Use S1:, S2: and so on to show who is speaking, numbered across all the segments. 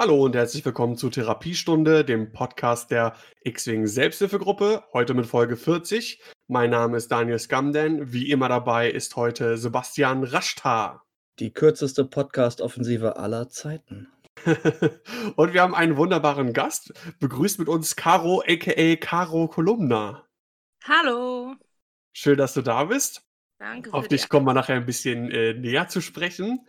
S1: Hallo und herzlich willkommen zu Therapiestunde, dem Podcast der X-Wing Selbsthilfegruppe. Heute mit Folge 40. Mein Name ist Daniel Skamden. Wie immer dabei ist heute Sebastian Raschtar.
S2: Die kürzeste Podcast-Offensive aller Zeiten.
S1: und wir haben einen wunderbaren Gast. Begrüßt mit uns Caro, aka Caro Kolumna.
S3: Hallo.
S1: Schön, dass du da bist.
S3: Danke.
S1: Auf dich kommen wir nachher ein bisschen äh, näher zu sprechen.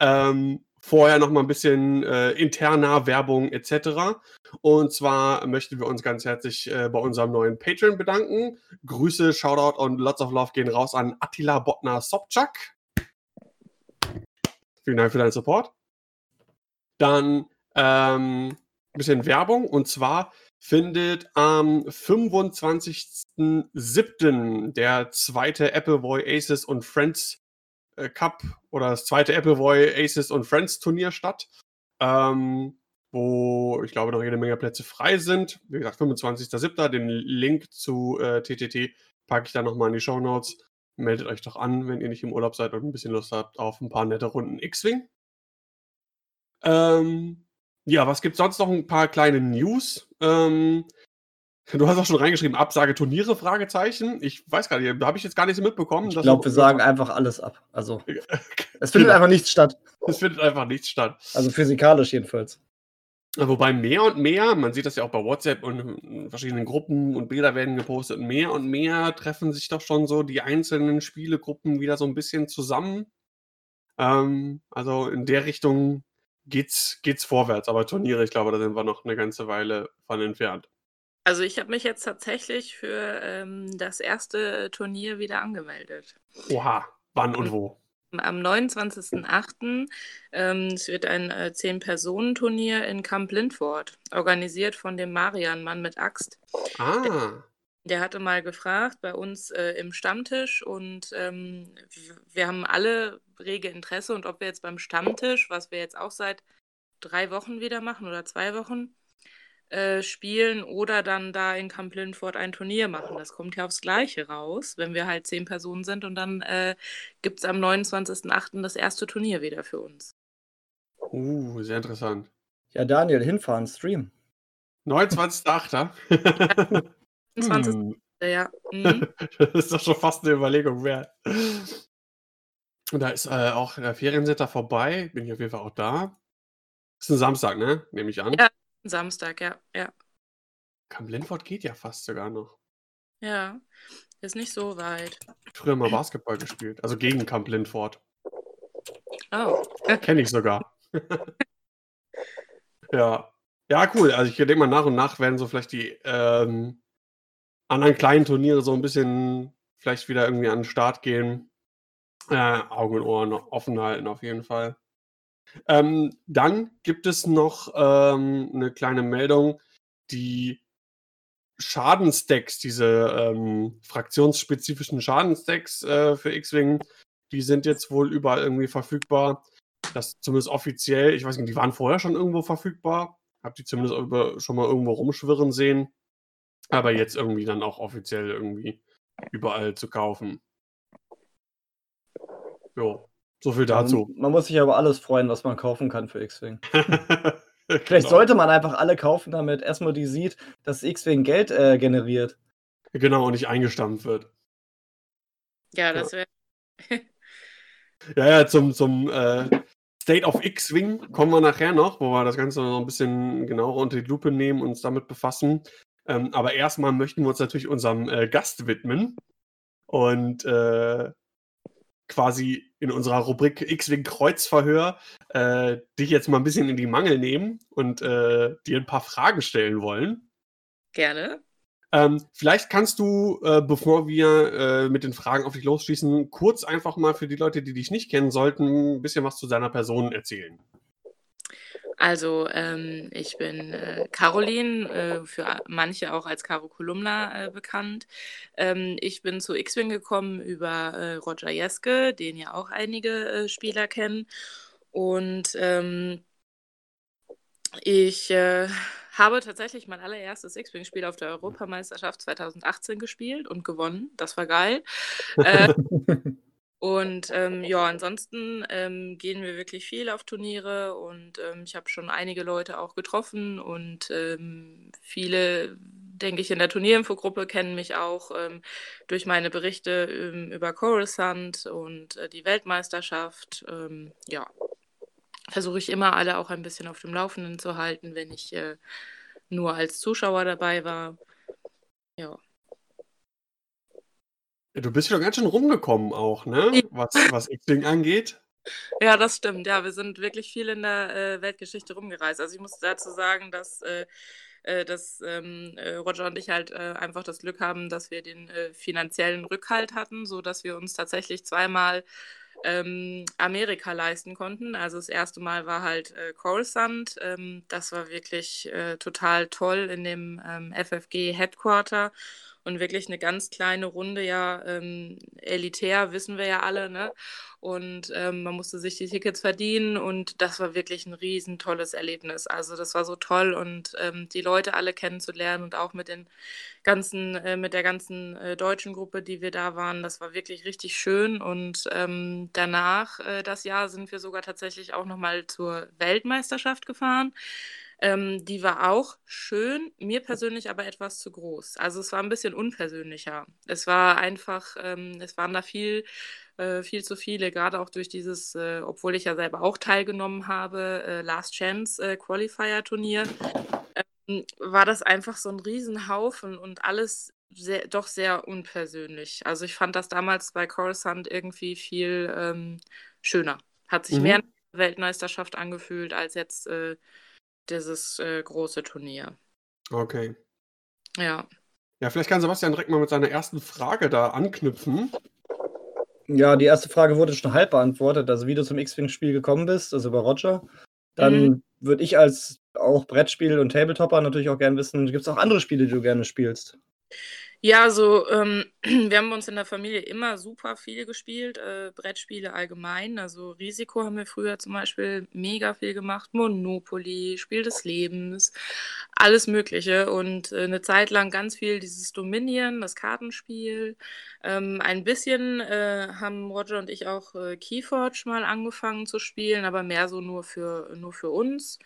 S1: Ähm, vorher noch mal ein bisschen äh, interner Werbung etc. Und zwar möchten wir uns ganz herzlich äh, bei unserem neuen Patreon bedanken. Grüße, Shoutout und lots of love gehen raus an Attila Bottner Sobczak. Vielen Dank für deinen Support. Dann ähm, ein bisschen Werbung und zwar findet am 25.07. der zweite Appleboy Aces und Friends äh, Cup oder das zweite Appleboy Aces und Friends Turnier statt, ähm, wo ich glaube noch jede Menge Plätze frei sind. Wie gesagt, 25.07. Den Link zu äh, TTT packe ich dann nochmal in die Show Notes. Meldet euch doch an, wenn ihr nicht im Urlaub seid und ein bisschen Lust habt auf ein paar nette Runden X-Wing. Ähm, ja, was gibt sonst noch ein paar kleine News? Ähm, Du hast auch schon reingeschrieben, Absage Turniere, Fragezeichen. Ich weiß gar nicht, da habe ich jetzt gar nicht so mitbekommen.
S2: Ich glaube, wir sagen einfach alles ab. Also, es findet genau. einfach nichts statt.
S1: Es findet einfach nichts statt.
S2: Also physikalisch jedenfalls.
S1: Wobei mehr und mehr, man sieht das ja auch bei WhatsApp und in verschiedenen Gruppen und Bilder werden gepostet, mehr und mehr treffen sich doch schon so die einzelnen Spielegruppen wieder so ein bisschen zusammen. Ähm, also in der Richtung geht's, geht's vorwärts. Aber Turniere, ich glaube, da sind wir noch eine ganze Weile von entfernt.
S3: Also ich habe mich jetzt tatsächlich für ähm, das erste Turnier wieder angemeldet.
S1: Oha, wann und wo?
S3: Am 29.08. Ähm, es wird ein äh, Zehn-Personen-Turnier in Camp Lindford, organisiert von dem Marian-Mann mit Axt.
S1: Ah.
S3: Der, der, hatte mal gefragt bei uns äh, im Stammtisch und ähm, wir haben alle rege Interesse und ob wir jetzt beim Stammtisch, was wir jetzt auch seit drei Wochen wieder machen oder zwei Wochen, äh, spielen oder dann da in Camp Lindford ein Turnier machen. Das kommt ja aufs Gleiche raus, wenn wir halt zehn Personen sind und dann äh, gibt es am 29.08. das erste Turnier wieder für uns.
S1: Uh, sehr interessant.
S2: Ja, Daniel, hinfahren, Stream.
S1: 29.08.
S3: 29. Hm. Ja. Mhm.
S1: Das ist doch schon fast eine Überlegung wert. Und da ist äh, auch der Feriensitter vorbei. Bin ich auf jeden Fall auch da. Ist ein Samstag, ne? Nehme ich an.
S3: Ja, Samstag, ja, ja.
S1: Camp Lindford geht ja fast sogar noch.
S3: Ja, ist nicht so weit.
S1: Früher mal Basketball gespielt, also gegen Camp Lindford.
S3: Oh.
S1: Kenne ich sogar. ja. Ja, cool. Also ich denke mal, nach und nach werden so vielleicht die ähm, anderen kleinen Turniere so ein bisschen vielleicht wieder irgendwie an den Start gehen. Äh, Augen und Ohren offen halten auf jeden Fall. Ähm, dann gibt es noch ähm, eine kleine Meldung, die Schadenstacks, diese ähm, fraktionsspezifischen Schadenstacks äh, für X-Wing, die sind jetzt wohl überall irgendwie verfügbar. Das zumindest offiziell, ich weiß nicht, die waren vorher schon irgendwo verfügbar. Hab die zumindest über, schon mal irgendwo rumschwirren sehen. Aber jetzt irgendwie dann auch offiziell irgendwie überall zu kaufen. Jo. So viel dazu.
S2: Man, man muss sich aber alles freuen, was man kaufen kann für X-Wing. Vielleicht genau. sollte man einfach alle kaufen, damit erstmal die sieht, dass X-Wing Geld äh, generiert.
S1: Genau, und nicht eingestampft wird.
S3: Ja, das wäre.
S1: ja, ja, zum, zum äh, State of X-Wing kommen wir nachher noch, wo wir das Ganze noch ein bisschen genauer unter die Lupe nehmen und uns damit befassen. Ähm, aber erstmal möchten wir uns natürlich unserem äh, Gast widmen. Und äh, quasi in unserer Rubrik X-Wing Kreuzverhör äh, dich jetzt mal ein bisschen in die Mangel nehmen und äh, dir ein paar Fragen stellen wollen.
S3: Gerne.
S1: Ähm, vielleicht kannst du, äh, bevor wir äh, mit den Fragen auf dich losschießen, kurz einfach mal für die Leute, die dich nicht kennen sollten, ein bisschen was zu deiner Person erzählen.
S3: Also ähm, ich bin äh, Caroline, äh, für manche auch als Caro Kolumna äh, bekannt. Ähm, ich bin zu X-Wing gekommen über äh, Roger Jeske, den ja auch einige äh, Spieler kennen. Und ähm, ich äh, habe tatsächlich mein allererstes X-Wing-Spiel auf der Europameisterschaft 2018 gespielt und gewonnen. Das war geil. Und ähm, ja, ansonsten ähm, gehen wir wirklich viel auf Turniere und ähm, ich habe schon einige Leute auch getroffen und ähm, viele, denke ich, in der Turnierinfogruppe kennen mich auch ähm, durch meine Berichte ähm, über Coruscant und äh, die Weltmeisterschaft. ja, versuche ich immer alle auch ein bisschen auf dem Laufenden zu halten, wenn ich äh, nur als Zuschauer dabei war. Ja.
S1: Du bist ja ganz schön rumgekommen auch, ne? Was, was X-Wing angeht.
S3: Ja, das stimmt. Ja, wir sind wirklich viel in der äh, Weltgeschichte rumgereist. Also ich muss dazu sagen, dass, äh, äh dass ähm, äh, Roger und ich halt äh, einfach das Glück haben, dass wir den äh, finanziellen Rückhalt hatten, sodass wir uns tatsächlich zweimal ähm, Amerika leisten konnten. Also das erste Mal war halt äh, Coruscant. Ähm, das war wirklich total toll in dem ähm, FFG Headquarter und wirklich eine ganz kleine Runde, ja, ähm, elitär, wissen wir ja alle, ne? Und ähm, man musste sich die Tickets verdienen und das war wirklich ein riesen tolles Erlebnis. Also das war so toll und ähm, die Leute alle kennenzulernen und auch mit den ganzen, äh, mit der ganzen äh, deutschen Gruppe, die wir da waren, das war wirklich richtig schön. Und ähm, danach, äh, das Jahr, sind wir sogar tatsächlich auch nochmal zur Weltmeisterschaft gefahren. Ähm, die war auch schön, mir persönlich aber etwas zu groß. Also es war ein bisschen unpersönlicher. Es war einfach, ähm, es waren da viel, äh, viel zu viele, gerade auch durch dieses, äh, obwohl ich ja selber auch teilgenommen habe, äh, Last Chance äh, Qualifier Turnier, ähm, war das einfach so ein Riesenhaufen und alles sehr, doch sehr unpersönlich. Also ich fand das damals bei Coruscant irgendwie viel ähm, schöner. Hat sich mhm. mehr Weltmeisterschaft angefühlt als jetzt äh, dieses äh, große Turnier.
S1: Okay.
S3: Ja.
S1: Ja, vielleicht kann Sebastian direkt mal mit seiner ersten Frage da anknüpfen.
S2: Ja, die erste Frage wurde schon halb beantwortet. Also, wie du zum X-Wing-Spiel gekommen bist, also über Roger. Dann mhm. würde ich als auch Brettspiel und Tabletopper natürlich auch gerne wissen, gibt es auch andere Spiele, die du gerne spielst?
S3: Ja, also ähm, wir haben uns in der Familie immer super viel gespielt, äh, Brettspiele allgemein. Also Risiko haben wir früher zum Beispiel mega viel gemacht, Monopoly, Spiel des Lebens, alles Mögliche. Und äh, eine Zeit lang ganz viel dieses Dominion, das Kartenspiel. Ähm, ein bisschen äh, haben Roger und ich auch äh, Keyforge mal angefangen zu spielen, aber mehr so nur für, nur für uns.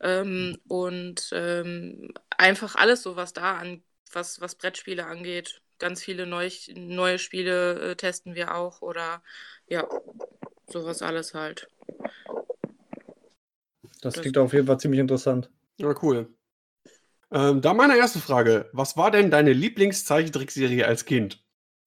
S3: Ähm, und ähm, einfach alles so, was da an was, was Brettspiele angeht. Ganz viele neu, neue Spiele äh, testen wir auch oder ja, sowas alles halt.
S2: Das, das klingt auf jeden Fall ziemlich interessant.
S1: Ja, cool. Ähm, da meine erste Frage. Was war denn deine Lieblingszeichentrickserie als Kind?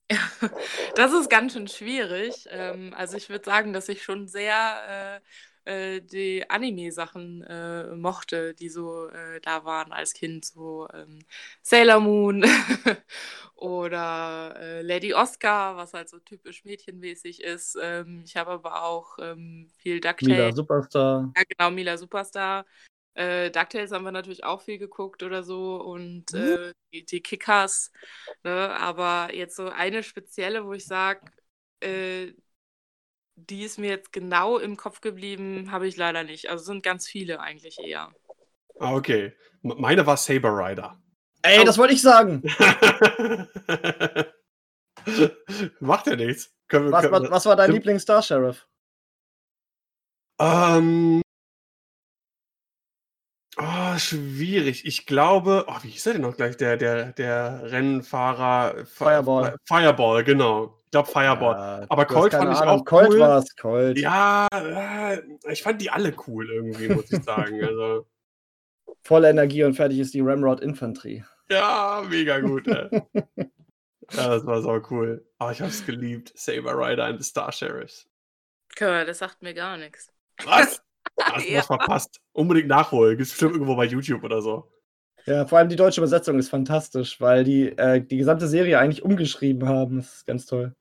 S3: das ist ganz schön schwierig. Ähm, also ich würde sagen, dass ich schon sehr äh, äh, die Anime-Sachen äh, mochte, die so äh, da waren als Kind, so ähm, Sailor Moon oder äh, Lady Oscar, was halt so typisch mädchenmäßig ist. Ähm, ich habe aber auch ähm, viel DuckTales.
S2: Mila Superstar.
S3: Ja, genau, Mila Superstar. Äh, DuckTales haben wir natürlich auch viel geguckt oder so und mhm. äh, die, die, Kickers. Ne? Aber jetzt so eine spezielle, wo ich sage, äh, die ist mir jetzt genau im Kopf geblieben, habe ich leider nicht. Also sind ganz viele eigentlich eher.
S1: Ah, okay. Meine war Saber Rider.
S2: Ey, oh. das wollte ich sagen.
S1: Macht ja nichts.
S2: Können wir, was, können was, was, war dein Lieblings-Star Sheriff?
S1: Ähm. Oh, schwierig. Ich glaube, oh, wie hieß er denn noch gleich? Der, der, der Rennfahrer.
S2: Fireball.
S1: Fireball, genau. Ich glaube Fireball. Ja, aber Colt fand ich auch
S2: Colt
S1: cool.
S2: war's, Colt.
S1: Ja, äh, ich fand die alle cool irgendwie, muss ich sagen. Also.
S2: Volle Energie und fertig ist die Ramrod Infanterie.
S1: Ja, mega gut. ja, das war so cool. Oh, ich hab's geliebt. Saber Rider and the Star Sheriffs.
S3: Das sagt mir gar nichts.
S1: Was? Hast du ja. was verpasst? Unbedingt nachholen. Gibt's bestimmt irgendwo bei YouTube oder so.
S2: Ja, vor allem die deutsche Übersetzung ist fantastisch, weil die äh, die gesamte Serie eigentlich umgeschrieben haben. Das ist ganz toll.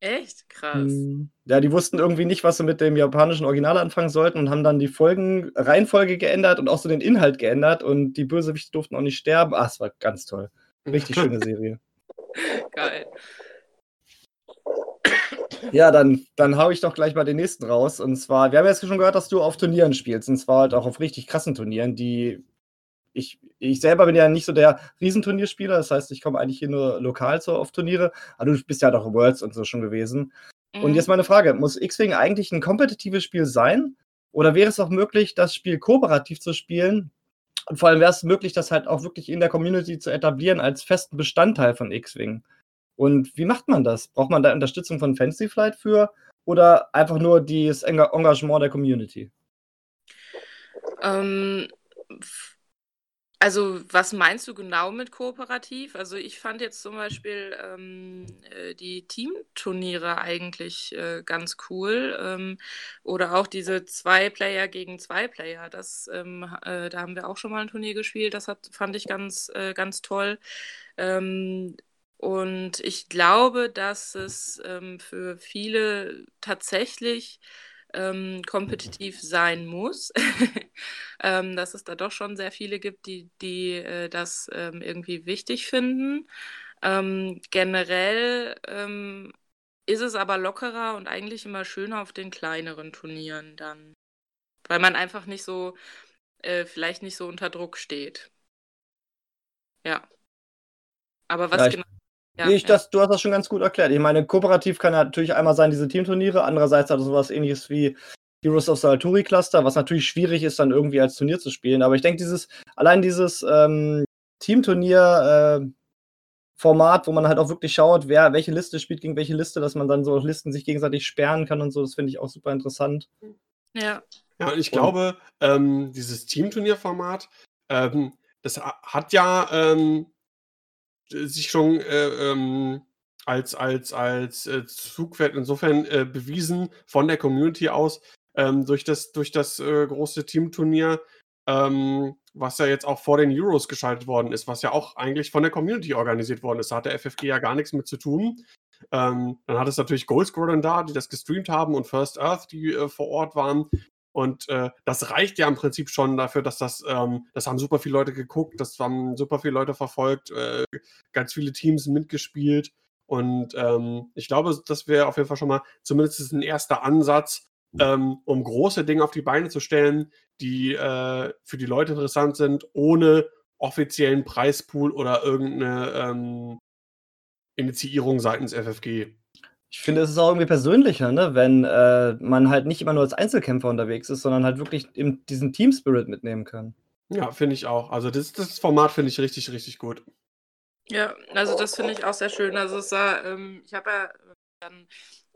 S3: Echt? Krass.
S2: Hm. Ja, die wussten irgendwie nicht, was sie mit dem japanischen Original anfangen sollten und haben dann die Folgen, Reihenfolge geändert und auch so den Inhalt geändert und die Bösewichte durften auch nicht sterben. Ah, es war ganz toll. Richtig schöne Serie.
S3: Geil.
S2: Ja, dann, dann hau ich doch gleich mal den nächsten raus. Und zwar, wir haben jetzt schon gehört, dass du auf Turnieren spielst. Und zwar halt auch auf richtig krassen Turnieren, die ich, ich selber bin ja nicht so der Riesenturnierspieler, das heißt, ich komme eigentlich hier nur lokal so auf Turniere, aber du bist ja doch Worlds und so schon gewesen. Und jetzt meine Frage: Muss X-Wing eigentlich ein kompetitives Spiel sein? Oder wäre es auch möglich, das Spiel kooperativ zu spielen? Und vor allem wäre es möglich, das halt auch wirklich in der Community zu etablieren als festen Bestandteil von X-Wing. Und wie macht man das? Braucht man da Unterstützung von Fancy Flight für oder einfach nur das Engagement der Community?
S3: Ähm, also, was meinst du genau mit kooperativ? Also, ich fand jetzt zum Beispiel ähm, äh, die Teamturniere eigentlich äh, ganz cool. Ähm, oder auch diese Zwei-Player gegen Zwei-Player. Ähm, äh, da haben wir auch schon mal ein Turnier gespielt. Das hat, fand ich ganz, äh, ganz toll. Ähm, und ich glaube, dass es ähm, für viele tatsächlich ähm, kompetitiv sein muss, ähm, dass es da doch schon sehr viele gibt, die, die äh, das ähm, irgendwie wichtig finden. Ähm, generell ähm, ist es aber lockerer und eigentlich immer schöner auf den kleineren Turnieren dann, weil man einfach nicht so, äh, vielleicht nicht so unter Druck steht. Ja. Aber was
S2: Ja,
S3: genau
S2: Nee, ich,
S3: ja.
S2: das, du hast das schon ganz gut erklärt. Ich meine, kooperativ kann ja natürlich einmal sein, diese Teamturniere. Andererseits hat es sowas ähnliches wie Heroes of the Alturi Cluster, was natürlich schwierig ist, dann irgendwie als Turnier zu spielen. Aber ich denke, dieses, allein dieses ähm, Teamturnier-Format, äh, wo man halt auch wirklich schaut, wer welche Liste spielt gegen welche Liste, dass man dann so Listen sich gegenseitig sperren kann und so, das finde ich auch super interessant.
S3: Ja.
S1: Ja, und ich glaube, ähm, dieses Teamturnierformat, ähm, das hat ja ähm, sich schon äh, ähm, als, als, als äh, Zugwert insofern äh, bewiesen von der Community aus, ähm, durch das, durch das äh, große Teamturnier, ähm, was ja jetzt auch vor den Euros geschaltet worden ist, was ja auch eigentlich von der Community organisiert worden ist. Da hat der FFG ja gar nichts mit zu tun. Ähm, dann hat es natürlich Gold Squadron da, die das gestreamt haben und First Earth, die äh, vor Ort waren. Und äh, das reicht ja im Prinzip schon dafür, dass das, ähm, das haben super viele Leute geguckt, das haben super viele Leute verfolgt, äh, ganz viele Teams mitgespielt. Und ähm, ich glaube, das wäre auf jeden Fall schon mal zumindest ein erster Ansatz, ähm, um große Dinge auf die Beine zu stellen, die äh, für die Leute interessant sind, ohne offiziellen Preispool oder irgendeine ähm, Initiierung seitens FFG.
S2: Ich finde, es ist auch irgendwie persönlicher, ne? wenn äh, man halt nicht immer nur als Einzelkämpfer unterwegs ist, sondern halt wirklich im, diesen Team-Spirit mitnehmen kann.
S1: Ja, finde ich auch. Also das, das Format finde ich richtig, richtig gut.
S3: Ja, also das finde ich auch sehr schön. Also es war, ähm, ich habe ja dann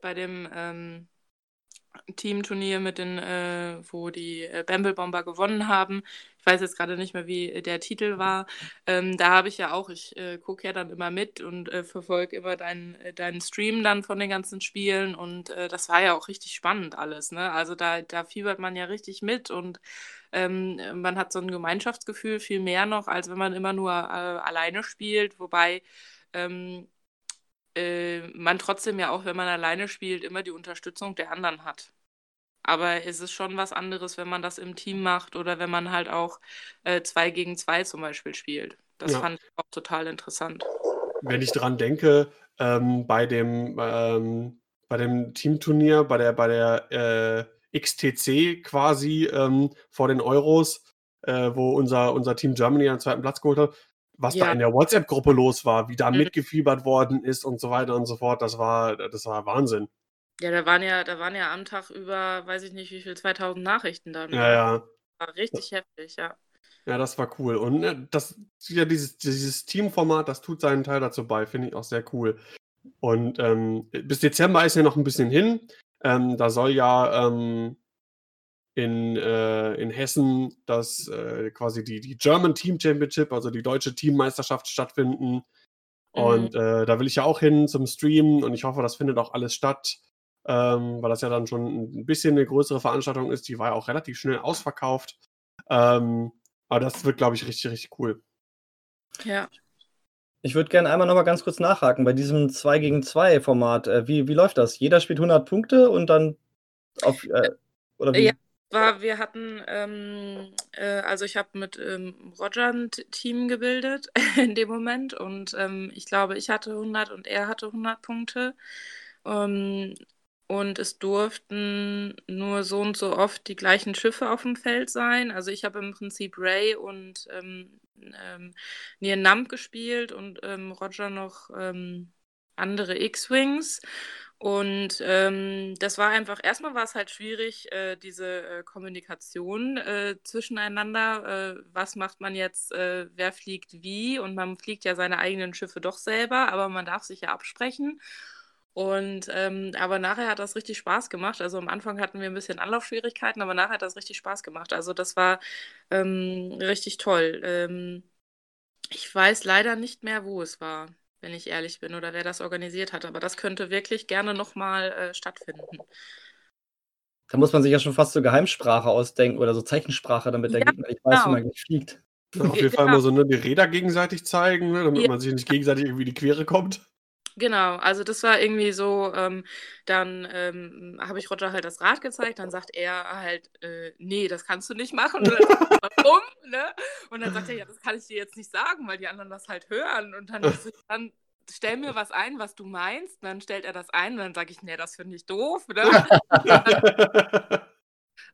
S3: bei dem ähm, Teamturnier mit den, äh, wo die äh, Bamble Bomber gewonnen haben. Ich weiß jetzt gerade nicht mehr, wie der Titel war. Ähm, da habe ich ja auch, ich äh, gucke ja dann immer mit und äh, verfolge immer deinen, äh, deinen Stream dann von den ganzen Spielen und äh, das war ja auch richtig spannend alles. Ne? Also da, da fiebert man ja richtig mit und ähm, man hat so ein Gemeinschaftsgefühl viel mehr noch, als wenn man immer nur alleine spielt, wobei ähm, äh, man trotzdem ja auch, wenn man alleine spielt, immer die Unterstützung der anderen hat. Aber es ist schon was anderes, wenn man das im Team macht oder wenn man halt auch äh, zwei gegen zwei zum Beispiel spielt. Das
S1: Ja.
S3: fand ich auch total interessant.
S1: Wenn ich dran denke, ähm, bei dem, ähm, bei dem Teamturnier, bei der, bei der äh, XTC quasi ähm, vor den Euros, äh, wo unser, unser Team Germany einen zweiten Platz geholt hat, was da
S3: Ja.
S1: in der WhatsApp-Gruppe los war, wie da
S3: Mhm.
S1: mitgefiebert worden ist und so weiter und so fort, das war, das war Wahnsinn.
S3: Ja, da waren ja, da waren ja am Tag über, weiß ich nicht, wie viel, 2000 Nachrichten dann.
S1: Ja, ja.
S3: War richtig heftig, ja.
S1: Ja, das war cool. Und ne, das, ja, dieses, dieses Teamformat, das tut seinen Teil dazu bei, finde ich auch sehr cool. Und ähm, bis Dezember ist ja noch ein bisschen hin. Ähm, da soll ja ähm, in, äh, in Hessen das äh, quasi die, die German Team Championship, also die deutsche Teammeisterschaft stattfinden. Und äh, da will ich ja auch hin zum Streamen und ich hoffe, das findet auch alles statt, ähm, weil das ja dann schon ein bisschen eine größere Veranstaltung ist. Die war ja auch relativ schnell ausverkauft. Ähm, aber das wird, glaube ich, richtig, richtig cool.
S3: Ja.
S2: Ich würde gerne einmal noch mal ganz kurz nachhaken bei diesem 2 gegen 2 Format. Äh, wie, wie läuft das? Jeder spielt 100 Punkte und dann auf. Äh, oder wie?
S3: Ja. War, wir hatten, ähm, äh, also ich habe mit ähm, Roger ein Team gebildet in dem Moment und ähm, ich glaube, ich hatte 100 und er hatte 100 Punkte. Ähm, und es durften nur so und so oft die gleichen Schiffe auf dem Feld sein. Also ich habe im Prinzip Ray und ähm, ähm, Nien Namp gespielt und ähm, Roger noch ähm, andere X-Wings. Und ähm, das war einfach, erstmal war es halt schwierig, äh, diese äh, Kommunikation äh, zwischeneinander. Äh, was macht man jetzt, äh, wer fliegt wie? Und man fliegt ja seine eigenen Schiffe doch selber, aber man darf sich ja absprechen. Und ähm, aber nachher hat das richtig Spaß gemacht. Also am Anfang hatten wir ein bisschen Anlaufschwierigkeiten, aber nachher hat das richtig Spaß gemacht. Also das war ähm, richtig toll. Ähm, ich weiß leider nicht mehr, wo es war wenn ich ehrlich bin, oder wer das organisiert hat. Aber das könnte wirklich gerne nochmal äh, stattfinden.
S2: Da muss man sich ja schon fast so Geheimsprache ausdenken oder so Zeichensprache, damit der ja, Gegner nicht weiß, genau. wie man gleich fliegt.
S1: Ja, auf jeden Fall mal so ne, die Räder gegenseitig zeigen, ne, damit ja. man sich nicht gegenseitig irgendwie die Quere kommt.
S3: Genau, also das war irgendwie so, ähm, dann ähm, habe ich Roger halt das Rad gezeigt, dann sagt er halt, äh, nee, das kannst du nicht machen. Und dann, warum? Ne? Und dann sagt er, ja, das kann ich dir jetzt nicht sagen, weil die anderen das halt hören. Und dann, dann stell mir was ein, was du meinst. Und dann stellt er das ein und dann sage ich, nee, das finde ich doof. Ne?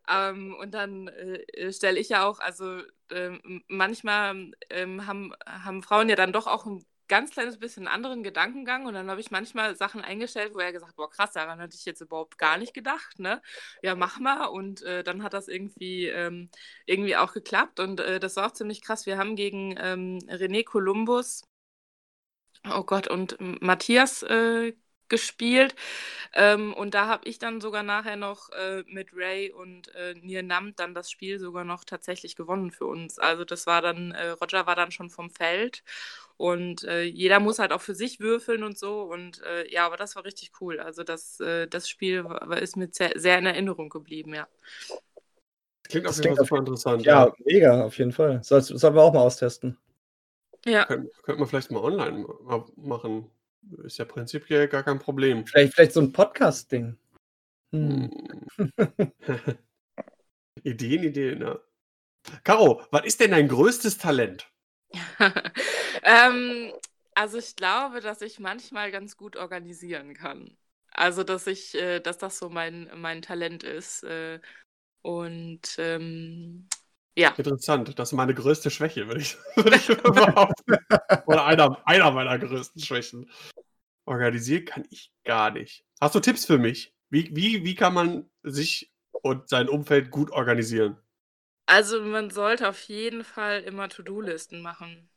S3: Ähm, und dann äh, stelle ich ja auch, also äh, manchmal ähm, haben, haben Frauen ja dann doch auch ein ganz kleines bisschen anderen Gedankengang und dann habe ich manchmal Sachen eingestellt, wo er gesagt boah krass, daran hatte ich jetzt überhaupt gar nicht gedacht, ne? Ja, mach mal und äh, dann hat das irgendwie, ähm, irgendwie auch geklappt und äh, das war auch ziemlich krass. Wir haben gegen ähm, René Columbus, oh Gott, und Matthias äh, gespielt. Ähm, und da habe ich dann sogar nachher noch äh, mit Ray und äh, Nir Namt dann das Spiel sogar noch tatsächlich gewonnen für uns. Also das war dann, äh, Roger war dann schon vom Feld und äh, jeder muss halt auch für sich würfeln und so. Und äh, ja, aber das war richtig cool. Also das, äh, das Spiel war, ist mir sehr, sehr, in Erinnerung geblieben, ja.
S1: Klingt auf jeden Fall super interessant.
S2: Ja, ja, mega, auf jeden Fall. Soll, sollen wir auch mal austesten.
S1: Ja. Könnten könnt wir vielleicht mal online machen. Ist ja prinzipiell gar kein Problem.
S2: Vielleicht, vielleicht so ein Podcast-Ding. Hm.
S1: Ideen, Ideen, ja. Caro, was ist denn dein größtes Talent?
S3: ähm, also ich glaube, dass ich manchmal ganz gut organisieren kann. Also dass ich, äh, dass das so mein, mein Talent ist. Äh, und ähm, ja.
S1: Interessant, das ist meine größte Schwäche, würde ich, würd ich behaupten. Oder einer, einer meiner größten Schwächen. Organisieren kann ich gar nicht. Hast du Tipps für mich? Wie, wie, wie kann man sich und sein Umfeld gut organisieren?
S3: Also man sollte auf jeden Fall immer To-Do-Listen machen.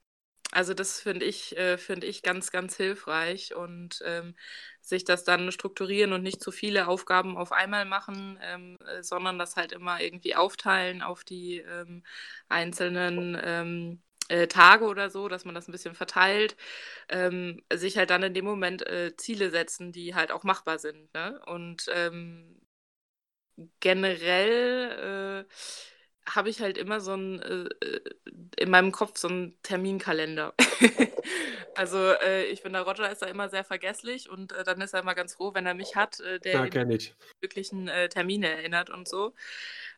S3: Also das finde ich, äh, finde ich ganz, ganz hilfreich und ähm, sich das dann strukturieren und nicht zu viele Aufgaben auf einmal machen, ähm, äh, sondern das halt immer irgendwie aufteilen auf die ähm, einzelnen ähm, äh, Tage oder so, dass man das ein bisschen verteilt, ähm, sich halt dann in dem Moment äh, Ziele setzen, die halt auch machbar sind. Ne? Und ähm, generell äh, habe ich halt immer so ein, äh, äh, in meinem Kopf so einen Terminkalender. also äh, ich finde, der Roger ist da immer sehr vergesslich und äh, dann ist er immer ganz froh, wenn er mich hat, äh, der
S1: ja,
S3: wirklichen äh, Termine erinnert und so.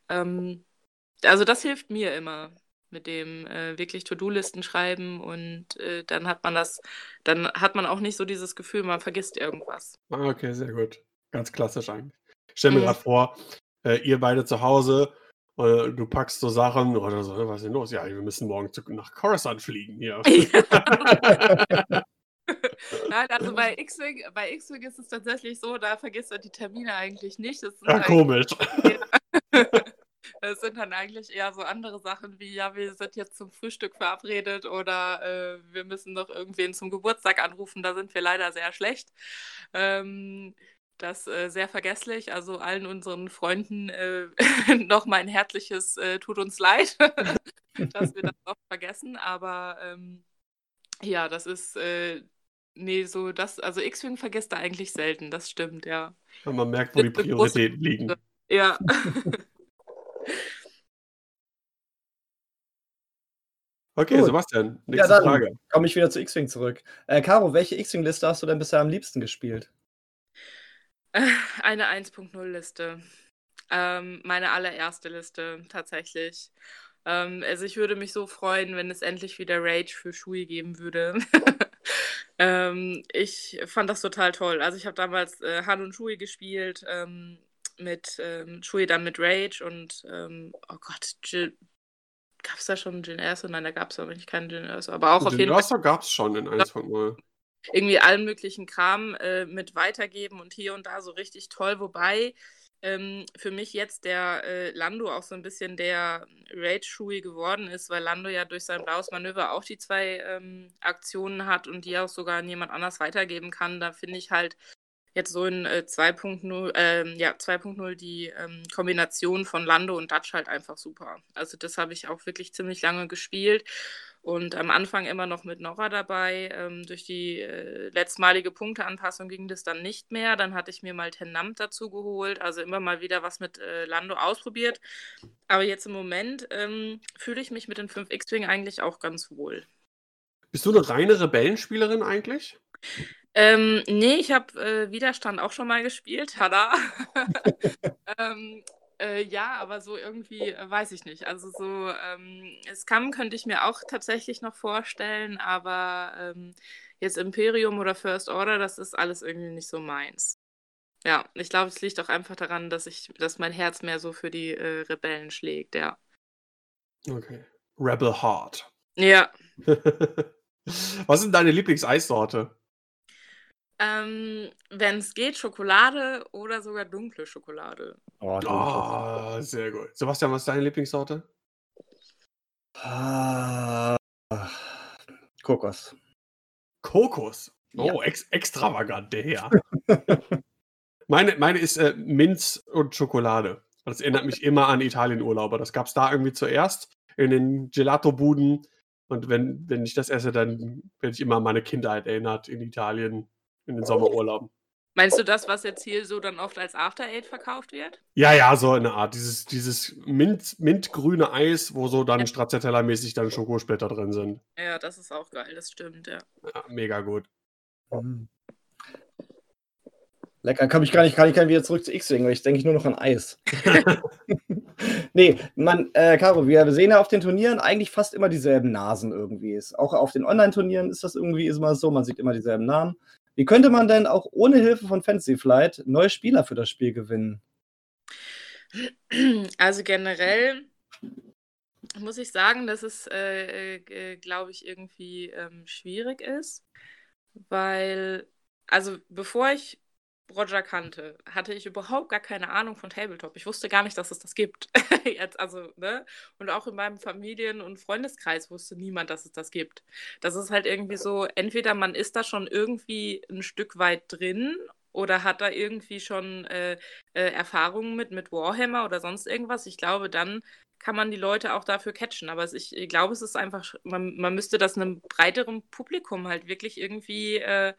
S3: Ähm, also das hilft mir immer mit dem wirklich To-Do-Listen schreiben und dann hat man das, dann hat man auch nicht so dieses Gefühl, man vergisst irgendwas.
S1: Ah, okay, sehr gut. Ganz klassisch eigentlich. Ich stelle mir mhm. gerade vor, ihr beide zu Hause oder du packst so Sachen oder so, was ist denn los? Ja, wir müssen morgen zu, nach Coruscant fliegen hier. Ja.
S3: Nein, also bei X-Wing, bei X-Wing ist es tatsächlich so, da vergisst du die Termine eigentlich nicht. Das
S1: ja, komisch.
S3: Es sind dann eigentlich eher so andere Sachen wie, ja, wir sind jetzt zum Frühstück verabredet oder äh, wir müssen noch irgendwen zum Geburtstag anrufen. Da sind wir leider sehr schlecht. Ähm, das äh, sehr vergesslich. Also allen unseren Freunden äh, noch mein herzliches äh, Tut uns leid, dass wir das oft vergessen. Aber ähm, ja, das ist, äh, nee, so das, also X-Wing vergisst da eigentlich selten, das stimmt, ja.
S1: Und man merkt, wo die Prioritäten liegen.
S3: Ja.
S1: Okay, Gut. Sebastian, nächste ja, dann Frage.
S2: Komme ich wieder zu X-Wing zurück. Äh, Caro, welche X-Wing-Liste hast du denn bisher am liebsten gespielt?
S3: Eine 1.0-Liste. Ähm, meine allererste Liste tatsächlich. Ähm, also ich würde mich so freuen, wenn es endlich wieder Rage für Shui geben würde. ähm, ich fand das total toll. Also ich habe damals äh, Han und Shui gespielt, ähm, mit ähm, Shui dann mit Rage und ähm, oh Gott, gab es da schon Jin Erso? Nein, da gab es aber nicht keinen Jin Erso. Aber auch Jin auf jeden
S1: Erso gab es schon in 1.0.
S3: irgendwie allen möglichen Kram äh, mit weitergeben und hier und da so richtig toll. Wobei ähm, für mich jetzt der äh, Lando auch so ein bisschen der Rage-Shui geworden ist, weil Lando ja durch sein blaues Manöver auch die zwei ähm, Aktionen hat und die auch sogar an jemand anders weitergeben kann. Da finde ich halt jetzt so in äh, 2.0 äh, ja, 2.0 die ähm, Kombination von Lando und Dutch halt einfach super. Also das habe ich auch wirklich ziemlich lange gespielt und am Anfang immer noch mit Nora dabei. Ähm, durch die äh, letztmalige Punkteanpassung ging das dann nicht mehr. Dann hatte ich mir mal Tenamp dazu geholt, also immer mal wieder was mit äh, Lando ausprobiert. Aber jetzt im Moment ähm, fühle ich mich mit den 5 X-Wing eigentlich auch ganz wohl.
S1: Bist du eine reine Rebellenspielerin eigentlich?
S3: Ähm, nee, ich habe äh, Widerstand auch schon mal gespielt, tada. ähm, äh, ja, aber so irgendwie, äh, weiß ich nicht. Also so, ähm, Scum könnte ich mir auch tatsächlich noch vorstellen, aber ähm, jetzt Imperium oder First Order, das ist alles irgendwie nicht so meins. Ja, ich glaube, es liegt auch einfach daran, dass ich, dass mein Herz mehr so für die äh, Rebellen schlägt, ja.
S1: Okay. Rebel Heart.
S3: Ja.
S1: Was ist deine Lieblingseissorte?
S3: Ähm, Wenn es geht, Schokolade oder sogar dunkle Schokolade.
S1: Oh, oh, sehr gut. Sebastian, was ist deine Lieblingssorte?
S2: Ah, Kokos.
S1: Kokos? Oh, ja. ex extravagant, der Herr. meine, meine ist äh, Minz und Schokolade. Das erinnert mich immer an Italienurlauber. Das gab es da irgendwie zuerst in den Gelato-Buden. Und wenn, wenn ich das esse, dann werde ich immer an meine Kindheit erinnert in Italien in den Sommerurlauben.
S3: Meinst du das, was jetzt hier so dann oft als After Eight verkauft wird?
S1: Ja, ja, so eine Art. Dieses, dieses Mint, mintgrüne Eis, wo so dann ja. Stracciatella-mäßig dann Schokosplitter drin sind.
S3: Ja, das ist auch geil, das stimmt, ja.
S1: ja mega gut.
S2: Mhm. Lecker, kann ich gar nicht, kann ich gar nicht wieder zurück zu X-Wing, weil ich denke nur noch an Eis. nee, man, äh, Caro, wir sehen ja auf den Turnieren eigentlich fast immer dieselben Nasen irgendwie. Auch auf den Online-Turnieren ist das irgendwie immer so, man sieht immer dieselben Namen. Wie könnte man denn auch ohne Hilfe von Fantasy Flight neue Spieler für das Spiel gewinnen?
S3: Also generell muss ich sagen, dass es, äh, äh, glaube ich, irgendwie ähm, schwierig ist, weil, also bevor ich Roger kannte, hatte ich überhaupt gar keine Ahnung von Tabletop. Ich wusste gar nicht, dass es das gibt. Jetzt, also, ne? Und auch in meinem Familien- und Freundeskreis wusste niemand, dass es das gibt. Das ist halt irgendwie so, entweder man ist da schon irgendwie ein Stück weit drin oder hat da irgendwie schon äh, äh, Erfahrungen mit, mit Warhammer oder sonst irgendwas. Ich glaube, dann kann man die Leute auch dafür catchen. Aber ich, ich glaube, es ist einfach, man, man müsste das einem breiteren Publikum halt wirklich irgendwie äh,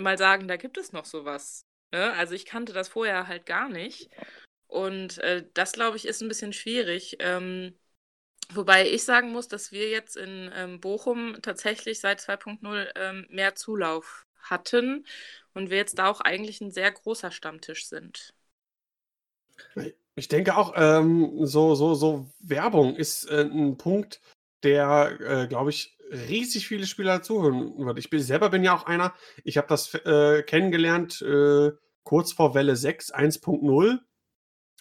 S3: mal sagen, da gibt es noch sowas. Ne? Also ich kannte das vorher halt gar nicht. Und äh, das, glaube ich, ist ein bisschen schwierig. Ähm, wobei ich sagen muss, dass wir jetzt in ähm, Bochum tatsächlich seit 2.0 ähm, mehr Zulauf hatten und wir jetzt da auch eigentlich ein sehr großer Stammtisch sind.
S1: Ich denke auch, ähm, so, so, so Werbung ist äh, ein Punkt, der, äh, glaube ich, riesig viele Spieler zuhören wird. Ich bin, selber bin ja auch einer, ich habe das äh, kennengelernt äh, kurz vor Welle 6, 1.0.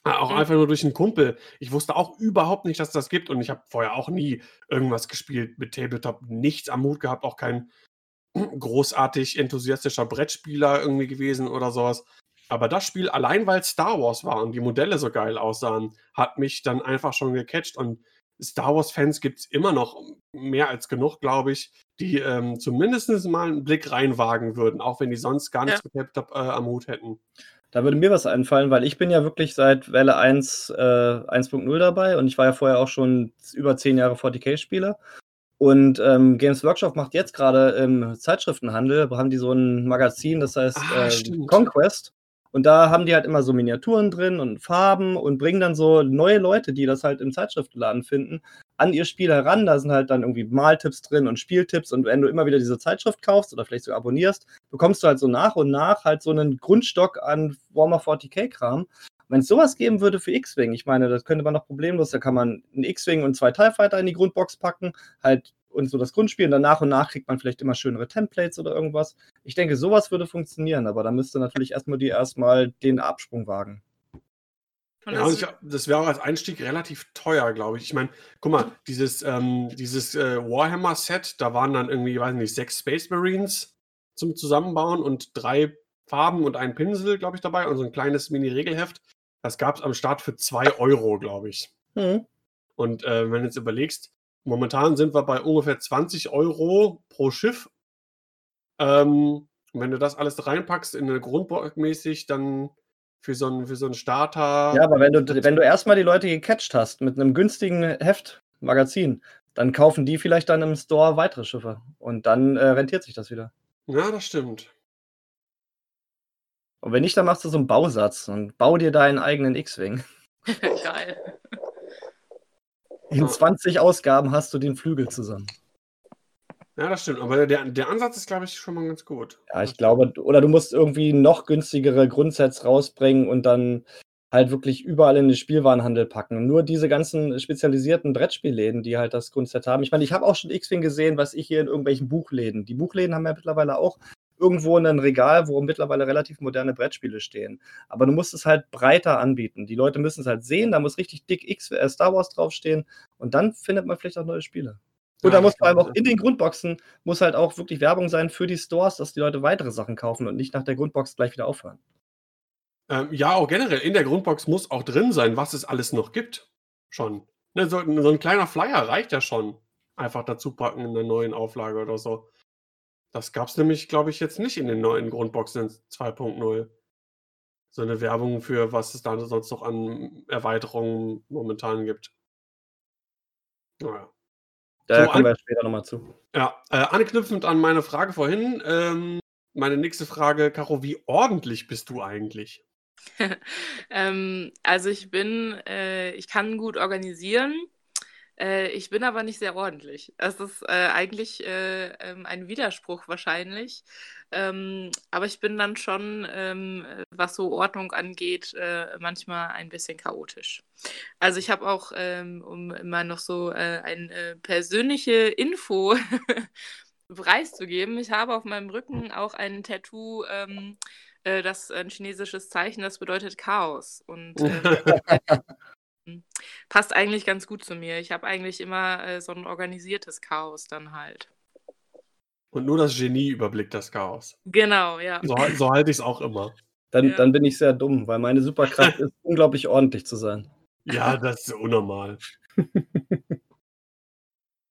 S1: Auch mhm. einfach nur durch einen Kumpel. Ich wusste auch überhaupt nicht, dass es das gibt und ich habe vorher auch nie irgendwas gespielt mit Tabletop, nichts am Mut gehabt, auch kein großartig enthusiastischer Brettspieler irgendwie gewesen oder sowas. Aber das Spiel, allein weil Star Wars war und die Modelle so geil aussahen, hat mich dann einfach schon gecatcht und Star Wars-Fans gibt es immer noch mehr als genug, glaube ich, die ähm, zumindest mal einen Blick reinwagen würden, auch wenn die sonst gar nichts ja. mit Laptop äh, am Hut hätten.
S2: Da würde mir was einfallen, weil ich bin ja wirklich seit Welle 1 äh, 1.0 dabei und ich war ja vorher auch schon über zehn Jahre 40k-Spieler. Und ähm, Games Workshop macht jetzt gerade im Zeitschriftenhandel, haben die so ein Magazin, das heißt ah, äh, Conquest. Und da haben die halt immer so Miniaturen drin und Farben und bringen dann so neue Leute, die das halt im Zeitschriftenladen finden, an ihr Spiel heran. Da sind halt dann irgendwie Maltipps drin und Spieltipps. Und wenn du immer wieder diese Zeitschrift kaufst oder vielleicht so abonnierst, bekommst du halt so nach und nach halt so einen Grundstock an Warmer 40k-Kram. Wenn es sowas geben würde für X-Wing, ich meine, das könnte man doch problemlos, da kann man einen X-Wing und zwei TIE Fighter in die Grundbox packen, halt und so das Grundspiel und dann nach und nach kriegt man vielleicht immer schönere Templates oder irgendwas. Ich denke, sowas würde funktionieren, aber da müsste natürlich erstmal die erstmal den Absprung wagen.
S1: Ja, und ich, das wäre auch als Einstieg relativ teuer, glaube ich. Ich meine, guck mal, dieses, ähm, dieses äh, Warhammer-Set, da waren dann irgendwie, weiß nicht, sechs Space Marines zum Zusammenbauen und drei Farben und einen Pinsel, glaube ich, dabei und so ein kleines Mini-Regelheft. Das gab es am Start für 2 Euro, glaube ich.
S2: Mhm.
S1: Und äh, wenn du jetzt überlegst, momentan sind wir bei ungefähr 20 Euro pro Schiff. Ähm, wenn du das alles reinpackst in eine Grundbox mäßig, dann für so einen, für so einen Starter.
S2: Ja, aber wenn du, wenn du erstmal die Leute gecatcht hast mit einem günstigen Heft, Magazin, dann kaufen die vielleicht dann im Store weitere Schiffe. Und dann äh, rentiert sich das wieder.
S1: Ja, das stimmt.
S2: Und wenn nicht, dann machst du so einen Bausatz und bau dir deinen eigenen X-Wing.
S3: Geil.
S2: In
S1: Ja.
S2: 20 Ausgaben hast du den Flügel zusammen.
S1: Ja, das stimmt. Aber der, der Ansatz ist, glaube ich, schon mal ganz gut.
S2: Ja, ich glaube, oder du musst irgendwie noch günstigere Grundsets rausbringen und dann halt wirklich überall in den Spielwarenhandel packen. Und nur diese ganzen spezialisierten Brettspielläden, die halt das Grundset haben. Ich meine, ich habe auch schon X-Wing gesehen, was ich hier in irgendwelchen Buchläden. Die Buchläden haben ja mittlerweile auch irgendwo in einem Regal, wo mittlerweile relativ moderne Brettspiele stehen. Aber du musst es halt breiter anbieten. Die Leute müssen es halt sehen, da muss richtig dick X äh, Star Wars draufstehen und dann findet man vielleicht auch neue Spiele. Und
S1: Ja,
S2: da muss vor allem auch in den Grundboxen muss halt auch wirklich Werbung sein für die Stores, dass die Leute weitere Sachen kaufen und nicht nach der Grundbox gleich wieder aufhören.
S1: Ähm, ja, auch generell in der Grundbox muss auch drin sein, was es alles noch gibt. Schon. Ne, so, so ein kleiner Flyer reicht ja schon. Einfach dazu packen in der neuen Auflage oder so. Das gab es nämlich, glaube ich, jetzt nicht in den neuen Grundboxen in 2.0. So eine Werbung für, was es da sonst noch an Erweiterungen momentan gibt. Naja.
S2: Da
S1: So,
S2: kommen wir später nochmal zu.
S1: Ja, äh, anknüpfend an meine Frage vorhin, ähm, meine nächste Frage, Caro, wie ordentlich bist du eigentlich?
S3: ähm, also ich bin, äh, ich kann gut organisieren. Äh, ich bin aber nicht sehr ordentlich. Das ist äh, eigentlich äh, ähm, ein Widerspruch wahrscheinlich. Ähm, aber ich bin dann schon, ähm, was so Ordnung angeht, äh, manchmal ein bisschen chaotisch. Also ich habe auch, ähm, um immer noch so äh, eine äh, persönliche Info preiszugeben, ich habe auf meinem Rücken auch ein Tattoo, ähm, äh, das ein chinesisches Zeichen, das bedeutet Chaos. Und ähm, passt eigentlich ganz gut zu mir. Ich habe eigentlich immer äh, so ein organisiertes Chaos dann halt.
S1: Und nur das Genie überblickt das Chaos.
S3: Genau, ja.
S1: So, so halte ich es auch immer.
S2: Dann,
S3: Ja.
S2: dann bin ich sehr dumm, weil meine Superkraft ist, unglaublich ordentlich zu sein.
S1: Ja, das ist unnormal.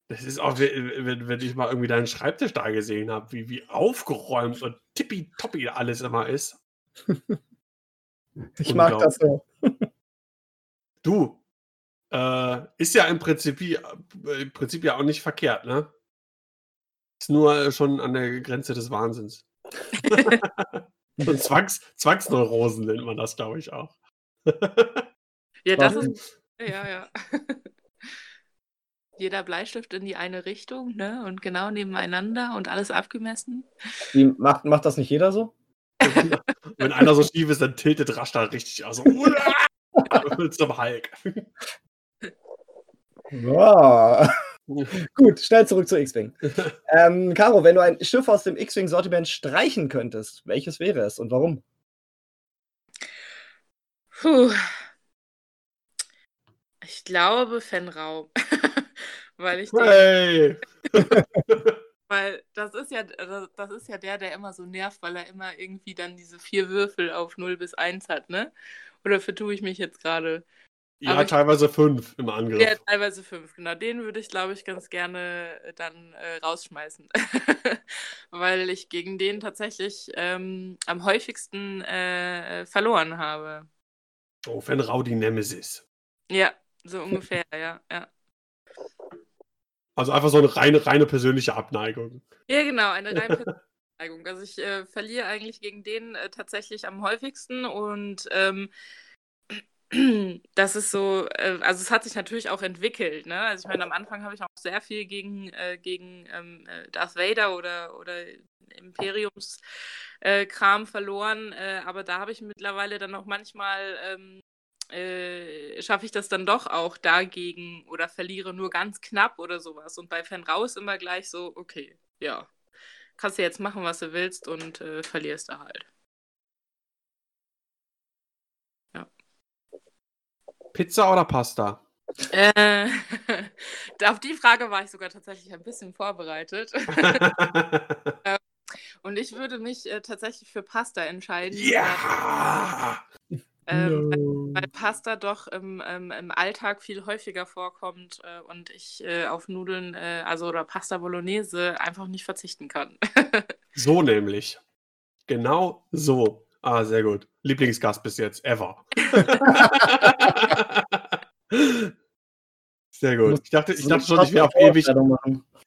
S1: Das ist auch, wenn, wenn- wenn ich mal irgendwie deinen Schreibtisch da gesehen habe, wie, wie aufgeräumt und tippitoppi alles immer ist.
S2: Ich mag das so.
S1: Du, äh, ist ja im Prinzip, äh, im Prinzip ja auch nicht verkehrt, ne? Ist nur äh, schon an der Grenze des Wahnsinns. so Zwangs, Zwangsneurosen nennt man das, glaube ich, auch.
S3: Ja, das ist. Ja, ja. Jeder Bleistift in die eine Richtung, ne? Und genau nebeneinander und alles abgemessen.
S2: Wie, macht, macht das nicht jeder so?
S1: Wenn einer so schief ist, dann tiltet rasch da richtig aus. Zum Hulk.
S2: Ja. Gut, schnell zurück zu X-Wing. ähm, Caro, wenn du ein Schiff aus dem X-Wing-Sortiment streichen könntest, welches wäre es und warum?
S3: Puh. Ich glaube Fenraub. Weil ich den,
S1: Hey!
S3: weil das ist ja das das ist ja der, der immer so nervt, weil er immer irgendwie dann diese vier Würfel auf 0 bis 1 hat, ne? Oder vertue ich mich jetzt gerade?
S1: Ja,
S3: Aber ich-
S1: teilweise fünf im Angriff.
S3: Ja, teilweise fünf, genau. Den würde ich, glaube ich, ganz gerne äh, dann äh, rausschmeißen. Weil ich gegen den tatsächlich ähm, am häufigsten äh, verloren habe.
S1: Oh, wenn Rowdy Nemesis.
S3: Ja, so ungefähr, ja, ja.
S1: Also einfach so eine reine, reine persönliche Abneigung.
S3: Ja, genau, eine rein persönliche Neigung. Also ich äh, verliere eigentlich gegen den äh, tatsächlich am häufigsten und ähm, das ist so, äh, also es hat sich natürlich auch entwickelt, ne? Also ich meine, am Anfang habe ich auch sehr viel gegen, äh, gegen ähm, äh, Darth Vader oder, oder Imperiums äh, Kram verloren, aber da habe ich mittlerweile dann auch manchmal ähm, äh, schaffe ich das dann doch auch dagegen oder verliere nur ganz knapp oder sowas. Und bei Fan raus immer gleich so, okay, ja, kannst du jetzt machen, was du willst und äh, verlierst da halt.
S1: Pizza oder Pasta?
S3: Äh, auf die Frage war ich sogar tatsächlich ein bisschen vorbereitet. Und ich würde mich äh, tatsächlich für Pasta entscheiden.
S1: Ja!
S3: Ähm, weil,
S2: No.
S3: weil Pasta doch im, ähm, im Alltag viel häufiger vorkommt äh, und ich äh, auf Nudeln, äh, also oder Pasta Bolognese einfach nicht verzichten kann.
S1: So nämlich. Genau so. Ah, sehr gut. Lieblingsgast bis jetzt, ever. sehr gut. Ich dachte, ich dachte schon, ich wäre auf ewig,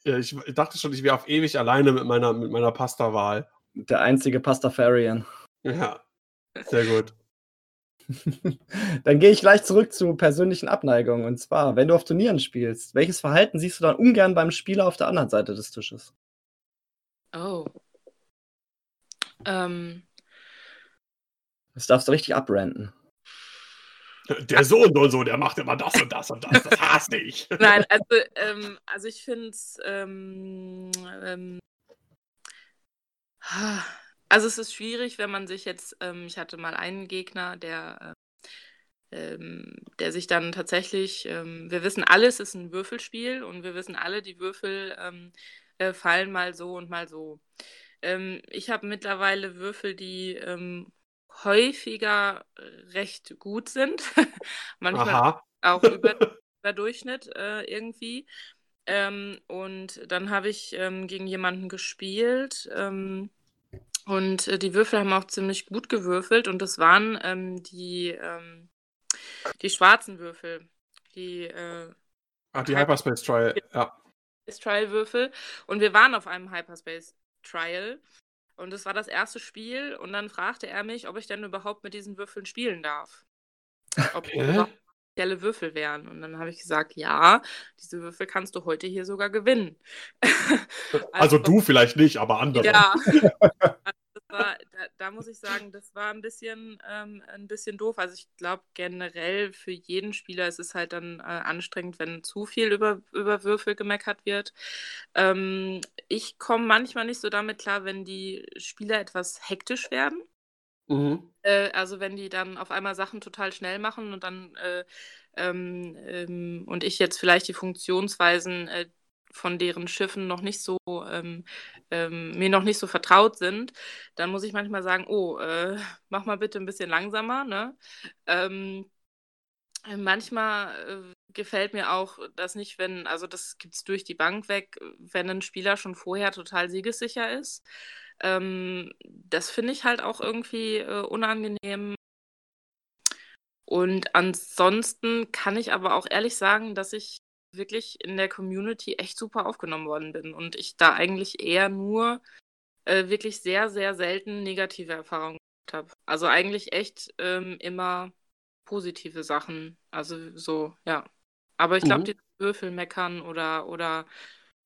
S1: ich dachte schon, ich wäre auf ewig alleine mit meiner, mit meiner Pasta-Wahl.
S2: Der einzige Pastafarian.
S1: Ja, sehr gut.
S2: Dann gehe ich gleich zurück zu persönlichen Abneigungen. Und zwar, wenn du auf Turnieren spielst, welches Verhalten siehst du dann ungern beim Spieler auf der anderen Seite des Tisches?
S3: Oh. Ähm,
S2: Das darfst du richtig abrenten.
S1: Der so und so und so, der macht immer das und das und das. Das hasse ich.
S3: nein, also, ähm, also ich finde es, ähm, ähm, also es ist schwierig, wenn man sich jetzt, ähm, ich hatte mal einen Gegner, der, ähm, der sich dann tatsächlich, ähm, wir wissen alle, es ist ein Würfelspiel und wir wissen alle, die Würfel ähm, äh, fallen mal so und mal so. Ähm, ich habe mittlerweile Würfel, die ähm, häufiger recht gut sind. Manchmal
S1: Aha.
S3: auch über, über Durchschnitt äh, irgendwie. Und dann habe ich gegen jemanden gespielt und äh, die Würfel haben auch ziemlich gut gewürfelt und das waren ähm, die, ähm, die schwarzen Würfel, die äh,
S1: Ah, die Hyperspace Trial. Ja.
S3: Trial-Würfel und wir waren auf einem Hyperspace Trial und es war das erste Spiel und dann fragte er mich, ob ich denn überhaupt mit diesen Würfeln spielen darf. Ob überhaupt spezielle Würfel wären. Und dann habe ich gesagt, ja, diese Würfel kannst du heute hier sogar gewinnen.
S1: Also du vielleicht nicht, aber andere.
S3: Ja. War, da, da muss ich sagen, das war ein bisschen, ähm, ein bisschen doof. Also ich glaube generell für jeden Spieler ist es halt dann äh, anstrengend, wenn zu viel über, über Würfel gemeckert wird. Ähm, ich komme manchmal nicht so damit klar, wenn die Spieler etwas hektisch werden.
S1: Mhm.
S3: Äh, also wenn die dann auf einmal Sachen total schnell machen und dann äh, ähm, ähm, und ich jetzt vielleicht die Funktionsweisen äh, von deren Schiffen noch nicht so ähm, ähm, mir noch nicht so vertraut sind, dann muss ich manchmal sagen, oh, äh, mach mal bitte ein bisschen langsamer, ne? Ähm, manchmal äh, gefällt mir auch das nicht, wenn, also das gibt es durch die Bank weg, wenn ein Spieler schon vorher total siegessicher ist. Ähm, das finde ich halt auch irgendwie äh, unangenehm. Und ansonsten kann ich aber auch ehrlich sagen, dass ich wirklich in der Community echt super aufgenommen worden bin und ich da eigentlich eher nur äh, wirklich sehr, sehr selten negative Erfahrungen gemacht habe. Also eigentlich echt ähm, immer positive Sachen. Also so, ja. Aber ich glaube,
S1: Mhm.
S3: die Würfel meckern oder, oder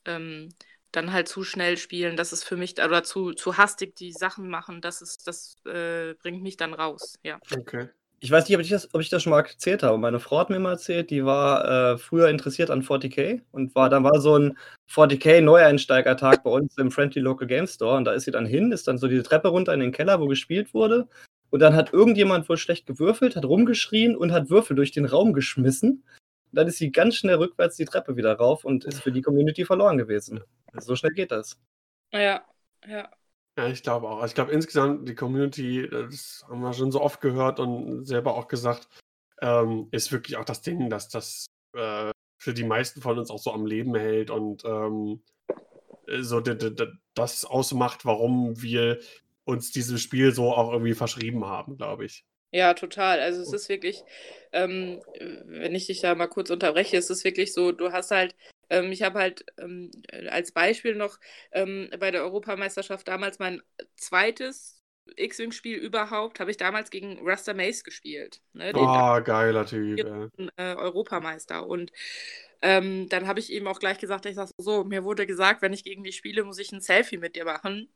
S3: ähm, dann halt zu schnell spielen, das ist für mich, oder zu, zu hastig die Sachen machen, das ist, das äh, bringt mich dann raus, ja.
S1: Okay.
S2: Ich weiß nicht, ob ich, das, ob ich das schon mal erzählt habe. Meine Frau hat mir mal erzählt, die war äh, früher interessiert an 40k und war, dann war so ein 40k Neueinsteigertag bei uns im Friendly Local Game Store und da ist sie dann hin, ist dann so diese Treppe runter in den Keller, wo gespielt wurde und dann hat irgendjemand wohl schlecht gewürfelt, hat rumgeschrien und hat Würfel durch den Raum geschmissen. Und dann ist sie ganz schnell rückwärts die Treppe wieder rauf und ist für die Community verloren gewesen. So schnell geht das.
S3: Ja, ja.
S1: Ja, ich glaube auch. Ich glaube insgesamt, die Community, das haben wir schon so oft gehört und selber auch gesagt, ähm, ist wirklich auch das Ding, dass das äh, für die meisten von uns auch so am Leben hält und ähm, so d- d- das ausmacht, warum wir uns diesem Spiel so auch irgendwie verschrieben haben, glaube ich.
S3: Ja, total. Also es ist wirklich, ähm, wenn ich dich da mal kurz unterbreche, es ist wirklich so, du hast halt, ähm, ich habe halt ähm, als Beispiel noch ähm, bei der Europameisterschaft damals mein zweites X-Wing-Spiel überhaupt, habe ich damals gegen Raster Mace gespielt. Ne,
S1: Ah, geiler Typ. ey.
S3: äh, Europameister. Und ähm, dann habe ich ihm auch gleich gesagt, ich sag so, mir wurde gesagt, wenn ich gegen die spiele, muss ich ein Selfie mit dir machen.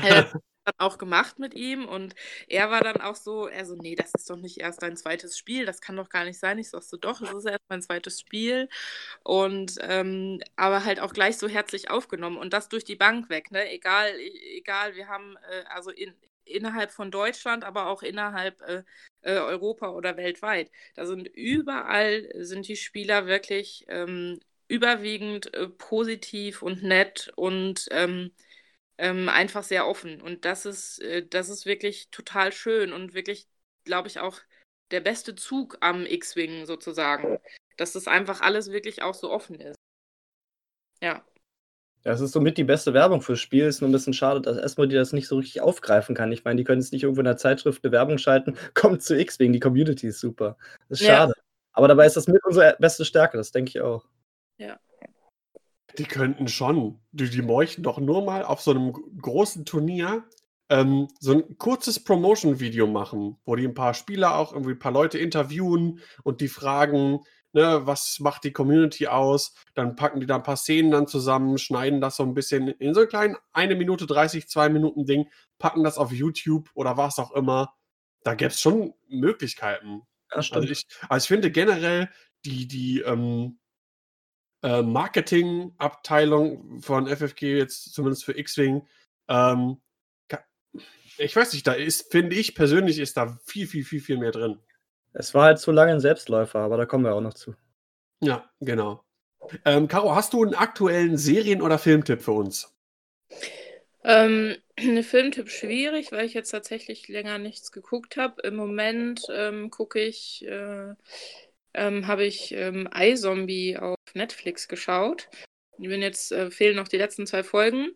S3: Äh, dann auch gemacht mit ihm und er war dann auch so, er so, nee, das ist doch nicht erst dein zweites Spiel, das kann doch gar nicht sein. Ich sag so, doch, es ist erst mein zweites Spiel und ähm, aber halt auch gleich so herzlich aufgenommen und das durch die Bank weg, ne? Egal, e- egal, wir haben äh, also in, innerhalb von Deutschland, aber auch innerhalb äh, äh, Europa oder weltweit. Da sind überall sind die Spieler wirklich ähm, überwiegend äh, positiv und nett und ähm, ähm, einfach sehr offen. Und das ist, äh, das ist wirklich total schön und wirklich, glaube ich, auch der beste Zug am X-Wing sozusagen. Dass das einfach alles wirklich auch so offen ist. Ja.
S2: Ja, es ist somit die beste Werbung fürs Spiel. Ist nur ein bisschen schade, dass Asmodee das nicht so richtig aufgreifen kann. Ich meine, die können jetzt nicht irgendwo in der Zeitschrift eine Werbung schalten. Kommt zu X-Wing, die Community ist super. Das ist
S3: Ja.
S2: schade. Aber dabei ist das mit unsere beste Stärke, das denke ich auch.
S3: Ja.
S1: Die könnten schon. Die, die bräuchten doch nur mal auf so einem großen Turnier ähm, so ein kurzes Promotion-Video machen, wo die ein paar Spieler auch irgendwie ein paar Leute interviewen und die fragen, ne, was macht die Community aus? Dann packen die da ein paar Szenen dann zusammen, schneiden das so ein bisschen in so einen kleinen 1 Minute 30, 2 Minuten Ding, packen das auf YouTube oder was auch immer. Da gäbe es schon Möglichkeiten. Also ich, also ich finde generell die, die ähm, äh, Marketingabteilung von FFG, jetzt zumindest für X-Wing, ähm, ich weiß nicht, da ist, finde ich persönlich, ist da viel, viel, viel, viel mehr drin.
S2: Es war halt zu lange ein Selbstläufer, aber da kommen wir auch noch zu.
S1: Ja, genau. Ähm, Caro, hast du einen aktuellen Serien- oder Filmtipp für uns?
S3: Ähm, eine Filmtipp schwierig, weil ich jetzt tatsächlich länger nichts geguckt habe. Im Moment ähm, gucke ich, äh, ähm, habe ich ähm, iZombie auf Netflix geschaut. Ich bin jetzt, äh, fehlen noch die letzten zwei Folgen.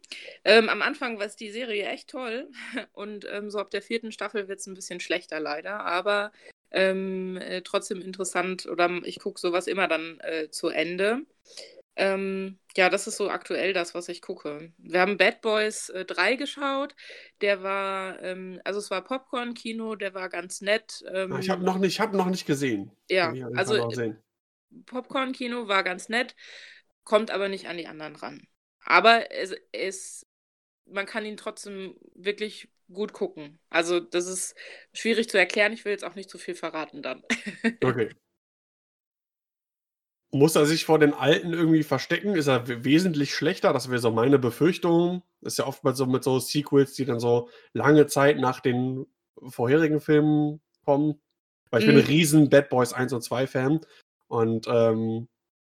S3: Ähm, am Anfang war die Serie echt toll und ähm, so ab der vierten Staffel wird es ein bisschen schlechter leider, aber ähm, äh, trotzdem interessant oder ich gucke sowas immer dann äh, zu Ende. Ähm, ja, das ist so aktuell das, was ich gucke. Wir haben Bad Boys äh, 3 geschaut. Der war, ähm, also es war Popcorn-Kino, der war ganz nett. Ähm,
S1: Ah, Ich habe noch, nicht- ich hab noch nicht gesehen.
S3: ja, also. Popcorn-Kino war ganz nett, kommt aber nicht an die anderen ran. Aber es, es, man kann ihn trotzdem wirklich gut gucken. Also das ist schwierig zu erklären. Ich will jetzt auch nicht zu viel verraten dann.
S1: Okay. Muss er sich vor den Alten irgendwie verstecken? Ist er we- wesentlich schlechter? Das wäre so meine Befürchtung. Ist ja oftmals so mit so Sequels, die dann so lange Zeit nach den vorherigen Filmen kommen. Weil ich bin
S3: Mm.
S1: ein riesen Bad Boys 1 und 2 Fan. Und ähm,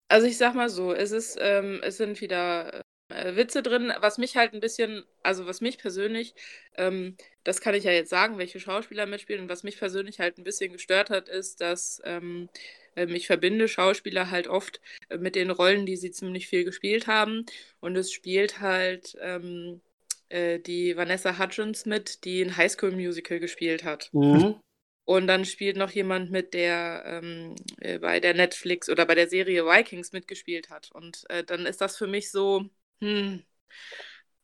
S3: Also ich sag mal so, es ist, ähm, es sind wieder äh, Witze drin, was mich halt ein bisschen, also was mich persönlich, ähm, das kann ich ja jetzt sagen, welche Schauspieler mitspielen, und was mich persönlich halt ein bisschen gestört hat, ist, dass ähm, ähm, ich verbinde Schauspieler halt oft äh, mit den Rollen, die sie ziemlich viel gespielt haben. Und es spielt halt ähm, äh, die Vanessa Hudgens mit, die ein Highschool-Musical gespielt hat.
S1: mhm.
S3: Und dann spielt noch jemand mit, der ähm, äh, bei der Netflix oder bei der Serie Vikings mitgespielt hat. Und äh, dann ist das für mich so, hm,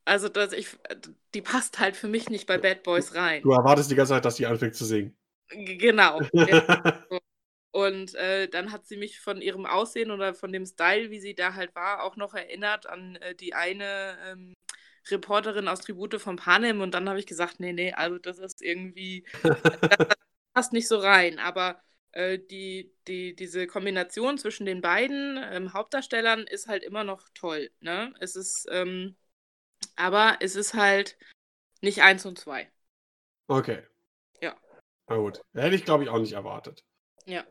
S3: also dass ich, die passt halt für mich nicht bei Bad Boys rein.
S1: du erwartest die ganze Zeit, dass die anfängt zu singen.
S3: G genau. Ja. Und äh, dann hat sie mich von ihrem Aussehen oder von dem Style, wie sie da halt war, auch noch erinnert an äh, die eine ähm, Reporterin aus Tribute von Panem. Und dann habe ich gesagt, nee, nee, also das ist irgendwie, das passt nicht so rein. Aber äh, die, die, diese Kombination zwischen den beiden ähm, Hauptdarstellern ist halt immer noch toll. Ne? Es ist, ähm, aber es ist halt nicht eins und zwei.
S1: okay.
S3: Ja.
S1: Na gut. Hätte ich, glaube ich, auch nicht erwartet.
S3: Ja.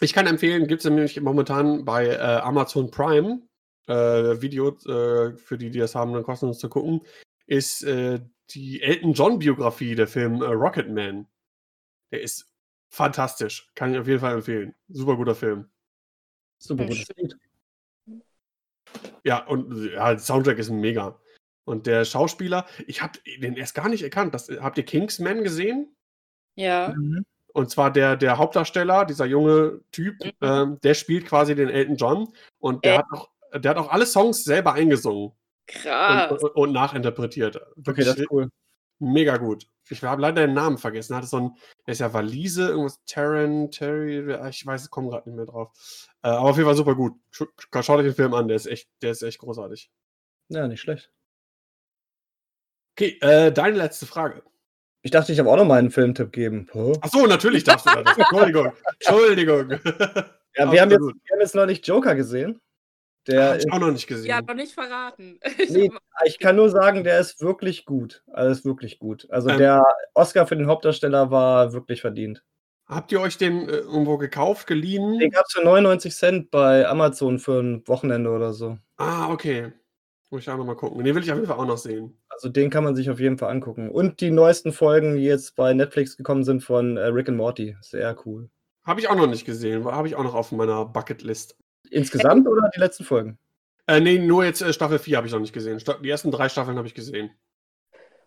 S1: Ich kann empfehlen, gibt es nämlich momentan bei äh, Amazon Prime äh, Video, äh, für die, die das haben, dann kostenlos zu gucken, ist äh, die Elton John Biografie, der Film äh, Rocketman. Der ist fantastisch. Kann ich auf jeden Fall empfehlen. Super guter Film.
S2: Super
S3: Ja,
S2: gutes Lied.
S1: Ja, und ja, der Soundtrack ist mega. Und der Schauspieler, ich habe den erst gar nicht erkannt. Das, habt ihr Kingsman gesehen?
S3: Ja.
S2: Mhm.
S1: Und zwar der, der Hauptdarsteller, dieser junge Typ,
S3: Mhm.
S1: ähm, der spielt quasi den Elton John. Und der,
S3: Äh.
S1: hat auch, der hat auch alle Songs selber eingesungen
S3: Krass.
S1: und, und, und nachinterpretiert.
S2: Okay,
S1: Wirklich
S2: das ist cool.
S1: mega gut. Ich habe leider den Namen vergessen. Er hatte so ein, der ist ja Walise, irgendwas, Terran, Terry, ich weiß, ich komme gerade nicht mehr drauf. Äh, aber auf jeden Fall super gut. Sch schaut euch den Film an, der ist echt, der ist echt großartig.
S2: Ja, nicht schlecht.
S1: Okay, äh, deine letzte Frage.
S2: Ich dachte, ich habe auch noch mal einen Filmtipp geben. Puh.
S1: Ach so, natürlich darfst du das. Entschuldigung. Entschuldigung.
S2: Ja, wir haben, jetzt, wir haben jetzt neulich Joker gesehen. Der
S1: Hab ich
S2: ist,
S1: auch noch nicht gesehen.
S3: Ja, noch nicht verraten.
S2: nee, ich kann nur sagen, der ist wirklich gut. Also ist wirklich gut. Also
S1: Ähm.
S2: der Oscar für den Hauptdarsteller war wirklich verdient.
S1: Habt ihr euch den äh, irgendwo gekauft, geliehen?
S2: Den gab es für 99 Cent bei Amazon für ein Wochenende oder so.
S1: Ah, okay. Muss ich auch noch mal gucken. Den will ich auf jeden Fall auch noch sehen.
S2: Also den kann man sich auf jeden Fall angucken. Und die neuesten Folgen, die jetzt bei Netflix gekommen sind von äh, Rick and Morty. Sehr cool.
S1: Habe ich auch noch nicht gesehen. Habe ich auch noch auf meiner Bucketlist.
S2: Insgesamt oder die letzten Folgen?
S1: Äh, nee, nur jetzt äh, Staffel 4 habe ich noch nicht gesehen. Sta die ersten drei Staffeln habe ich gesehen.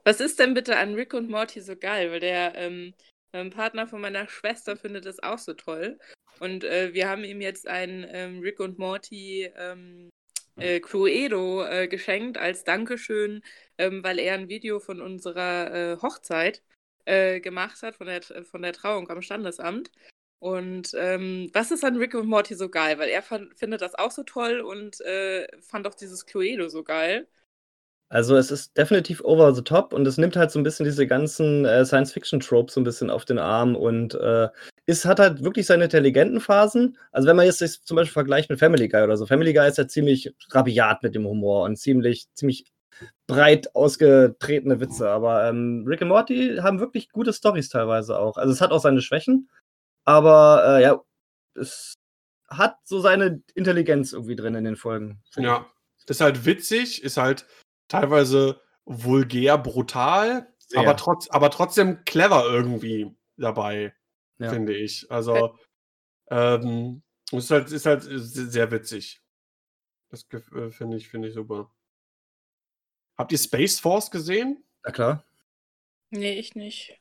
S3: Was ist denn bitte an Rick und Morty so geil? Weil der ähm, ähm, Partner von meiner Schwester findet das auch so toll. Und äh, wir haben ihm jetzt ein ähm, Rick und Morty ähm, äh, Cluedo äh, geschenkt als Dankeschön, ähm, weil er ein Video von unserer äh, Hochzeit äh, gemacht hat, von der, von der Trauung am Standesamt. Und ähm, was ist an Rick und Morty so geil? Weil er fand, findet das auch so toll und äh, fand auch dieses Cluedo so geil.
S2: Also es ist definitiv over the top und es nimmt halt so ein bisschen diese ganzen äh, Science-Fiction-Tropes so ein bisschen auf den Arm und äh, es hat halt wirklich seine intelligenten Phasen. Also wenn man jetzt sich zum Beispiel vergleicht mit Family Guy oder so, Family Guy ist ja ziemlich rabiat mit dem Humor und ziemlich, ziemlich breit ausgetretene Witze. Aber ähm, Rick und Morty haben wirklich gute Stories teilweise auch. Also es hat auch seine Schwächen, aber äh, ja, es hat so seine Intelligenz irgendwie drin in den Folgen.
S1: Ja, ist halt witzig, ist halt teilweise vulgär, brutal, aber, trotz, aber trotzdem clever irgendwie dabei, ja. finde ich. Also, ähm, ist halt, ist halt sehr witzig. Das äh, finde ich, finde ich super. Habt ihr Space Force gesehen?
S2: Na klar.
S3: Nee, ich nicht.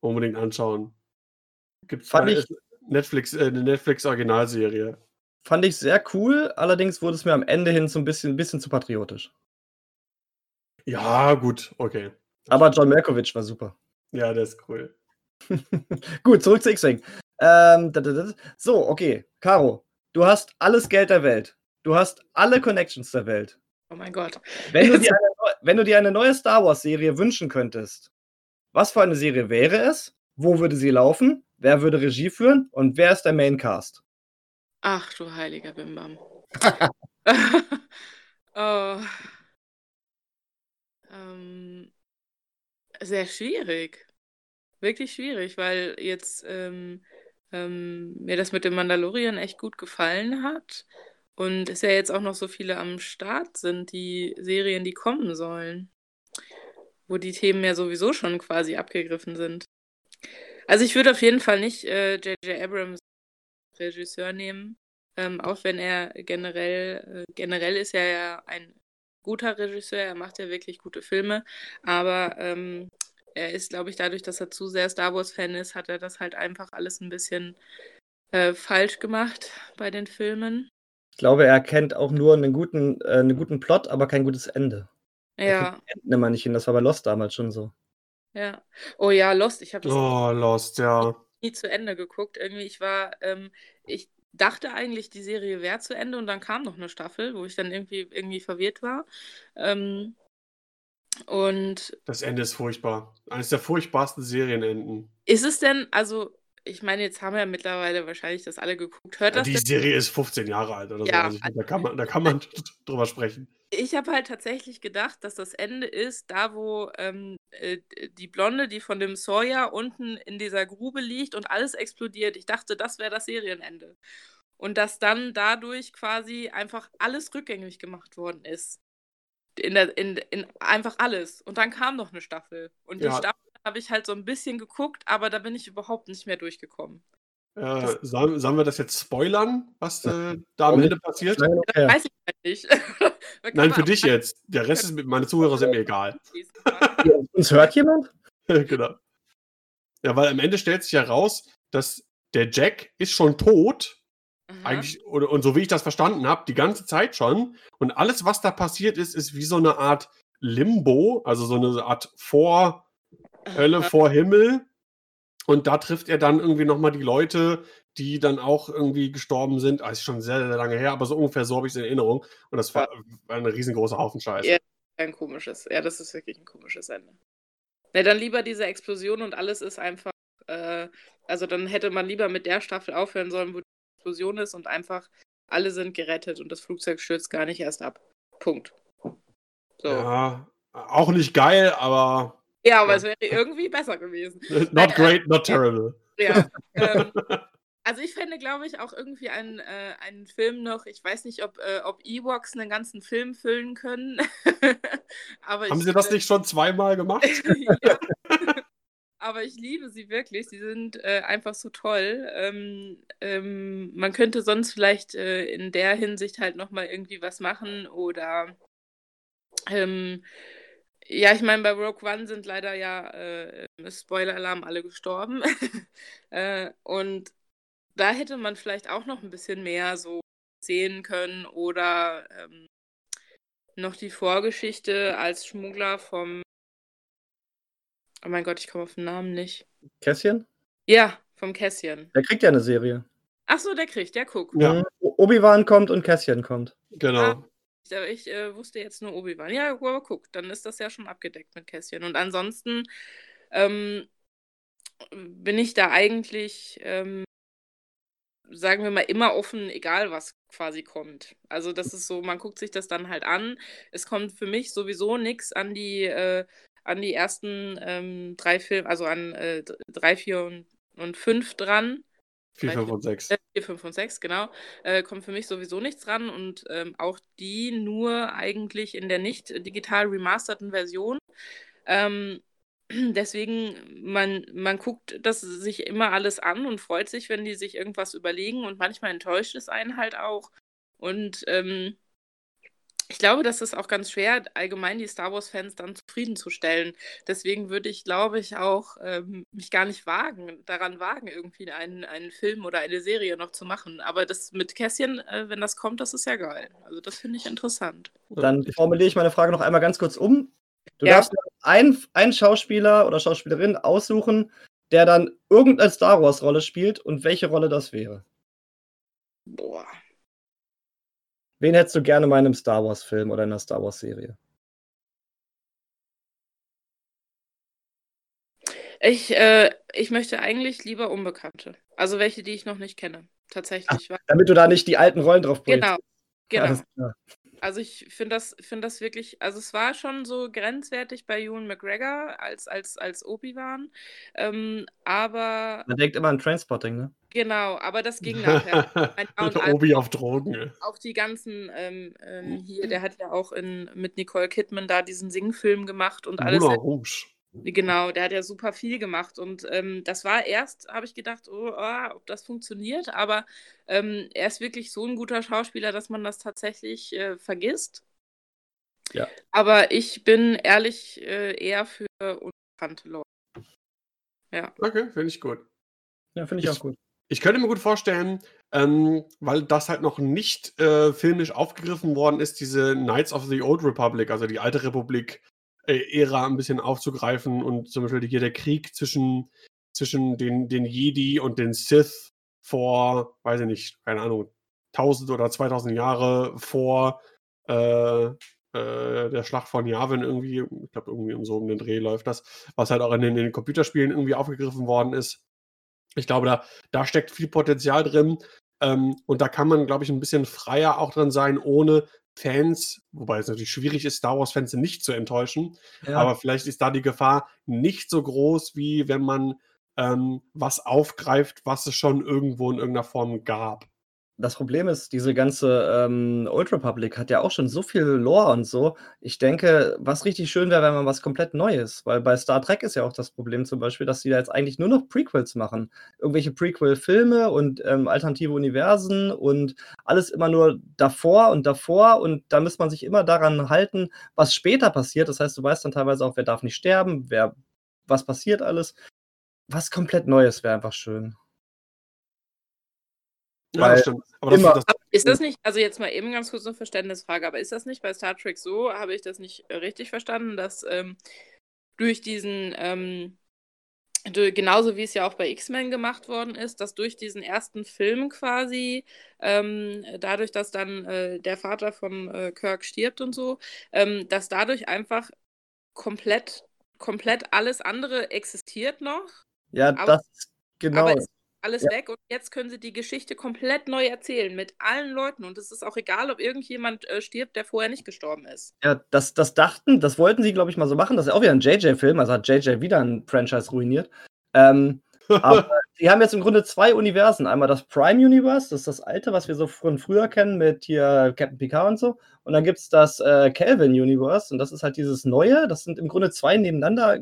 S1: Unbedingt anschauen.
S2: Gibt's Fand ich,
S1: Netflix, äh, eine Netflix-Originalserie.
S2: Fand ich sehr cool, allerdings wurde es mir am Ende hin so ein bisschen, ein bisschen zu patriotisch.
S1: Ja, gut, okay.
S2: Aber John Malkovich war super.
S1: Ja, der ist cool.
S2: gut, zurück zu X-Wing. Ähm, so, okay. Caro, du hast alles Geld der Welt. Du hast alle Connections der Welt.
S3: Oh mein Gott.
S2: Wenn du dir eine, wenn du dir eine neue Star Wars-Serie wünschen könntest, was für eine Serie wäre es? Wo würde sie laufen? Wer würde Regie führen? Und wer ist der Maincast?
S3: Ach du heiliger Bimbam. oh. Ähm, sehr schwierig. Wirklich schwierig, weil jetzt ähm, ähm, mir das mit dem Mandalorian echt gut gefallen hat. Und es ja jetzt auch noch so viele am Start sind, die Serien, die kommen sollen. Wo die Themen ja sowieso schon quasi abgegriffen sind. Also ich würde auf jeden Fall nicht J.J. Äh, Abrams Regisseur nehmen. Ähm, auch wenn er generell, äh, generell ist er ja ein guter Regisseur, er macht ja wirklich gute Filme, aber ähm, er ist, glaube ich, dadurch, dass er zu sehr Star Wars-Fan ist, hat er das halt einfach alles ein bisschen äh, falsch gemacht bei den Filmen.
S2: Ich glaube, er kennt auch nur einen guten, äh, einen guten Plot, aber kein gutes Ende.
S3: Ja.
S2: Enden immer nicht hin. Das war bei Lost damals schon so.
S3: Ja. Oh ja, Lost. Ich habe
S1: Oh, Lost, ja.
S3: Nie zu Ende geguckt. Irgendwie, ich war, ähm, ich dachte eigentlich, die Serie wäre zu Ende und dann kam noch eine Staffel, wo ich dann irgendwie, irgendwie verwirrt war. Ähm, und.
S1: Das Ende ist furchtbar. Eines der furchtbarsten Serienenden.
S3: Ist es denn, also, ich meine, jetzt haben wir ja mittlerweile wahrscheinlich das alle geguckt. Hört
S1: ja,
S3: das
S1: die
S3: denn?
S1: Serie ist 15 Jahre alt oder
S3: ja,
S1: so. Also, da kann man, da kann man drüber sprechen.
S3: Ich habe halt tatsächlich gedacht, dass das Ende ist, da wo ähm, äh, die Blonde, die von dem Sawyer unten in dieser Grube liegt und alles explodiert. Ich dachte, das wäre das Serienende. Und dass dann dadurch quasi einfach alles rückgängig gemacht worden ist. In der, in, in einfach alles. Und dann kam noch eine Staffel. Und die
S1: Ja.
S3: Staffel habe ich halt so ein bisschen geguckt, aber da bin ich überhaupt nicht mehr durchgekommen.
S1: Äh, sollen, sollen wir das jetzt spoilern, was äh, da am Ende passiert?
S2: Nein, okay.
S3: weiß ich halt nicht.
S1: Nein, für dich jetzt. Der Rest ist mit meine Zuhörer sind mir egal.
S2: Uns hört jemand?
S1: genau. Ja, weil am Ende stellt sich ja raus, dass der Jack ist schon tot.
S3: Aha.
S1: Eigentlich, oder, und so wie ich das verstanden habe, die ganze Zeit schon. Und alles, was da passiert ist, ist wie so eine Art Limbo, also so eine Art Vor Hölle,
S3: Aha.
S1: vor Himmel. Und da trifft er dann irgendwie nochmal die Leute, die dann auch irgendwie gestorben sind. Also ist schon sehr, sehr lange her, aber so ungefähr so habe ich es in Erinnerung. Und das war, war ein riesengroßer Haufen Scheiße.
S3: Ja. Ein komisches. Ja, das ist wirklich ein komisches Ende. Ne, dann lieber diese Explosion und alles ist einfach. Äh, also dann hätte man lieber mit der Staffel aufhören sollen, wo die Explosion ist und einfach alle sind gerettet und das Flugzeug stürzt gar nicht erst ab. Punkt. So. Ja,
S1: Ja, auch nicht geil, aber
S3: aber
S1: Ja.
S3: es wäre irgendwie besser gewesen.
S1: not great, not terrible.
S3: Ja. ähm, also ich fände ja, glaube ich, auch irgendwie einen, äh, einen Film noch. Ich weiß nicht, ob, äh, ob Ewoks einen ganzen Film füllen können.
S1: Aber Haben Sie das äh, nicht schon zweimal gemacht?
S3: ja. Aber ich liebe sie wirklich. Sie sind äh, einfach so toll. Ähm, ähm, man könnte sonst vielleicht äh, in der Hinsicht halt nochmal irgendwie was machen oder ähm, ja, ich meine, bei Rogue One sind leider ja, äh, Spoiler-Alarm, alle gestorben. äh, und da hätte man vielleicht auch noch ein bisschen mehr so sehen können oder ähm, noch die Vorgeschichte als Schmuggler vom. Oh mein Gott, ich komme auf den Namen nicht.
S2: Kässchen?
S3: Ja, vom Kässchen.
S2: Der kriegt ja eine Serie.
S3: Ach so, der kriegt, ja, guck.
S2: Ja. Obi-Wan kommt und Kässchen kommt.
S1: Genau. Ah,
S3: ich äh, wusste jetzt nur Obi-Wan. Ja, aber guck, dann ist das ja schon abgedeckt mit Kässchen. Und ansonsten ähm, bin ich da eigentlich, ähm, sagen wir mal, immer offen, egal was quasi kommt. Also das ist so, man guckt sich das dann halt an. Es kommt für mich sowieso nichts an die, äh, an die ersten ähm, drei Filme, also an äh, drei, vier und, und fünf dran.
S1: 4, 5 und 6.
S3: 4, 5 und 6, genau. Äh, kommt für mich sowieso nichts dran und ähm, auch die nur eigentlich in der nicht digital remasterten Version. Ähm, deswegen, man, man guckt das sich immer alles an und freut sich, wenn die sich irgendwas überlegen und manchmal enttäuscht es einen halt auch. Und ähm, ich glaube, das ist auch ganz schwer, allgemein die Star Wars-Fans dann zufriedenzustellen. Deswegen würde ich, glaube ich, auch ähm, mich gar nicht wagen, daran wagen, irgendwie einen, einen Film oder eine Serie noch zu machen. Aber das mit Kässchen, äh, wenn das kommt, das ist ja geil. Also das finde ich interessant.
S2: Dann formuliere ich meine Frage noch einmal ganz kurz um. Du ja. darfst einen, einen Schauspieler oder Schauspielerin aussuchen, der dann irgendeine Star Wars-Rolle spielt und welche Rolle das wäre.
S3: Boah.
S2: Wen hättest du gerne mal in einem Star Wars-Film oder in einer Star Wars-Serie?
S3: Ich, äh, ich möchte eigentlich lieber Unbekannte. Also welche, die ich noch nicht kenne. Tatsächlich.
S2: Ach, damit du da nicht die alten Rollen drauf
S3: Genau. Genau. Also ich finde das, find das wirklich, also es war schon so grenzwertig bei Ewan McGregor als, als, als Obi-Wan, ähm, aber...
S2: Man denkt immer an Transporting, ne?
S3: Genau, aber das ging nachher.
S1: Obi auf Drogen.
S3: Auch die ganzen, ähm, ähm, hier, der hat ja auch in, mit Nicole Kidman da diesen Singfilm gemacht und alles.
S1: Moulin Rouge.
S3: Genau, der hat ja super viel gemacht und ähm, das war erst, habe ich gedacht, oh, oh, ob das funktioniert, aber ähm, er ist wirklich so ein guter Schauspieler, dass man das tatsächlich äh, vergisst.
S2: Ja.
S3: Aber ich bin ehrlich äh, eher für unbekannte Leute.
S1: Ja. Okay, finde ich gut.
S2: Ja, finde ich, ich, auch gut.
S1: Ich könnte mir gut vorstellen, ähm, weil das halt noch nicht äh, filmisch aufgegriffen worden ist, diese Knights of the Old Republic, also die alte Republik, äh, ein bisschen aufzugreifen und zum Beispiel hier der Krieg zwischen, zwischen den, den Jedi und den Sith vor, weiß ich nicht, keine Ahnung, 1000 oder 2000 Jahre vor äh, äh, der Schlacht von Yavin irgendwie, ich glaube irgendwie um so um den Dreh läuft das, was halt auch in den, in den Computerspielen irgendwie aufgegriffen worden ist. Ich glaube, da, da steckt viel Potenzial drin. Ähm, und da kann man, glaube ich, ein bisschen freier auch drin sein, ohne Fans, wobei es natürlich schwierig ist, Star Wars-Fans nicht zu enttäuschen, ja. aber vielleicht ist da die Gefahr nicht so groß, wie wenn man ähm, was aufgreift, was es schon irgendwo in irgendeiner Form gab
S2: das Problem ist, diese ganze ähm, Old Republic hat ja auch schon so viel Lore und so. Ich denke, was richtig schön wäre, wenn man was komplett Neues, weil bei Star Trek ist ja auch das Problem zum Beispiel, dass die da jetzt eigentlich nur noch Prequels machen. Irgendwelche Prequel-Filme und ähm, alternative Universen und alles immer nur davor und davor und da muss man sich immer daran halten, was später passiert. Das heißt, du weißt dann teilweise auch, wer darf nicht sterben, wer, was passiert alles. Was komplett Neues wäre einfach schön.
S1: Ja, das stimmt. Aber das,
S3: das, ist das nicht, also jetzt mal eben ganz kurz eine Verständnisfrage, aber ist das nicht bei Star Trek so, habe ich das nicht richtig verstanden, dass ähm, durch diesen, ähm, durch, genauso wie es ja auch bei X-Men gemacht worden ist, dass durch diesen ersten Film quasi, ähm, dadurch, dass dann äh, der Vater von äh, Kirk stirbt und so, ähm, dass dadurch einfach komplett, komplett alles andere existiert noch?
S2: Ja, aber, das genau. Aber es
S3: alles ja. weg und jetzt können sie die Geschichte komplett neu erzählen mit allen Leuten und es ist auch egal, ob irgendjemand äh, stirbt, der vorher nicht gestorben ist.
S2: Ja, das, das dachten, das wollten sie, glaube ich, mal so machen. Das ist ja auch wieder ein JJ-Film, also hat JJ wieder ein Franchise ruiniert. Ähm, Aber die haben jetzt im Grunde zwei Universen. Einmal das Prime Universe, das ist das alte, was wir so von früher kennen mit hier Captain Picard und so. Und dann gibt es das äh, Kelvin Universe und das ist halt dieses neue. Das sind im Grunde zwei nebeneinander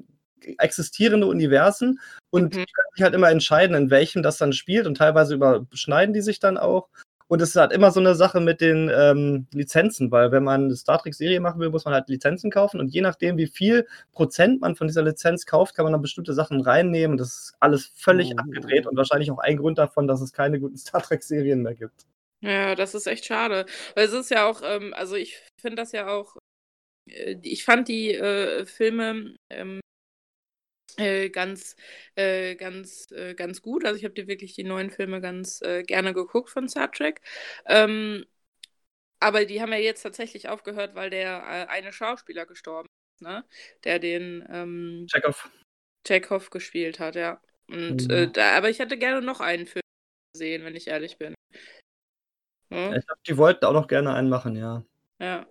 S2: existierende Universen und
S3: Mhm.
S2: die können sich halt immer entscheiden, in welchem das dann spielt und teilweise überschneiden die sich dann auch. Und es ist halt immer so eine Sache mit den ähm, Lizenzen, weil wenn man eine Star Trek-Serie machen will, muss man halt Lizenzen kaufen und je nachdem, wie viel Prozent man von dieser Lizenz kauft, kann man dann bestimmte Sachen reinnehmen und das ist alles völlig
S1: Oh.
S2: abgedreht und wahrscheinlich auch ein Grund davon, dass es keine guten Star Trek-Serien mehr gibt.
S3: Ja, das ist echt schade. Weil es ist ja auch, ähm, also ich finde das ja auch, äh, ich fand die äh, Filme ähm, äh, ganz, äh, ganz, äh, ganz gut. Also ich habe dir wirklich die neuen Filme ganz äh, gerne geguckt von Star Trek. Ähm, aber die haben ja jetzt tatsächlich aufgehört, weil der äh, eine Schauspieler gestorben ist, ne? Der den ähm,
S2: Chekhov.
S3: Chekhov gespielt hat, ja. Und
S2: Mhm.
S3: da, aber ich hätte gerne noch einen Film gesehen, wenn ich ehrlich bin.
S2: Ja, ich glaube, die wollten auch noch gerne einen machen, ja.
S3: ja.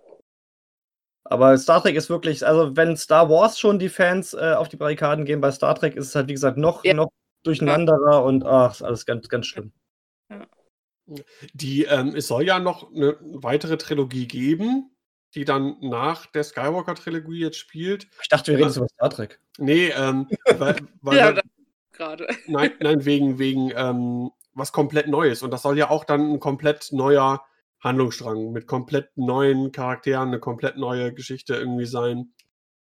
S2: Aber Star Trek ist wirklich, also wenn Star Wars schon die Fans äh, auf die Barrikaden gehen, bei Star Trek ist es halt, wie gesagt, noch,
S3: Ja.
S2: noch durcheinanderer und ach, ist alles ganz, ganz schlimm.
S1: Die, ähm, es soll ja noch eine weitere Trilogie geben, die dann nach der Skywalker-Trilogie jetzt spielt.
S2: Ich dachte, wir reden jetzt über Star Trek.
S1: Nee, ähm, weil, weil
S3: Ja, Gerade.
S1: nein, nein, wegen, wegen ähm, was komplett Neues. Und das soll ja auch dann ein komplett neuer Handlungsstrang mit komplett neuen Charakteren, eine komplett neue Geschichte irgendwie sein.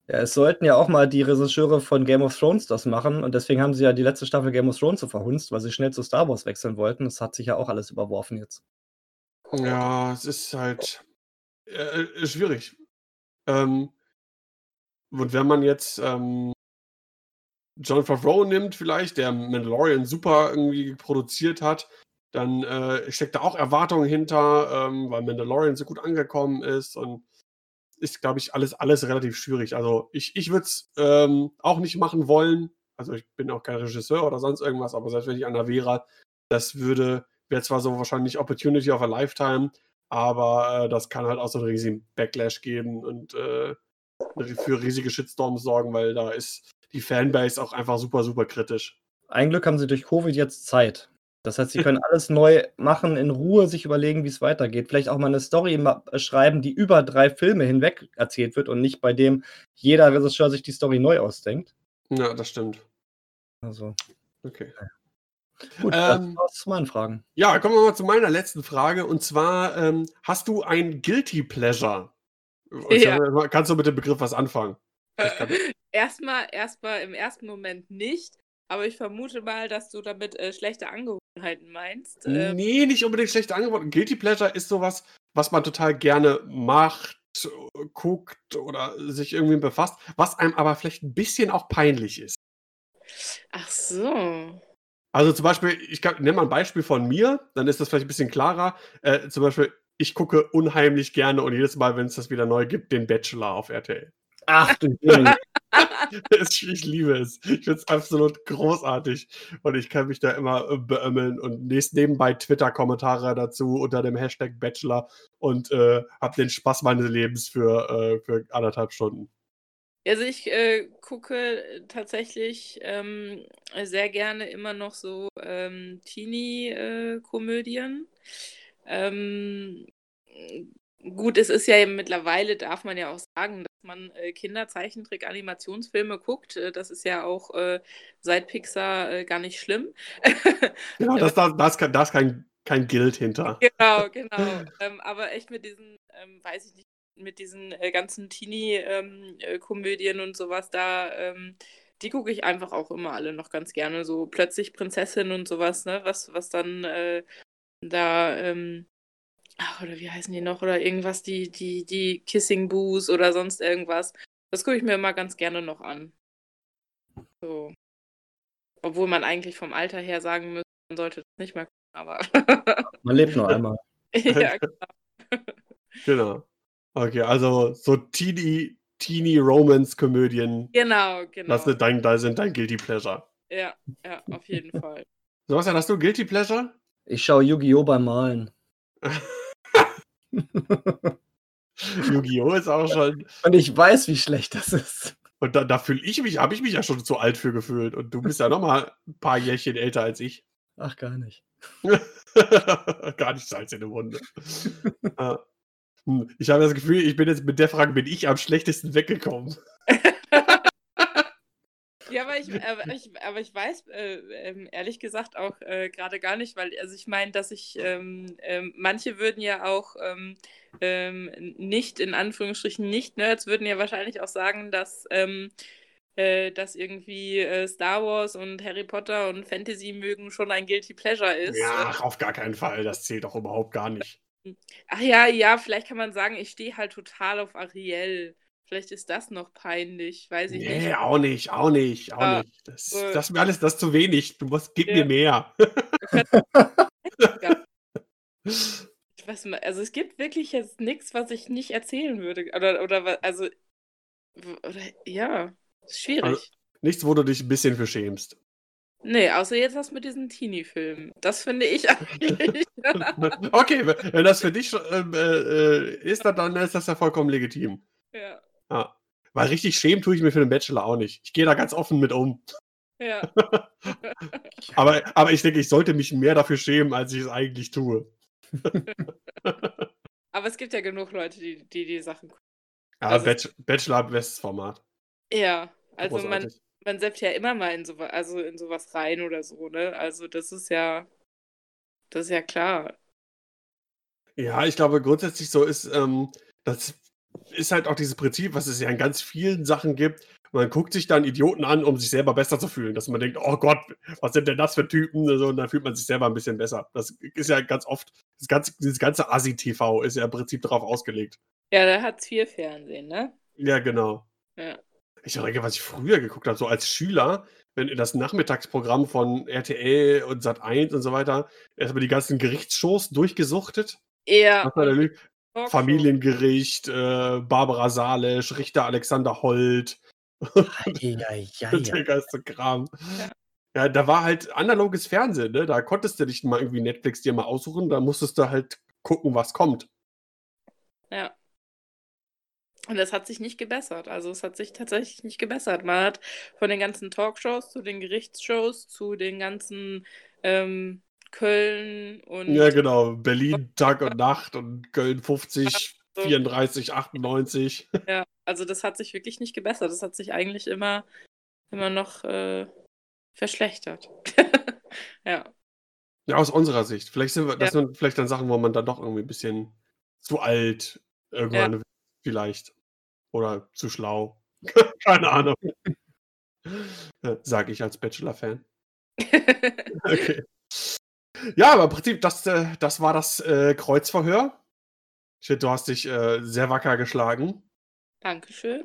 S2: Ja, es sollten ja auch mal die Regisseure von Game of Thrones das machen und deswegen haben sie ja die letzte Staffel Game of Thrones so verhunzt, weil sie schnell zu Star Wars wechseln wollten. Das hat sich ja auch alles überworfen jetzt.
S1: Ja, es ist halt äh, äh, schwierig. Ähm, und wenn man jetzt ähm, John Favreau nimmt, vielleicht, der Mandalorian super irgendwie produziert hat, dann äh, steckt da auch Erwartungen hinter, ähm, weil Mandalorian so gut angekommen ist und ist, glaube ich, alles, alles relativ schwierig. Also ich, ich würde es ähm, auch nicht machen wollen. Also ich bin auch kein Regisseur oder sonst irgendwas, aber selbst wenn ich einer wäre, das würde, wäre zwar so wahrscheinlich Opportunity of a Lifetime, aber äh, das kann halt auch so einen riesigen Backlash geben und äh, für riesige Shitstorms sorgen, weil da ist die Fanbase auch einfach super, super kritisch.
S2: Ein Glück haben sie durch Covid jetzt Zeit. Das heißt, sie können alles neu machen, in Ruhe sich überlegen, wie es weitergeht. Vielleicht auch mal eine Story äh, schreiben, die über drei Filme hinweg erzählt wird und nicht bei dem jeder Regisseur sich die Story neu ausdenkt.
S1: Ja, das stimmt.
S2: Also,
S1: Okay.
S2: gut,
S1: Ähm,
S2: das war's zu meinen Fragen.
S1: Ja, kommen wir mal zu meiner letzten Frage. Und zwar, ähm, hast du ein Guilty Pleasure?
S3: Ja.
S1: Kannst du mit dem Begriff was anfangen?
S3: Erstmal, erstmal im ersten Moment nicht, aber ich vermute mal, dass du damit äh, schlechte Angewohnheiten meinst. Ähm,
S1: Nee, nicht unbedingt schlechte Angebote. Guilty Pleasure ist sowas, was man total gerne macht, guckt oder sich irgendwie befasst, was einem aber vielleicht ein bisschen auch peinlich ist.
S3: Ach so.
S1: Also zum Beispiel, ich nenne mal ein Beispiel von mir, dann ist das vielleicht ein bisschen klarer. Äh, zum Beispiel, ich gucke unheimlich gerne und jedes Mal, wenn es das wieder neu gibt, den Bachelor auf RTL.
S2: Ach du
S1: ich liebe es. Ich finde es absolut großartig. Und ich kann mich da immer äh, beömmeln und nächst nebenbei Twitter-Kommentare dazu unter dem Hashtag Bachelor und äh, habe den Spaß meines Lebens für, äh, für anderthalb Stunden.
S3: Also ich äh, gucke tatsächlich ähm, sehr gerne immer noch so ähm, Teenie-Komödien. ähm, gut, es ist ja mittlerweile, darf man ja auch sagen, man äh, Kinderzeichentrick-Animationsfilme guckt. Äh, das ist ja auch äh, seit Pixar äh, gar nicht schlimm.
S1: Genau, das, das, das, kann, das kein, kein Guild hinter.
S3: Genau, genau. ähm, aber echt mit diesen, ähm, weiß ich nicht, mit diesen äh, ganzen Teenie-Komödien und sowas da, ähm, die gucke ich einfach auch immer alle noch ganz gerne. So plötzlich Prinzessin und sowas, ne? Was, was dann äh, da, ähm, ach, oder wie heißen die noch? Oder irgendwas, die, die, die Kissing Boos oder sonst irgendwas. Das gucke ich mir immer ganz gerne noch an. So. Obwohl man eigentlich vom Alter her sagen müsste, man sollte das nicht mehr gucken, aber.
S2: Man lebt nur einmal.
S3: ja, genau.
S1: Genau. Okay, also so Teenie, Teenie Romance-Komödien,
S3: Genau, genau.
S1: das sind dein, da sind dein Guilty Pleasure.
S3: Ja, ja, auf jeden Fall.
S1: Sebastian, hast du Guilty Pleasure?
S2: Ich schaue Yu-Gi-Oh! beim Malen.
S1: Yu-Gi-Oh! ist auch schon.
S2: Und ich weiß, wie schlecht das ist.
S1: Und da, da fühle ich mich, habe ich mich ja schon zu alt für gefühlt. Und du bist ja noch mal ein paar Jährchen älter als ich.
S2: Ach, gar nicht.
S1: Gar nicht Salz in der Wunde. Äh, hm, ich habe das Gefühl, ich bin jetzt mit der Frage bin ich am schlechtesten weggekommen.
S3: Ja, aber ich, aber ich, aber ich weiß äh, ähm, ehrlich gesagt auch äh, gerade gar nicht, weil, also ich meine, dass ich, ähm, ähm, manche würden ja auch ähm, ähm, nicht, in Anführungsstrichen Nicht-Nerds, würden ja wahrscheinlich auch sagen, dass, ähm, äh, dass irgendwie äh, Star Wars und Harry Potter und Fantasy mögen schon ein Guilty Pleasure ist.
S1: Ja, auf gar keinen Fall. Das zählt doch überhaupt gar nicht.
S3: Ach ja, ja, vielleicht kann man sagen, ich stehe halt total auf Ariel. Vielleicht ist das noch peinlich, weiß ich
S1: Nee,
S3: nicht.
S1: auch nicht, auch nicht, auch
S3: Ah,
S1: nicht. Das,
S3: äh.
S1: das ist mir alles das ist zu wenig. Du musst, gib
S3: Ja.
S1: mir mehr.
S3: Ja. Ich weiß mal, also es gibt wirklich jetzt nichts, was ich nicht erzählen würde. Oder, oder also, oder, ja, ist schwierig.
S1: Also- Nichts, wo du dich ein bisschen für schämst.
S3: nee, außer jetzt das mit diesen Teenie-Filmen. Das finde ich eigentlich.
S1: okay, wenn das für dich ähm, äh, äh, ist, dann ist das ja vollkommen legitim.
S3: ja,
S1: Ja. Weil richtig schämen tue ich mir für den Bachelor auch nicht. Ich gehe da ganz offen mit um.
S3: ja.
S1: Aber, aber ich denke, ich sollte mich mehr dafür schämen, als ich es eigentlich tue.
S3: Aber es gibt ja genug Leute, die die, die Sachen gucken.
S1: Ja,
S3: Also-
S1: Bach- Bachelor, bestes Format.
S3: Ja, also man,
S1: Großartig.
S3: man seppt ja immer mal in sowas, also in sowas rein oder so, ne? Also das ist ja, das ist ja klar.
S1: Ja, ich glaube, grundsätzlich so ist, ähm, das ist halt auch dieses Prinzip, was es ja in ganz vielen Sachen gibt. Man guckt sich dann Idioten an, um sich selber besser zu fühlen. Dass man denkt, oh Gott, was sind denn das für Typen? Also, und dann fühlt man sich selber ein bisschen besser. Das ist ja ganz oft, das ganze, dieses ganze Asi-TV ist ja im Prinzip darauf ausgelegt.
S3: Ja, da hat's viel Fernsehen, ne?
S1: Ja, genau.
S3: Ja.
S1: Ich denke, was ich früher geguckt habe, so als Schüler, wenn in das Nachmittagsprogramm von RTL und Sat1 und so weiter, erstmal die ganzen Gerichtsshows durchgesuchtet.
S3: Eher Talkshow.
S1: Familiengericht, äh, Barbara Salesch, Richter Alexander Holt,
S2: Eieiei.
S1: der ganze Kram.
S3: Ja.
S1: Ja, da war halt analoges Fernsehen, ne? Da konntest du nicht mal irgendwie Netflix dir mal aussuchen, da musstest du halt gucken, was kommt.
S3: Ja. Und das hat sich nicht gebessert. Also es hat sich tatsächlich nicht gebessert. Man hat von den ganzen Talkshows zu den Gerichtsshows zu den ganzen ähm, Köln und
S1: Ja, genau. Berlin Tag und Nacht und Köln 50,
S3: so.
S1: 34, 98.
S3: ja, also das hat sich wirklich nicht gebessert. Das hat sich eigentlich immer, immer noch äh, verschlechtert. ja.
S1: Ja, aus unserer Sicht. Vielleicht sind wir, das
S3: Ja.
S1: sind vielleicht dann Sachen, wo man dann doch irgendwie ein bisschen zu alt irgendwann wird, vielleicht. Oder zu schlau. Keine Ahnung. Ja, Sag ich als Bachelor-Fan. Okay. Ja, aber im Prinzip, das, äh, das war das äh, Kreuzverhör. Ich finde, du hast dich äh, sehr wacker geschlagen
S3: Dankeschön.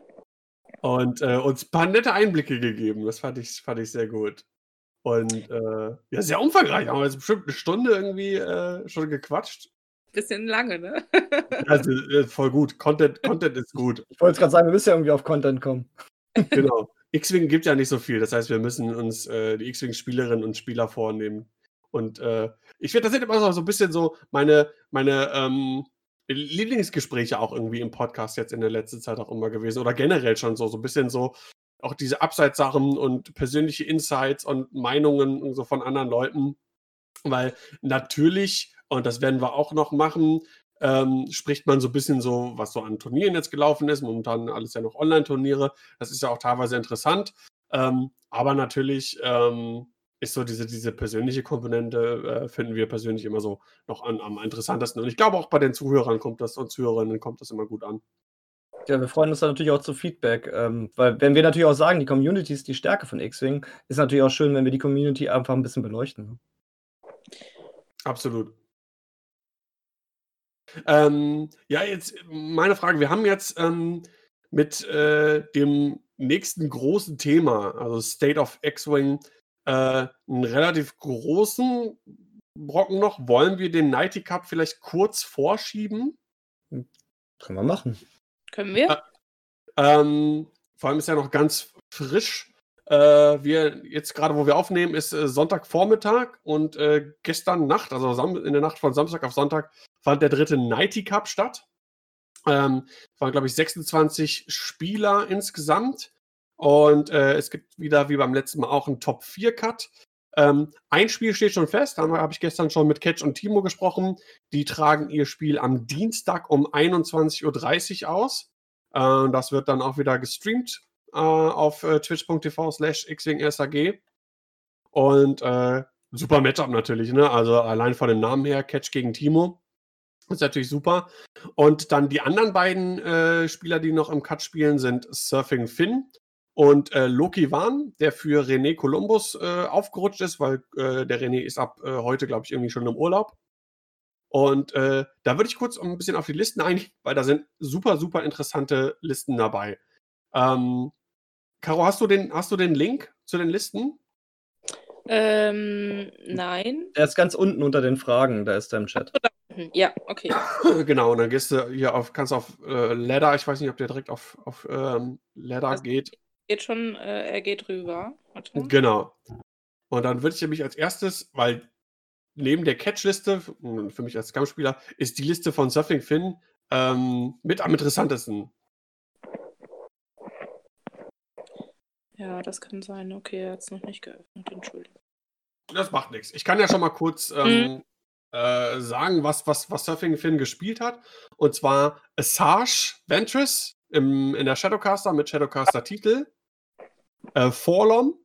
S1: und äh, uns ein paar nette Einblicke gegeben. Das fand ich, fand ich sehr gut. Und äh, ja, sehr umfangreich. Haben wir jetzt bestimmt eine Stunde irgendwie äh, schon gequatscht.
S3: Bisschen lange, ne?
S1: Also voll gut. Content, Content ist gut.
S2: Ich wollte gerade sagen, wir müssen ja irgendwie auf Content kommen.
S1: Genau. X-Wing gibt ja nicht so viel. Das heißt, wir müssen uns äh, die X-Wing-Spielerinnen und Spieler vornehmen. Und äh, ich finde, das sind immer so, ein bisschen so meine, meine ähm, Lieblingsgespräche auch irgendwie im Podcast jetzt in der letzten Zeit auch immer gewesen. Oder generell schon so, so ein bisschen so auch diese Abseitssachen und persönliche Insights und Meinungen und so von anderen Leuten. Weil natürlich, und das werden wir auch noch machen, ähm, spricht man so ein bisschen so, was so an Turnieren jetzt gelaufen ist. Momentan alles ja noch Online-Turniere. Das ist ja auch teilweise interessant. Ähm, aber natürlich ähm, ist so diese, diese persönliche Komponente, äh, finden wir persönlich immer so noch an, am interessantesten. Und ich glaube auch bei den Zuhörern kommt das und Zuhörerinnen kommt das immer gut an.
S2: Ja, wir freuen uns dann natürlich auch zu Feedback, ähm, weil wenn wir natürlich auch sagen, die Community ist die Stärke von X-Wing, ist natürlich auch schön, wenn wir die Community einfach ein bisschen beleuchten. ne?
S1: Absolut. Ähm, ja, jetzt meine Frage. Wir haben jetzt ähm, mit äh, dem nächsten großen Thema, also State of X-Wing, äh, einen relativ großen Brocken noch. Wollen wir den Nighty Cup vielleicht kurz vorschieben?
S2: Können wir machen.
S3: Können wir?
S1: Ähm, vor allem ist ja noch ganz frisch. Äh, wir jetzt gerade, wo wir aufnehmen, ist äh, Sonntagvormittag und äh, gestern Nacht, also in der Nacht von Samstag auf Sonntag, fand der dritte Nighty Cup statt. Ähm, waren, glaube ich, 26 Spieler insgesamt. Und äh, es gibt wieder, wie beim letzten Mal, auch einen Top-4-Cut. Ähm, ein Spiel steht schon fest, da habe ich gestern schon mit Catch und Timo gesprochen. Die tragen ihr Spiel am Dienstag um 21.30 Uhr aus. Äh, das wird dann auch wieder gestreamt äh, auf äh, twitch.tv slash xwingsag. Und äh, super Matchup natürlich, ne? Also allein von dem Namen her, Catch gegen Timo. Ist natürlich super. Und dann die anderen beiden äh, Spieler, die noch im Cut spielen, sind Surfing Finn und äh, Loki Wan, der für René Columbus äh, aufgerutscht ist, weil äh, der René ist ab äh, heute, glaube ich, irgendwie schon im Urlaub. Und äh, da würde ich kurz ein bisschen auf die Listen eingehen, weil da sind super, super interessante Listen dabei. Ähm, Caro, hast du, den, hast du den Link zu den Listen?
S3: Ähm, nein.
S2: Der ist ganz unten unter den Fragen, da ist er im Chat.
S3: Ja, okay.
S1: genau, und dann gehst du hier auf, kannst auf äh, Ladder, ich weiß nicht, ob der direkt auf, auf ähm, Ladder
S3: Also-
S1: geht.
S3: Geht schon, äh, er geht rüber. Warte.
S1: Genau. Und dann würde ich nämlich als erstes, weil neben der Catch-Liste, mh, für mich als Kampfspieler, ist die Liste von Surfing Finn ähm, mit am interessantesten.
S3: Ja, das kann sein. Okay, er hat es noch nicht geöffnet. Entschuldigung.
S1: Das macht nichts. Ich kann ja schon mal kurz ähm, äh, sagen, was, was, was Surfing Finn gespielt hat. Und zwar Assange Ventress im, in der Shadowcaster mit Shadowcaster-Titel. Äh, Forlom,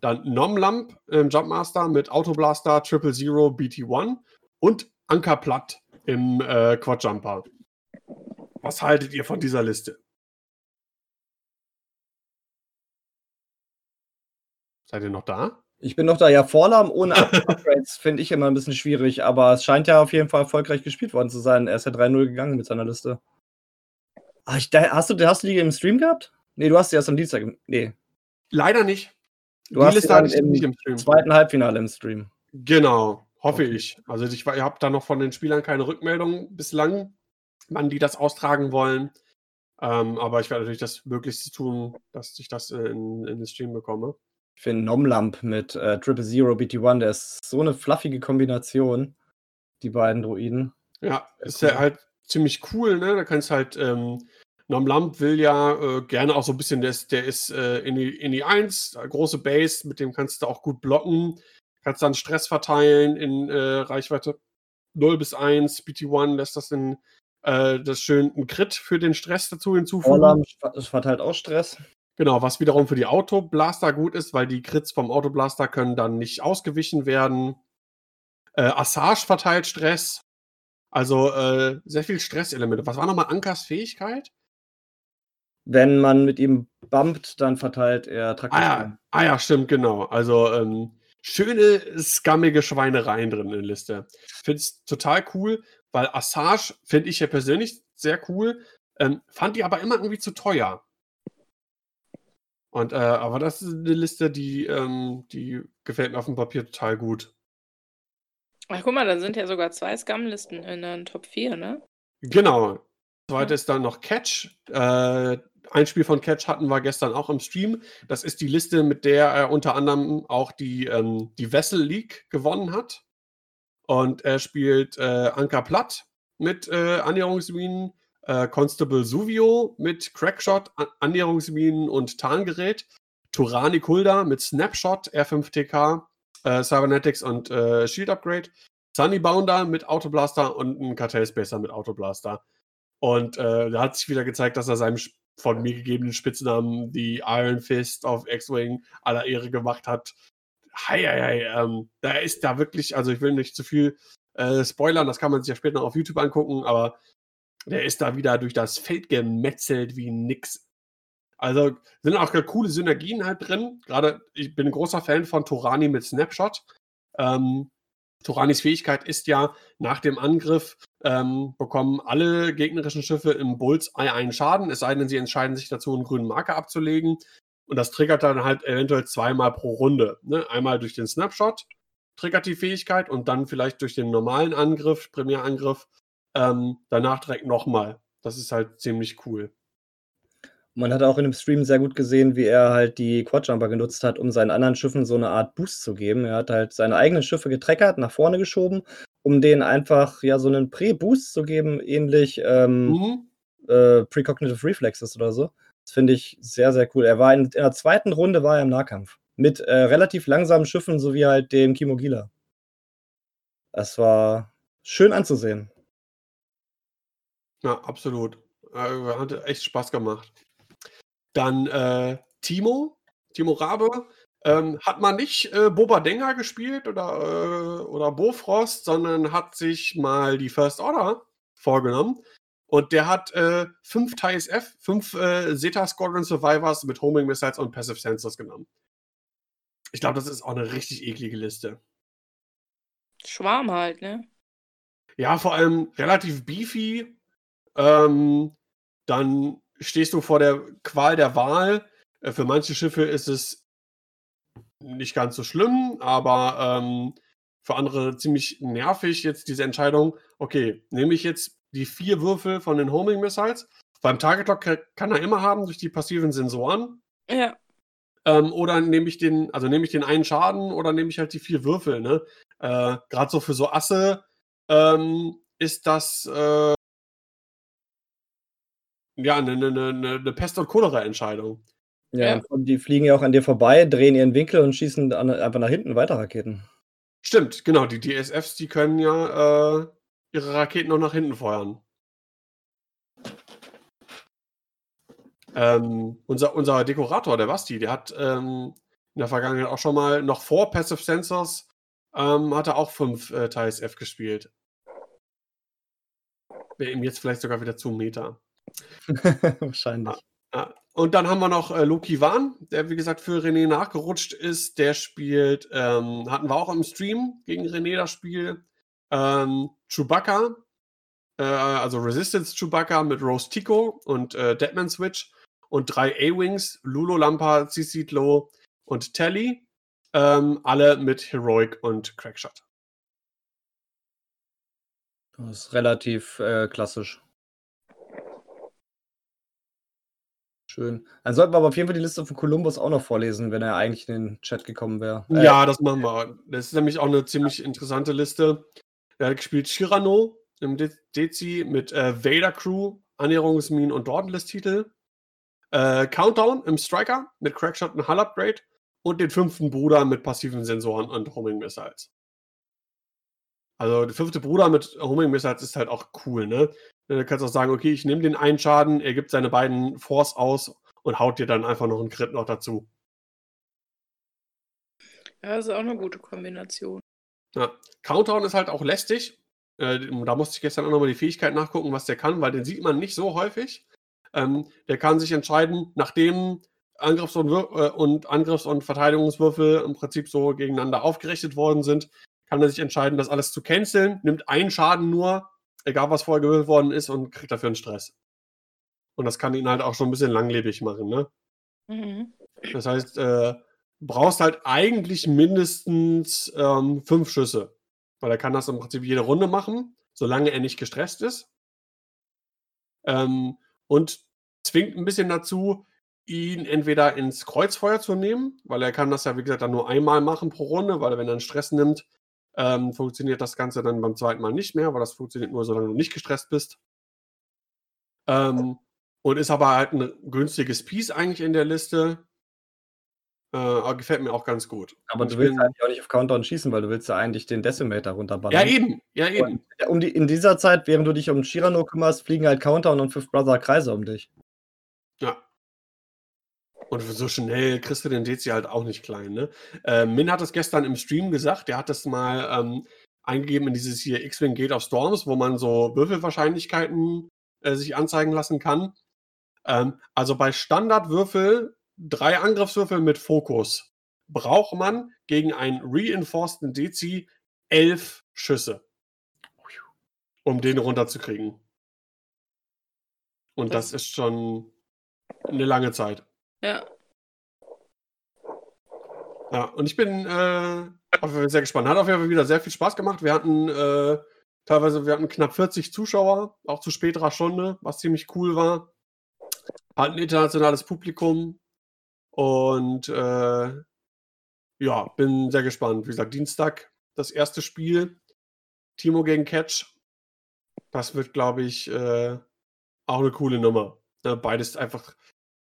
S1: dann Nomlamp im Jumpmaster mit Autoblaster, Triple Zero, BT1 und Anker Platt im äh, Quadjumper. Was haltet ihr von dieser Liste? Seid ihr noch da?
S2: Ich bin noch da. Ja, Vorlahm ohne Upgrades finde ich immer ein bisschen schwierig, aber es scheint ja auf jeden Fall erfolgreich gespielt worden zu sein. Er ist ja 3-0 gegangen mit seiner Liste. Ah, ich, da, hast, du, hast du die im Stream gehabt? Nee, du hast die erst am Dienstag. Nee.
S1: Leider nicht.
S2: Du hast die dann
S1: ich
S2: im
S1: nicht im Stream.
S2: zweiten Halbfinale im Stream.
S1: Genau, hoffe
S2: Okay.
S1: ich. Also ich habe da noch von den Spielern keine Rückmeldung bislang, wann die das austragen wollen. Ähm, aber ich werde natürlich das Möglichste tun, dass ich das äh, in, in den Stream bekomme.
S2: Ich finde Nomlamp mit äh, Triple Zero BT1, der ist so eine fluffige Kombination, die beiden Druiden.
S1: Ja, ist
S2: cool.
S1: ja halt ziemlich cool, ne? Da kannst halt, ähm, Nom Lamp will ja äh, gerne auch so ein bisschen, der ist, der ist äh, in, die, in die 1, äh, große Base, mit dem kannst du auch gut blocken, kannst dann Stress verteilen in äh, Reichweite 0 bis 1, BT1 lässt das in äh, das schön ein Crit für den Stress dazu hinzufügen.
S2: Vorlahm verteilt auch Stress.
S1: Genau, was wiederum für die Autoblaster gut ist, weil die Crits vom Autoblaster können dann nicht ausgewichen werden. Äh, Assage verteilt Stress. Also äh, sehr viel Stresselemente. Was war nochmal Ankers Fähigkeit?
S2: Wenn man mit ihm bumpt, dann verteilt er
S1: Ah
S2: Traktion.
S1: ja, ah ja, stimmt, genau. Also ähm, schöne, skammige Schweinereien drin in der Liste. Finde es total cool, weil Assage finde ich ja persönlich sehr cool. Ähm, fand die aber immer irgendwie zu teuer. Und, äh, aber das ist eine Liste, die, ähm, die gefällt mir auf dem Papier total gut.
S3: Ach, guck mal, da sind ja sogar zwei Scum-Listen in den Top 4, ne?
S1: Genau. Zweite ist dann noch Catch. Äh, ein Spiel von Catch hatten wir gestern auch im Stream. Das ist die Liste, mit der er unter anderem auch die, ähm, die Vessel League gewonnen hat. Und er spielt äh, Anker Platt mit äh, Annäherungsminen, äh, Constable Suvio mit Crackshot, An Annäherungsminen und Tarngerät, Turani Kulda mit Snapshot, R5TK, äh, Cybernetics und äh, Shield Upgrade, Sunny Bounder mit Autoblaster und ein Kartellspacer mit Autoblaster. Und äh, da hat sich wieder gezeigt, dass er seinem Sp- von mir gegebenen Spitznamen die Iron Fist auf X-Wing aller Ehre gemacht hat. Hei, hei, hei, ähm, da ist da wirklich, also ich will nicht zu viel äh, spoilern, das kann man sich ja später noch auf YouTube angucken, aber der ist da wieder durch das Feld gemetzelt wie nix. Also sind auch coole Synergien halt drin. Gerade, ich bin ein großer Fan von Torani mit Snapshot. Ähm, Toranis Fähigkeit ist ja, nach dem Angriff ähm, bekommen alle gegnerischen Schiffe im Bullseye einen Schaden, es sei denn, sie entscheiden sich dazu, einen grünen Marker abzulegen. Und das triggert dann halt eventuell zweimal pro Runde. Ne? Einmal durch den Snapshot triggert die Fähigkeit und dann vielleicht durch den normalen Angriff, Primärangriff, ähm, danach direkt nochmal. Das ist halt ziemlich cool.
S2: Man hat auch in dem Stream sehr gut gesehen, wie er halt die Quadjumper genutzt hat, um seinen anderen Schiffen so eine Art Boost zu geben. Er hat halt seine eigenen Schiffe getreckert, nach vorne geschoben, um denen einfach ja so einen Pre-Boost zu geben, ähnlich ähm,
S1: Mhm.
S2: äh, Precognitive Reflexes oder so. Das finde ich sehr, sehr cool. Er war in, in, der zweiten Runde war er im Nahkampf. Mit äh, relativ langsamen Schiffen sowie halt dem Kimogila. Das war schön anzusehen.
S1: Ja, absolut. Äh, hat echt Spaß gemacht. Dann äh, Timo, Timo Rabe, ähm, hat man nicht äh, Boba Denga gespielt oder, äh, oder Bofrost, sondern hat sich mal die First Order vorgenommen. Und der hat äh, fünf TISF, fünf äh, Zeta Squadron Survivors mit Homing Missiles und Passive Sensors genommen. Ich glaube, das ist auch eine richtig eklige Liste.
S3: Schwarm halt, ne?
S1: Ja, vor allem relativ beefy. Ähm, dann stehst du vor der Qual der Wahl. Äh, für manche Schiffe ist es nicht ganz so schlimm, aber ähm, für andere ziemlich nervig jetzt diese Entscheidung. Okay, nehme ich jetzt die vier Würfel von den Homing Missiles. Beim Target Lock kann er immer haben durch die passiven Sensoren.
S3: Ja.
S1: Ähm, oder nehme ich den, also nehme ich den einen Schaden oder nehme ich halt die vier Würfel, ne? Äh, Gerade so für so Asse ähm, ist das äh, ja eine ne, ne, ne, ne Pest- und Cholera-Entscheidung.
S2: Ja, ja. Und die fliegen ja auch an dir vorbei, drehen ihren Winkel und schießen an, einfach nach hinten weiter Raketen.
S1: Stimmt, genau. Die DSFs, die können ja äh, ihre Raketen noch nach hinten feuern. Ähm, unser, unser Dekorator, der Basti, der hat ähm, in der Vergangenheit auch schon mal, noch vor Passive Sensors, ähm, hat er auch fünf äh, TISF gespielt. Wäre ihm jetzt vielleicht sogar wieder zu Meter.
S2: Wahrscheinlich.
S1: Ah, und dann haben wir noch äh, Loki Wan, der wie gesagt für René nachgerutscht ist. Der spielt, ähm, hatten wir auch im Stream gegen René das Spiel. Ähm, Chewbacca, äh, also Resistance Chewbacca mit Rose Tico und äh, Deadman Switch und drei A-Wings, Lulo Lampa, Cicitlo und Telly. Ähm, alle mit Heroic und Crackshot.
S2: Das ist relativ äh, klassisch. Schön. Dann sollten wir aber auf jeden Fall die Liste von Columbus auch noch vorlesen, wenn er eigentlich in den Chat gekommen wäre.
S1: Äh, ja, das machen wir. Das ist nämlich auch eine ziemlich interessante Liste. Er hat gespielt Shirano im De Dezi mit äh, Vader Crew, Annäherungsminen und Dauntless-Titel. Äh, Countdown im Striker mit Crackshot und Hull Upgrade und den fünften Bruder mit passiven Sensoren und Homing Missiles. Also der fünfte Bruder mit Homing Missiles ist halt auch cool, ne? Du kannst auch sagen, okay, ich nehme den einen Schaden, er gibt seine beiden Force aus und haut dir dann einfach noch einen Crit noch dazu.
S3: Ja, das ist auch eine gute Kombination.
S1: Ja. Countdown ist halt auch lästig. Äh, da musste ich gestern auch nochmal die Fähigkeit nachgucken, was der kann, weil den sieht man nicht so häufig. Ähm, der kann sich entscheiden, nachdem Angriffs- und, äh, und Angriffs- und Verteidigungswürfel im Prinzip so gegeneinander aufgerichtet worden sind, kann er sich entscheiden, das alles zu canceln, nimmt einen Schaden nur egal was vorher gewählt worden ist, und kriegt dafür einen Stress. Und das kann ihn halt auch schon ein bisschen langlebig machen, ne? Mhm. Das heißt, äh, brauchst halt eigentlich mindestens ähm, fünf Schüsse. Weil er kann das im Prinzip jede Runde machen, solange er nicht gestresst ist. Ähm, und zwingt ein bisschen dazu, ihn entweder ins Kreuzfeuer zu nehmen, weil er kann das ja, wie gesagt, dann nur einmal machen pro Runde, weil er, wenn er einen Stress nimmt, ähm, funktioniert das Ganze dann beim zweiten Mal nicht mehr, weil das funktioniert nur, solange du nicht gestresst bist. Ähm, und ist aber halt ein günstiges Piece eigentlich in der Liste. Äh, gefällt mir auch ganz gut.
S2: Aber und du willst bin, eigentlich auch nicht auf Countdown schießen, weil du willst ja eigentlich den Decimator runterballern.
S1: Ja, eben. Ja, eben.
S2: Und um die, in dieser Zeit, während du dich um Shirano kümmerst, fliegen halt Countdown und Fifth Brother Kreise um dich.
S1: Ja. Und so schnell kriegst du den DC halt auch nicht klein. Ne? Äh, Min hat es gestern im Stream gesagt, der hat das mal ähm, eingegeben in dieses hier X-Wing Gate of Storms, wo man so Würfelwahrscheinlichkeiten äh, sich anzeigen lassen kann. Ähm, also bei Standardwürfel, drei Angriffswürfel mit Fokus, braucht man gegen einen reinforceden DC elf Schüsse, um den runterzukriegen. Und das ist schon eine lange Zeit.
S3: Ja.
S1: Ja, und ich bin äh, sehr gespannt. Hat auf jeden Fall wieder sehr viel Spaß gemacht. Wir hatten äh, teilweise, wir hatten knapp 40 Zuschauer, auch zu späterer Stunde, was ziemlich cool war. Hatten ein internationales Publikum und äh, ja, bin sehr gespannt. Wie gesagt, Dienstag das erste Spiel. Timo gegen Catch. Das wird, glaube ich, äh, auch eine coole Nummer. Ja, beides einfach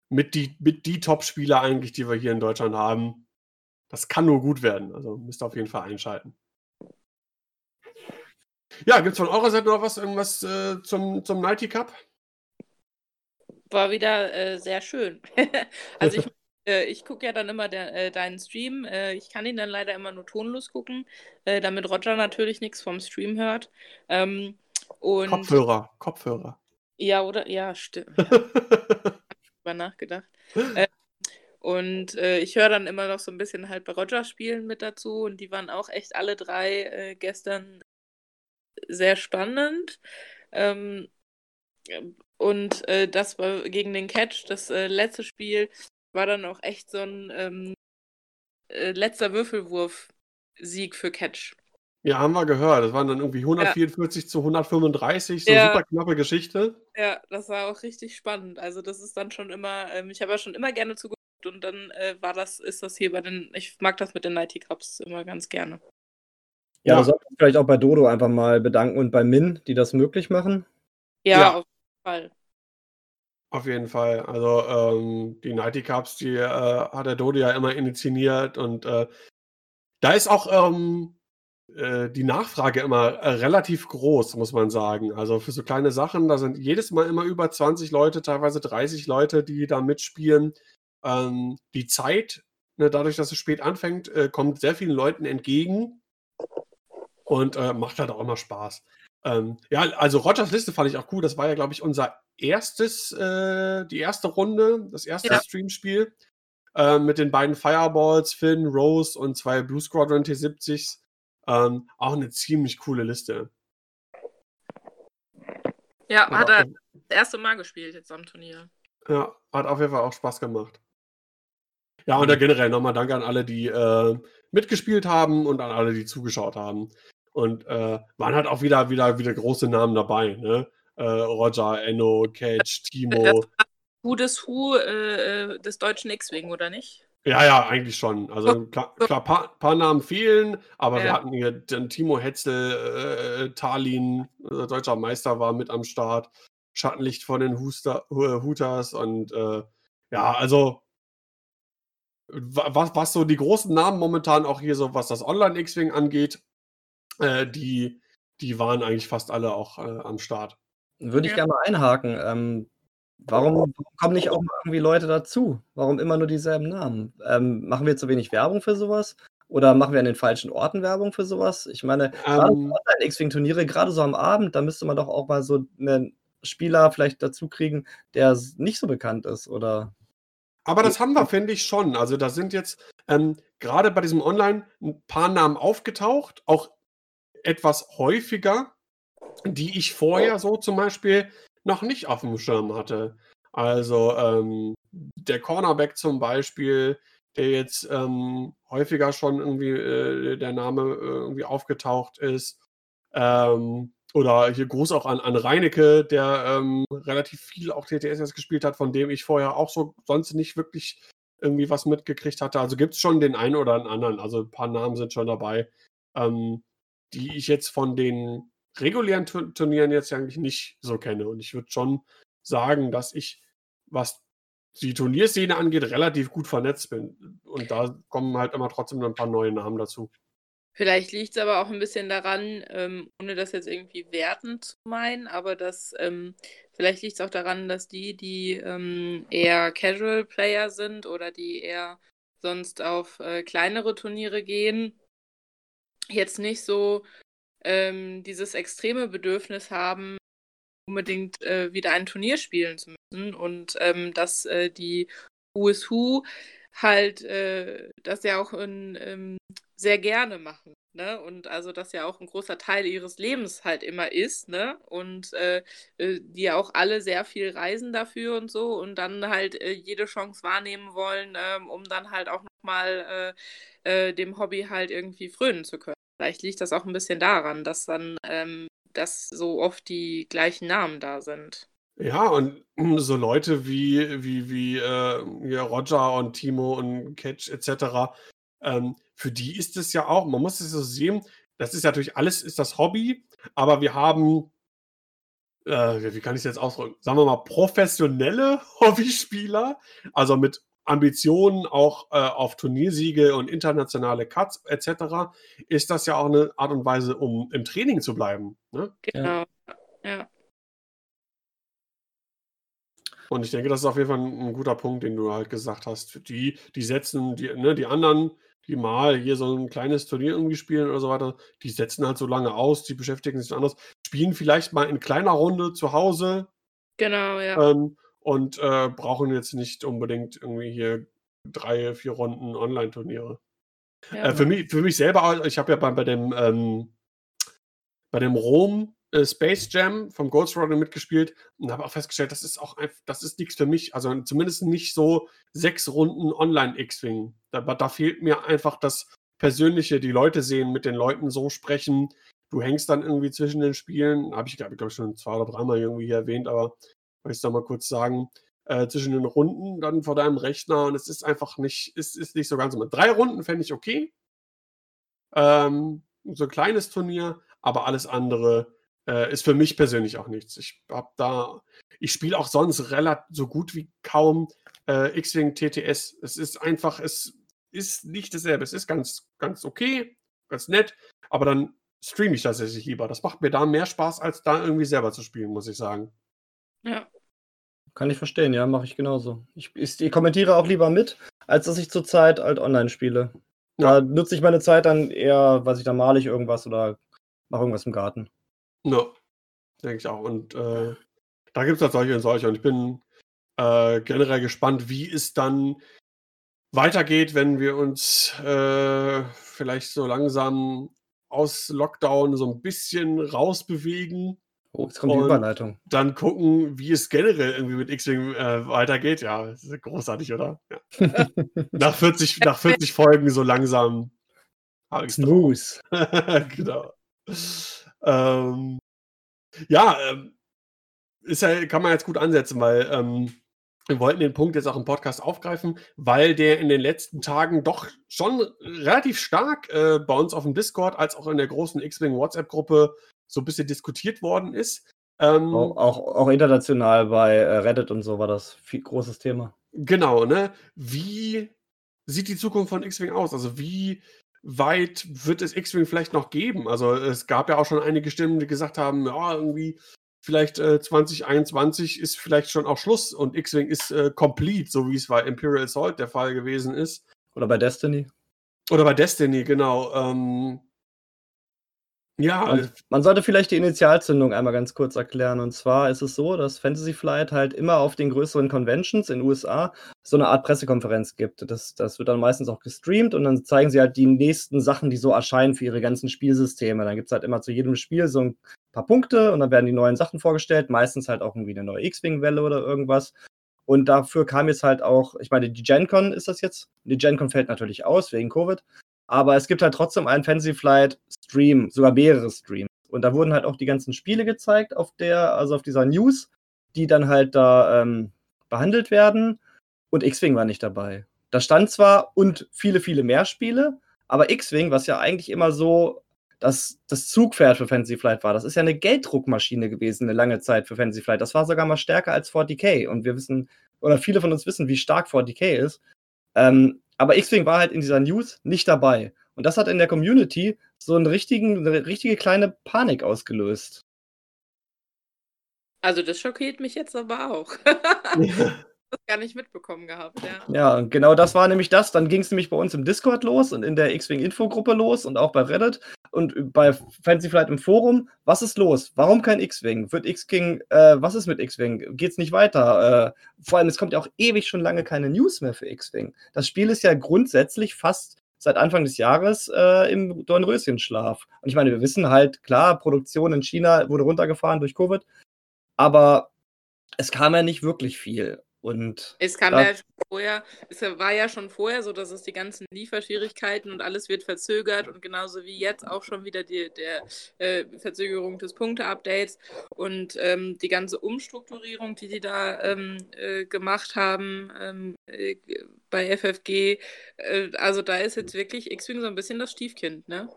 S1: mit die, mit die Top-Spieler eigentlich, die wir hier in Deutschland haben. Das kann nur gut werden. Also müsst ihr auf jeden Fall einschalten. Ja, gibt es von eurer Seite noch was, irgendwas äh, zum, zum Nighty Cup?
S3: War wieder äh, sehr schön. also ich, äh, ich gucke ja dann immer der, äh, deinen Stream. Äh, ich kann ihn dann leider immer nur tonlos gucken, äh, damit Roger natürlich nichts vom Stream hört. Ähm, und
S1: Kopfhörer, Kopfhörer.
S3: Ja, oder? Ja, stimmt. Ja. drüber nachgedacht. Äh, und äh, ich höre dann immer noch so ein bisschen halt bei Roger spielen mit dazu und die waren auch echt alle drei äh, gestern sehr spannend. Ähm, und äh, das war gegen den Catch, das äh, letzte Spiel, war dann auch echt so ein ähm, äh, letzter Würfelwurf-Sieg für Catch.
S1: Ja, haben wir gehört. Das waren dann irgendwie 144 ja. zu 135, so ja. super knappe Geschichte.
S3: Ja, das war auch richtig spannend. Also das ist dann schon immer, ähm, ich habe ja schon immer gerne zugeguckt und dann äh, war das, ist das hier bei den, ich mag das mit den Nighty Cups immer ganz gerne.
S2: Ja, ja. da sollten wir vielleicht auch bei Dodo einfach mal bedanken und bei Min, die das möglich machen.
S3: Ja, ja. auf jeden Fall.
S1: Auf jeden Fall. Also ähm, die Nighty Cups, die äh, hat der Dodo ja immer initiiert und äh, da ist auch ähm, äh, die Nachfrage immer äh, relativ groß, muss man sagen. Also für so kleine Sachen, da sind jedes Mal immer über 20 Leute, teilweise 30 Leute, die da mitspielen. Ähm, die Zeit, ne, dadurch, dass es spät anfängt, äh, kommt sehr vielen Leuten entgegen und äh, macht halt auch immer Spaß. Ähm, ja, also Rogers Liste fand ich auch cool. Das war ja, glaube ich, unser erstes, äh, die erste Runde, das erste ja. Streamspiel äh, mit den beiden Fireballs, Finn, Rose und zwei Blue Squadron T70s. Ähm, auch eine ziemlich coole Liste.
S3: Ja, hat er das erste Mal gespielt jetzt am Turnier.
S1: Ja, hat auf jeden Fall auch Spaß gemacht. Ja, und da generell nochmal Danke an alle, die äh, mitgespielt haben und an alle, die zugeschaut haben. Und äh, waren halt auch wieder, wieder, wieder große Namen dabei. Ne? Äh, Roger, Enno, Cage, Timo.
S3: Gutes Hu äh, äh, des deutschen X-Wing, oder nicht?
S1: Ja, ja, eigentlich schon. Also klar, klar paar, paar Namen fehlen, aber ja. wir hatten hier den Timo Hetzel, äh, Talin, äh, deutscher Meister war mit am Start, Schattenlicht von den Huster, Hooters und äh, ja, also was, was so die großen Namen momentan auch hier so, was das Online-X-Wing angeht, äh, die, die waren eigentlich fast alle auch äh, am Start.
S2: Würde ich ja. gerne mal einhaken. Ähm, Warum kommen nicht auch mal irgendwie Leute dazu? Warum immer nur dieselben Namen? Ähm, machen wir zu wenig Werbung für sowas? Oder machen wir an den falschen Orten Werbung für sowas? Ich meine, gerade ähm, Online-X-Wing-Turniere, gerade so am Abend, da müsste man doch auch mal so einen Spieler vielleicht dazu kriegen, der nicht so bekannt ist, oder?
S1: Aber das haben wir, finde ich, schon. Also da sind jetzt ähm, gerade bei diesem Online ein paar Namen aufgetaucht, auch etwas häufiger, die ich vorher so zum Beispiel noch nicht auf dem Schirm hatte. Also ähm, der Cornerback zum Beispiel, der jetzt ähm, häufiger schon irgendwie äh, der Name äh, irgendwie aufgetaucht ist. Ähm, oder hier Gruß auch an, an Reinecke, der ähm, relativ viel auch TTS jetzt gespielt hat, von dem ich vorher auch so sonst nicht wirklich irgendwie was mitgekriegt hatte. Also gibt es schon den einen oder den anderen. Also ein paar Namen sind schon dabei, ähm, die ich jetzt von den regulären Turnieren jetzt eigentlich nicht so kenne. Und ich würde schon sagen, dass ich, was die Turnierszene angeht, relativ gut vernetzt bin. Und da kommen halt immer trotzdem ein paar neue Namen dazu.
S3: Vielleicht liegt es aber auch ein bisschen daran, ähm, ohne das jetzt irgendwie wertend zu meinen, aber dass ähm, vielleicht liegt es auch daran, dass die, die ähm, eher Casual Player sind oder die eher sonst auf äh, kleinere Turniere gehen, jetzt nicht so ähm, dieses extreme Bedürfnis haben, unbedingt äh, wieder ein Turnier spielen zu müssen und ähm, dass äh, die US Who halt äh, das ja auch in, ähm, sehr gerne machen. Ne? Und also das ja auch ein großer Teil ihres Lebens halt immer ist, ne? Und äh, äh, die ja auch alle sehr viel reisen dafür und so und dann halt äh, jede Chance wahrnehmen wollen, ähm, um dann halt auch nochmal äh, äh, dem Hobby halt irgendwie frönen zu können. Vielleicht liegt das auch ein bisschen daran, dass dann ähm, dass so oft die gleichen Namen da sind.
S1: Ja, und so Leute wie, wie, wie äh, Roger und Timo und Catch etc., ähm, für die ist es ja auch, man muss es so sehen, das ist natürlich alles, ist das Hobby, aber wir haben äh, wie kann ich es jetzt ausdrücken? Sagen wir mal, professionelle Hobbyspieler, also mit Ambitionen auch äh, auf Turniersiege und internationale Cuts etc., ist das ja auch eine Art und Weise, um im Training zu bleiben. Ne?
S3: Genau. Ja.
S1: Und ich denke, das ist auf jeden Fall ein, ein guter Punkt, den du halt gesagt hast. Für die, die setzen, die, ne, die anderen, die mal hier so ein kleines Turnier irgendwie spielen oder so weiter, die setzen halt so lange aus, die beschäftigen sich anders, spielen vielleicht mal in kleiner Runde zu Hause.
S3: Genau, ja.
S1: Ähm, und äh, brauchen jetzt nicht unbedingt irgendwie hier drei, vier Runden Online-Turniere.
S3: ja.
S1: Äh, für, mich, für mich selber, ich habe ja bei, bei dem ähm, bei dem Rom äh, Space Jam vom Ghost Rider mitgespielt und habe auch festgestellt, das ist auch einfach, das ist nichts für mich. Also zumindest nicht so sechs Runden Online X-Wing. Da, da fehlt mir einfach das Persönliche, die Leute sehen, mit den Leuten so sprechen. Du hängst dann irgendwie zwischen den Spielen, habe ich glaube glaub ich schon zwei oder dreimal irgendwie hier erwähnt, aber ich es da mal kurz sagen, äh, zwischen den Runden dann vor deinem Rechner und es ist einfach nicht, ist, ist nicht so ganz so. Drei Runden fände ich okay. Ähm, so ein kleines Turnier, aber alles andere äh, ist für mich persönlich auch nichts. Ich habe da, ich spiele auch sonst relativ so gut wie kaum äh, X-Wing TTS. Es ist einfach, es ist nicht dasselbe. Es ist ganz, ganz okay, ganz nett, aber dann streame ich tatsächlich lieber. Das macht mir da mehr Spaß, als da irgendwie selber zu spielen, muss ich sagen.
S3: ja.
S2: Kann ich verstehen, ja, mache ich genauso. Ich, ich, ich kommentiere auch lieber mit, als dass ich zurzeit halt online spiele. Da nutze ich meine Zeit dann eher, weiß ich, da male ich irgendwas oder mache irgendwas im Garten.
S1: Ja, denke ich auch. Und äh, da gibt es halt solche und solche. Und ich bin äh, generell gespannt, wie es dann weitergeht, wenn wir uns äh, vielleicht so langsam aus Lockdown so ein bisschen rausbewegen.
S2: Oh, jetzt kommt die
S1: Und-
S2: Überleitung.
S1: Dann gucken, wie es generell irgendwie mit X-Wing äh, weitergeht. Ja, das ist großartig, oder? Ja. nach, 40, nach 40 Folgen so langsam.
S2: Smooth.
S1: genau. Ähm, ja, ähm, ist ja, kann man jetzt gut ansetzen, weil ähm, wir wollten den Punkt jetzt auch im Podcast aufgreifen, weil der in den letzten Tagen doch schon relativ stark äh, bei uns auf dem Discord als auch in der großen X-Wing WhatsApp-Gruppe so ein bisschen diskutiert worden ist. Ähm,
S2: Auch, auch, auch international bei äh, Reddit und so war das viel großes Thema.
S1: Genau, ne? Wie sieht die Zukunft von X-Wing aus? Also wie weit wird es X-Wing vielleicht noch geben? Also es gab ja auch schon einige Stimmen, die gesagt haben, ja, irgendwie vielleicht äh, 2021 ist vielleicht schon auch Schluss und X-Wing ist äh, complete, so wie es bei Imperial Assault der Fall gewesen ist.
S2: Oder bei Destiny.
S1: Oder bei Destiny, genau. Ähm, ja,
S2: Man, man sollte vielleicht die Initialzündung einmal ganz kurz erklären. Und zwar ist es so, dass Fantasy Flight halt immer auf den größeren Conventions in den USA so eine Art Pressekonferenz gibt. Das, das wird dann meistens auch gestreamt und dann zeigen sie halt die nächsten Sachen, die so erscheinen für ihre ganzen Spielsysteme. Dann gibt es halt immer zu jedem Spiel so ein paar Punkte und dann werden die neuen Sachen vorgestellt. Meistens halt auch irgendwie eine neue X-Wing-Welle oder irgendwas. Und dafür kam jetzt halt auch, ich meine, die GenCon ist das jetzt. Die GenCon fällt natürlich aus wegen Covid. Aber es gibt halt trotzdem einen Fantasy Flight Stream, sogar mehrere Streams. Und da wurden halt auch die ganzen Spiele gezeigt auf der, also auf dieser News, die dann halt da ähm, behandelt werden. Und X-Wing war nicht dabei. Da stand zwar und viele, viele mehr Spiele, aber X-Wing, was ja eigentlich immer so das, das Zugpferd für Fantasy Flight war, das ist ja eine Gelddruckmaschine gewesen, eine lange Zeit für Fantasy Flight. Das war sogar mal stärker als 40k. Und wir wissen, oder viele von uns wissen, wie stark 40k ist. Ähm, aber X-Wing war halt in dieser News nicht dabei. Und das hat in der Community so einen richtigen, eine richtige kleine Panik ausgelöst.
S3: Also das schockiert mich jetzt aber auch. das gar nicht mitbekommen gehabt, ja.
S2: Ja, genau das war nämlich das. Dann ging es nämlich bei uns im Discord los und in der X-Wing-Infogruppe los und auch bei Reddit und bei Fancy Flight im Forum. Was ist los? Warum kein X-Wing? Wird X-King, äh, was ist mit X-Wing? Geht's nicht weiter? Äh, vor allem, es kommt ja auch ewig schon lange keine News mehr für X-Wing. Das Spiel ist ja grundsätzlich fast seit Anfang des Jahres äh, im Dornröschenschlaf. Und ich meine, wir wissen halt, klar, Produktion in China wurde runtergefahren durch Covid, aber es kam ja nicht wirklich viel. Und
S3: Es kam ja schon vorher, es war ja schon vorher so, dass es die ganzen Lieferschwierigkeiten und alles wird verzögert und genauso wie jetzt auch schon wieder die der, äh, Verzögerung des Punkte-Updates und ähm, die ganze Umstrukturierung, die die da ähm, äh, gemacht haben ähm, äh, bei FFG. Äh, also da ist jetzt wirklich X-Wing so ein bisschen das Stiefkind, ne?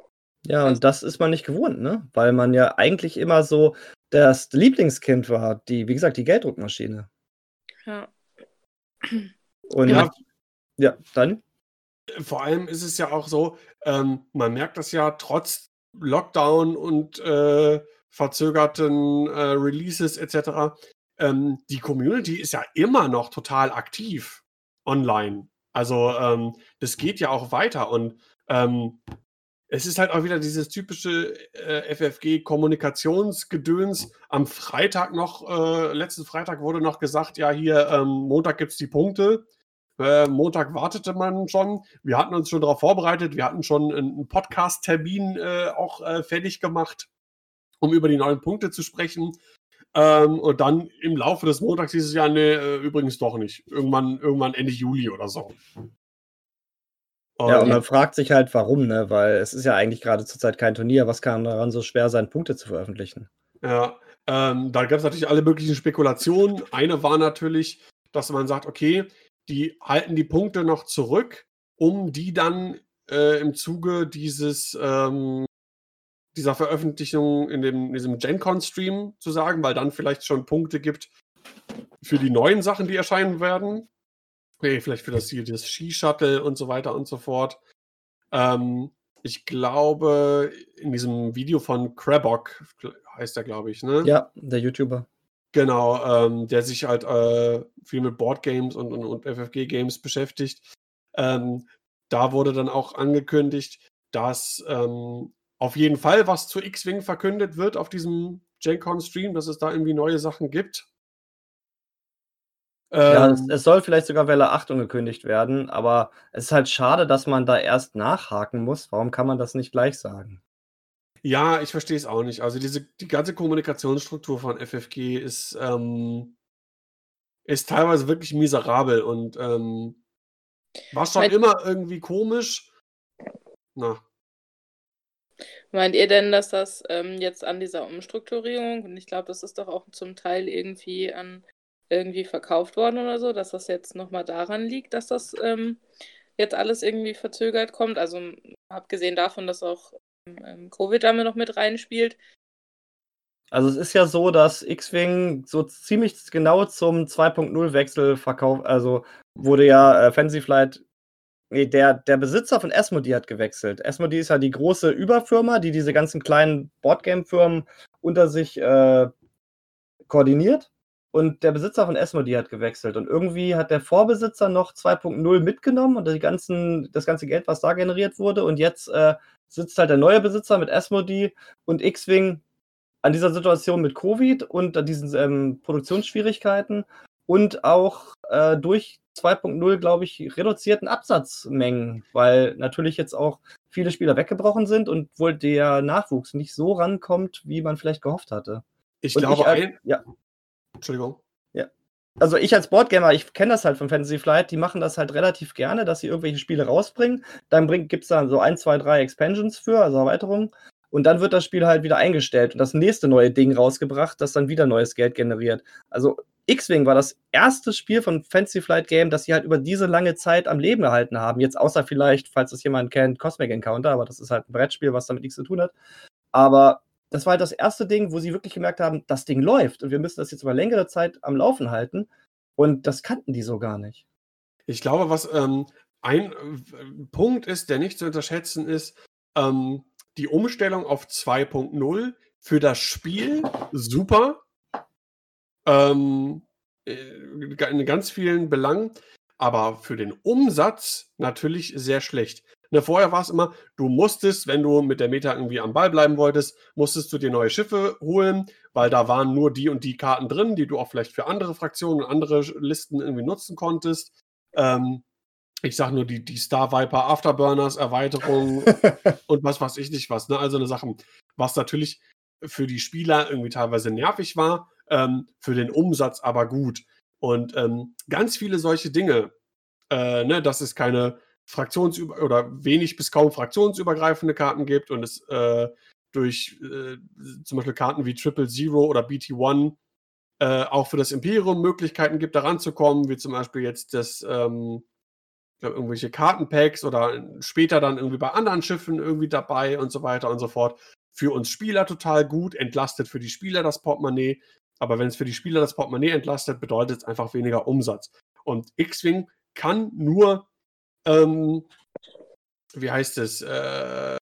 S2: Ja,
S3: Also-
S2: und das ist man nicht gewohnt, ne? Weil man ja eigentlich immer so das Lieblingskind war, die, wie gesagt, die Gelddruckmaschine.
S3: Ja.
S2: Und
S1: Ja.
S2: ja, dann?
S1: Vor allem ist es ja auch so, ähm, man merkt das ja trotz Lockdown und äh, verzögerten äh, Releases etc. Ähm, die Community ist ja immer noch total aktiv online. Also ähm, das geht ja auch weiter und ähm, es ist halt auch wieder dieses typische äh, FFG-Kommunikationsgedöns. Am Freitag noch, äh, letzten Freitag wurde noch gesagt, ja, hier, ähm, Montag gibt es die Punkte. Äh, Montag wartete man schon. Wir hatten uns schon darauf vorbereitet. Wir hatten schon einen, Podcast-Termin äh, auch äh, fertig gemacht, um über die neuen Punkte zu sprechen. Ähm, und dann im Laufe des Montags hieß es ja, nee, äh, übrigens doch nicht. Irgendwann, irgendwann Ende Juli oder so.
S2: Ja, und
S1: Und-
S2: man fragt sich halt, warum, ne? Weil es ist ja eigentlich gerade zurzeit kein Turnier. Was kann daran so schwer sein, Punkte zu veröffentlichen?
S1: Ja, ähm, da gab es natürlich alle möglichen Spekulationen. Eine war natürlich, dass man sagt, okay, die halten die Punkte noch zurück, um die dann äh, im Zuge dieses ähm, dieser Veröffentlichung in dem, diesem GenCon-Stream zu sagen, weil dann vielleicht schon Punkte gibt für die neuen Sachen, die erscheinen werden. Okay, vielleicht für das hier, das Ski-Shuttle und so weiter und so fort. Ähm, ich glaube, in diesem Video von Krabok heißt er, glaube ich, ne?
S2: Ja, der YouTuber.
S1: Genau, ähm, der sich halt äh, viel mit Boardgames und, und, und FFG-Games beschäftigt. Ähm, da wurde dann auch angekündigt, dass ähm, auf jeden Fall was zu X-Wing verkündet wird auf diesem GenCon-Stream, dass es da irgendwie neue Sachen gibt.
S2: Ja,
S1: Ähm,
S2: es, es soll vielleicht sogar Welle 8 angekündigt werden, aber es ist halt schade, dass man da erst nachhaken muss. Warum kann man das nicht gleich sagen?
S1: Ja, ich verstehe es auch nicht. Also diese die ganze Kommunikationsstruktur von FFG ist, ähm, ist teilweise wirklich miserabel und ähm, war schon
S3: Weil-
S1: immer irgendwie komisch. Na,
S3: Meint ihr denn, dass das ähm, jetzt an dieser Umstrukturierung, und ich glaube, das ist doch auch zum Teil irgendwie an irgendwie verkauft worden oder so, dass das jetzt nochmal daran liegt, dass das ähm, jetzt alles irgendwie verzögert kommt? Also abgesehen davon, dass auch ähm, Covid damit noch mit reinspielt.
S2: Also es ist ja so, dass X-Wing so ziemlich genau zum 2.0-Wechsel verkauft, also wurde ja äh, Fantasy Flight, nee, der, der Besitzer von Asmodee hat gewechselt. Asmodee ist ja die große Überfirma, die diese ganzen kleinen Boardgame-Firmen unter sich äh, koordiniert. Und der Besitzer von Asmodee hat gewechselt. Und irgendwie hat der Vorbesitzer noch 2.0 mitgenommen und die ganzen, das ganze Geld, was da generiert wurde. Und jetzt äh, sitzt halt der neue Besitzer mit Asmodee und X-Wing an dieser Situation mit Covid und an diesen ähm, Produktionsschwierigkeiten und auch äh, durch 2.0, glaube ich, reduzierten Absatzmengen, weil natürlich jetzt auch viele Spieler weggebrochen sind und wohl der Nachwuchs nicht so rankommt, wie man vielleicht gehofft hatte.
S1: ich
S2: Und
S1: glaube,
S2: ich, äh,
S1: ein,
S2: ja,
S1: Entschuldigung.
S2: also ich als Boardgamer, ich kenne das halt von Fantasy Flight, die machen das halt relativ gerne, dass sie irgendwelche Spiele rausbringen. Dann gibt es da so ein, zwei, drei Expansions für, also Erweiterungen. Und dann wird das Spiel halt wieder eingestellt und das nächste neue Ding rausgebracht, das dann wieder neues Geld generiert. Also X-Wing war das erste Spiel von Fantasy Flight Game, das sie halt über diese lange Zeit am Leben erhalten haben. Jetzt außer vielleicht, falls das jemand kennt, Cosmic Encounter, aber das ist halt ein Brettspiel, was damit nichts zu tun hat. Aber das war halt das erste Ding, wo sie wirklich gemerkt haben, das Ding läuft und wir müssen das jetzt über längere Zeit am Laufen halten. Und das kannten die so gar nicht.
S1: Ich glaube, was ähm, ein äh, Punkt ist, der nicht zu unterschätzen ist, ähm, die Umstellung auf 2.0 für das Spiel super. Ähm, äh, in ganz vielen Belangen, aber für den Umsatz natürlich sehr schlecht. Ne, vorher war es immer, du musstest, wenn du mit der Meta irgendwie am Ball bleiben wolltest, musstest du dir neue Schiffe holen, weil da waren nur die und die Karten drin, die du auch vielleicht für andere Fraktionen und andere Listen irgendwie nutzen konntest. Ähm, ich sag nur die, die Star Viper Afterburners Erweiterung und was weiß ich nicht was. Ne? Also eine Sache, was natürlich für die Spieler irgendwie teilweise nervig war, ähm, für den Umsatz aber gut. Und ähm, ganz viele solche Dinge, äh, ne, dass es keine fraktionsüber oder wenig bis kaum fraktionsübergreifende Karten gibt und es äh, durch äh, zum Beispiel Karten wie Triple Zero oder BT1 äh, auch für das Imperium Möglichkeiten gibt, da ranzukommen, wie zum Beispiel jetzt das ähm, glaub, irgendwelche Kartenpacks oder später dann irgendwie bei anderen Schiffen irgendwie dabei und so weiter und so fort. für uns Spieler total gut, entlastet für die Spieler das Portemonnaie. Aber wenn es für die Spieler das Portemonnaie entlastet, bedeutet es einfach weniger Umsatz. Und X-Wing kann nur, ähm, wie heißt es, äh,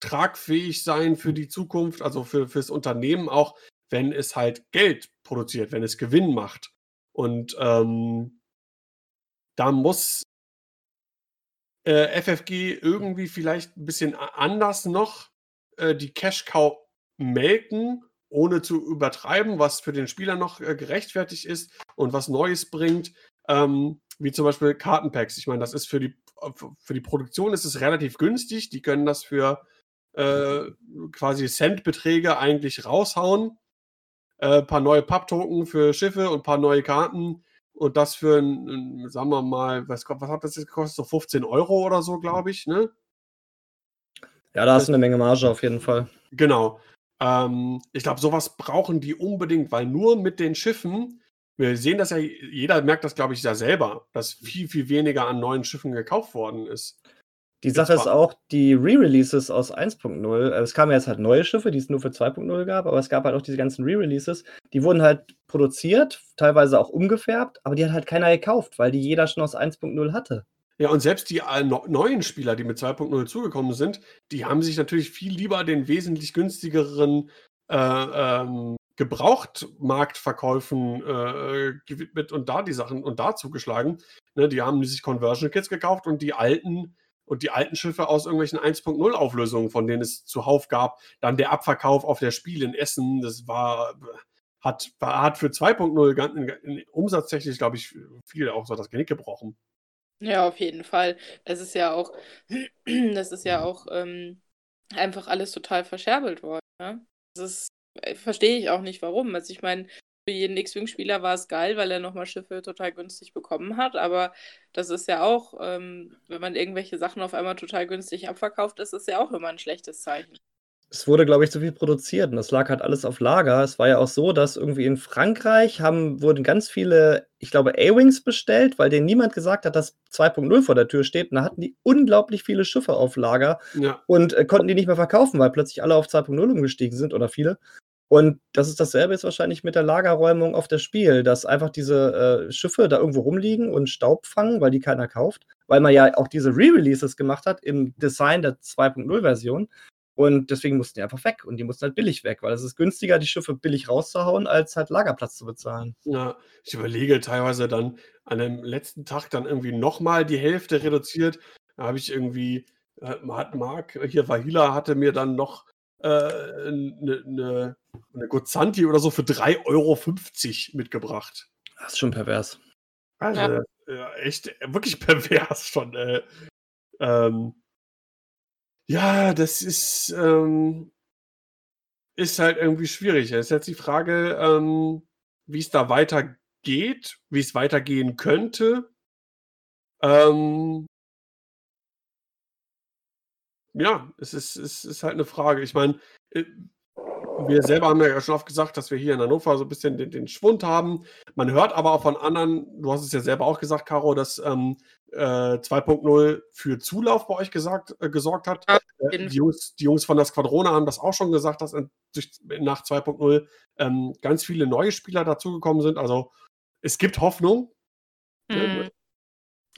S1: tragfähig sein für die Zukunft, also für fürs Unternehmen auch, wenn es halt Geld produziert, wenn es Gewinn macht. Und ähm, da muss äh, FFG irgendwie vielleicht ein bisschen anders noch äh, die Cash-Cow melken, ohne zu übertreiben, was für den Spieler noch äh, gerechtfertigt ist und was Neues bringt, ähm, wie zum Beispiel Kartenpacks. Ich meine, das ist für die, für die Produktion ist es relativ günstig. Die können das für äh, quasi Centbeträge eigentlich raushauen. Ein äh, paar neue Papptoken für Schiffe und ein paar neue Karten. Und das für, ein, ein, sagen wir mal, was, was hat das jetzt gekostet? So 15 Euro oder so, glaube ich, ne?
S2: Ja, da hast du eine Menge Marge auf jeden Fall.
S1: Genau. Ähm, ich glaube, sowas brauchen die unbedingt, weil nur mit den Schiffen, wir sehen das ja, jeder merkt das, glaube ich, ja selber, dass viel, viel weniger an neuen Schiffen gekauft worden ist.
S2: Die Sache ist auch, die Re-Releases aus 1.0, äh, es kamen jetzt halt neue Schiffe, die es nur für 2.0 gab, aber es gab halt auch diese ganzen Re-Releases, die wurden halt produziert, teilweise auch umgefärbt, aber die hat halt keiner gekauft, weil die jeder schon aus 1.0 hatte.
S1: Ja, und selbst die äh, neuen Spieler, die mit 2.0 zugekommen sind, die haben sich natürlich viel lieber den wesentlich günstigeren äh, ähm, Gebrauchtmarktverkäufen äh, gewidmet und da die Sachen und da zugeschlagen. Ne, die haben sich Conversion Kits gekauft und die alten und die alten Schiffe aus irgendwelchen 1.0 Auflösungen, von denen es zuhauf gab. Dann der Abverkauf auf der Spiel in Essen, das war, hat, hat für 2.0 umsatztechnisch, glaube ich, viel auch so das Genick gebrochen.
S3: Ja, auf jeden Fall. Das ist ja auch, das ist ja auch ähm, einfach alles total verscherbelt worden. Ne? Das ist, verstehe ich auch nicht warum. Also ich meine, für jeden X-Wing-Spieler war es geil, weil er nochmal Schiffe total günstig bekommen hat. Aber das ist ja auch, ähm, wenn man irgendwelche Sachen auf einmal total günstig abverkauft, ist das ja auch immer ein schlechtes Zeichen.
S2: Es wurde, glaube ich, zu viel produziert und das lag halt alles auf Lager. Es war ja auch so, dass irgendwie in Frankreich haben, wurden ganz viele, ich glaube, A-Wings bestellt, weil denen niemand gesagt hat, dass 2.0 vor der Tür steht. Und da hatten die unglaublich viele Schiffe auf Lager ja. und äh, konnten die nicht mehr verkaufen, weil plötzlich alle auf 2.0 umgestiegen sind oder viele. Und das ist dasselbe jetzt wahrscheinlich mit der Lagerräumung auf das Spiel, dass einfach diese äh, Schiffe da irgendwo rumliegen und Staub fangen, weil die keiner kauft, weil man ja auch diese Re-Releases gemacht hat im Design der 2.0-Version. Und deswegen mussten die einfach weg und die mussten halt billig weg, weil es ist günstiger, die Schiffe billig rauszuhauen, als halt Lagerplatz zu bezahlen.
S1: Ja, ich überlege teilweise dann an dem letzten Tag dann irgendwie nochmal die Hälfte reduziert. Da habe ich irgendwie, äh, hat Marc, hier Vahila hatte mir dann noch eine, äh, eine, eine Gozanti oder so für 3,50 Euro mitgebracht.
S2: Das ist schon pervers.
S1: Also, ja. ja echt, wirklich pervers schon. Äh. Ähm, ja, das ist, ähm, ist halt irgendwie schwierig. Es ist jetzt die Frage, ähm, wie es da weitergeht, wie es weitergehen könnte. Ähm, ja, es ist, es ist halt eine Frage. Ich meine, äh, wir selber haben ja schon oft gesagt, dass wir hier in Hannover so ein bisschen den, den Schwund haben. Man hört aber auch von anderen, du hast es ja selber auch gesagt, Caro, dass ähm, äh, 2.0 für Zulauf bei euch gesagt, äh, gesorgt hat. Ja, äh, die, Jungs, die, Jungs, von der Squadrone haben das auch schon gesagt, dass durch, nach 2.0 ähm, ganz viele neue Spieler dazugekommen sind. Also es gibt Hoffnung. Mhm.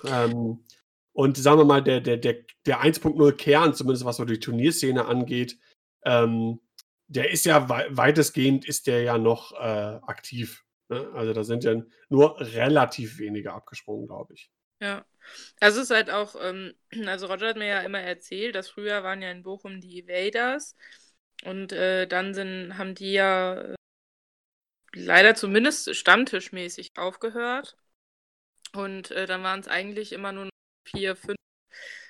S1: Ähm, und sagen wir mal, der, der, der, der 1.0 Kern, zumindest was so die Turnierszene angeht, ähm, der ist ja weitestgehend ist der ja noch äh, aktiv. Ne? Also da sind ja nur relativ wenige abgesprungen, glaube ich.
S3: Ja, also es ist halt auch, ähm, also Roger hat mir ja immer erzählt, dass früher waren ja in Bochum die Evaders und äh, dann sind, haben die ja äh, leider zumindest stammtischmäßig aufgehört. Und äh, dann waren es eigentlich immer nur vier, fünf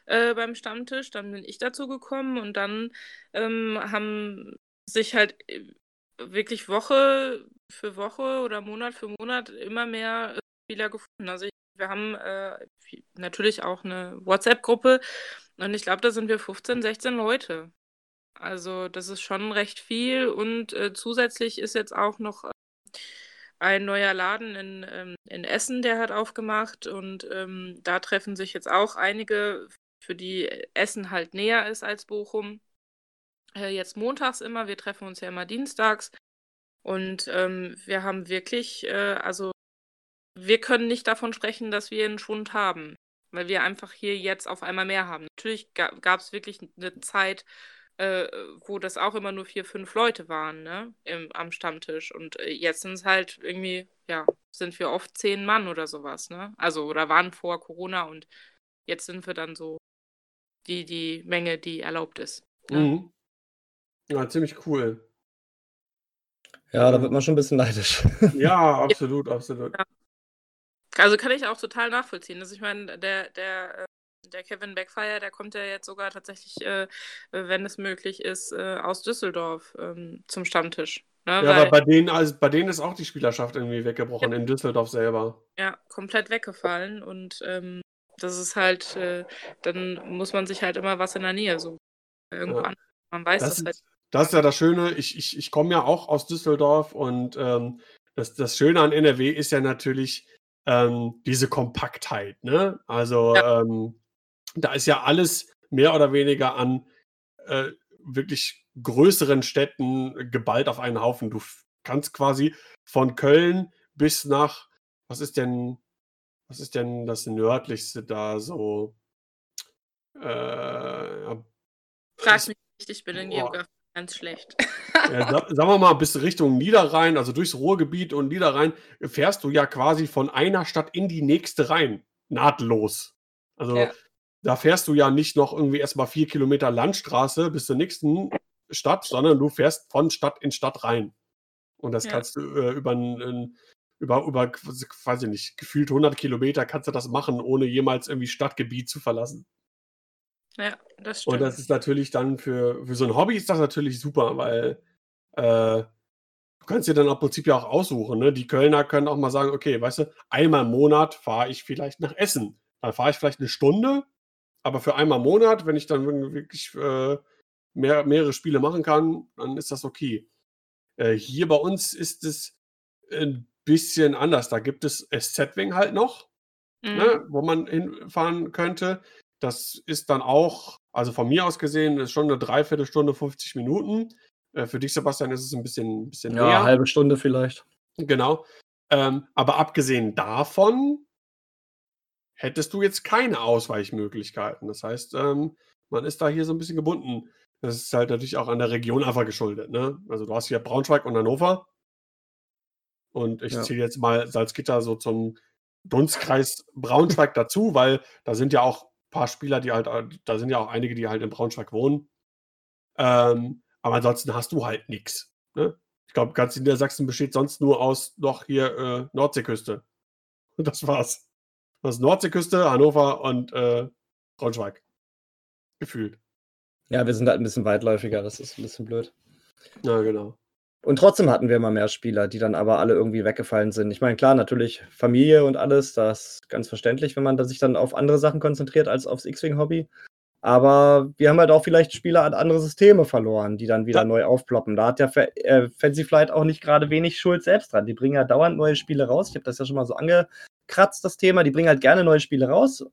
S3: äh, beim Stammtisch. Dann bin ich dazu gekommen und dann ähm, haben sich halt äh, wirklich Woche für Woche oder Monat für Monat immer mehr äh, Spieler gefunden. Also ich, wir haben äh, natürlich auch eine WhatsApp-Gruppe und ich glaube, da sind wir 15, 16 Leute. Also das ist schon recht viel und äh, zusätzlich ist jetzt auch noch äh, ein neuer Laden in, ähm, in Essen, der hat aufgemacht und ähm, da treffen sich jetzt auch einige, für die Essen halt näher ist als Bochum. Äh, jetzt montags immer. Wir treffen uns ja immer dienstags. Und ähm, wir haben wirklich, äh, also wir können nicht davon sprechen, dass wir einen Schwund haben, weil wir einfach hier jetzt auf einmal mehr haben. Natürlich ga gab es wirklich eine Zeit, äh, wo das auch immer nur vier, fünf Leute waren, ne, Im, am Stammtisch. Und äh, jetzt sind es halt irgendwie, ja, sind wir oft zehn Mann oder sowas, ne? Also, oder waren vor Corona und jetzt sind wir dann so die, die Menge, die erlaubt ist. Ne?
S1: Mhm. Ja, ziemlich cool.
S2: Ja, da wird man schon ein bisschen neidisch.
S1: Ja, absolut, absolut.
S3: Ja. Also kann ich auch total nachvollziehen. Also ich meine, der, der, äh, der Kevin Backfire, der kommt ja jetzt sogar tatsächlich, äh, wenn es möglich ist, äh, aus Düsseldorf ähm, zum Stammtisch. Ne?
S1: Ja,
S3: Weil,
S1: aber bei denen, also bei denen ist auch die Spielerschaft irgendwie weggebrochen in Düsseldorf selber.
S3: ja, komplett weggefallen und ähm, das ist halt, äh, dann muss man sich halt immer was in der Nähe suchen. Irgendwo
S1: Ja.
S3: anders. Man weiß
S1: Das
S3: das, halt.
S1: Das ist ja das Schöne. Ich, ich, ich komme ja auch aus Düsseldorf und ähm, das, das Schöne an NRW ist ja natürlich ähm, diese Kompaktheit. Ne? Also
S3: Ja.
S1: ähm, da ist ja alles mehr oder weniger an äh, wirklich größeren Städten geballt auf einen Haufen. Du kannst quasi von Köln bis nach, was ist denn, was ist denn das nördlichste da so? Äh,
S3: Frag mich nicht, ich bin in. Geografie ganz schlecht.
S1: Ja, sa sagen wir mal, bis Richtung Niederrhein, also durchs Ruhrgebiet und Niederrhein, fährst du ja quasi von einer Stadt in die nächste rein. Nahtlos. Also
S3: Ja.
S1: da fährst du ja nicht noch irgendwie erstmal vier Kilometer Landstraße bis zur nächsten Stadt, sondern du fährst von Stadt in Stadt rein. Und das
S3: Ja.
S1: kannst du äh, über, ein, über, über, weiß ich nicht, gefühlt 100 Kilometer kannst du das machen, ohne jemals irgendwie Stadtgebiet zu verlassen.
S3: Ja, das
S1: Und
S3: stimmt.
S1: das ist natürlich dann für, für so ein Hobby ist das natürlich super, weil äh, du kannst dir dann im Prinzip ja auch aussuchen. Ne? Die Kölner können auch mal sagen, okay, weißt du, einmal im Monat fahre ich vielleicht nach Essen. Dann fahre ich vielleicht eine Stunde, aber für einmal im Monat, wenn ich dann wirklich äh, mehr, mehrere Spiele machen kann, dann ist das okay. Äh, hier bei uns ist es ein bisschen anders. Da gibt es SZ-Wing halt noch
S3: Mhm.
S1: ne, wo man hinfahren könnte. Das ist dann auch, also von mir aus gesehen, ist schon eine Dreiviertelstunde, 50 Minuten. Äh, für dich, Sebastian, ist es ein bisschen, bisschen
S2: Ja,
S1: mehr.
S2: halbe Stunde vielleicht.
S1: Genau. Ähm, aber abgesehen davon hättest du jetzt keine Ausweichmöglichkeiten. Das heißt, ähm, man ist da hier so ein bisschen gebunden. Das ist halt natürlich auch an der Region einfach geschuldet. Ne? Also du hast hier Braunschweig und Hannover. Und ich
S2: Ja.
S1: zähle jetzt mal Salzgitter so zum Dunstkreis Braunschweig dazu, weil da sind ja auch paar Spieler, die halt, da sind ja auch einige, die halt in Braunschweig wohnen. Ähm, aber ansonsten hast du halt nichts. Ne? Ich glaube, ganz Niedersachsen besteht sonst nur aus noch hier äh, Nordseeküste. Und das war's. Das ist Nordseeküste, Hannover und äh, Braunschweig. Gefühlt.
S2: Ja, wir sind halt ein bisschen weitläufiger, das ist ein bisschen blöd.
S1: Ja, genau.
S2: Und trotzdem hatten wir immer mehr Spieler, die dann aber alle irgendwie weggefallen sind. Ich meine, klar, natürlich Familie und alles, das ist ganz verständlich, wenn man sich dann auf andere Sachen konzentriert als aufs X-Wing-Hobby. Aber wir haben halt auch vielleicht Spieler an andere Systeme verloren, die dann wieder
S1: Ja.
S2: neu aufploppen. Da hat ja äh, Fancy Flight auch nicht gerade wenig Schuld selbst dran. Die bringen ja dauernd neue Spiele raus. Ich habe das ja schon mal so angekratzt, das Thema. Die bringen halt gerne neue Spiele raus,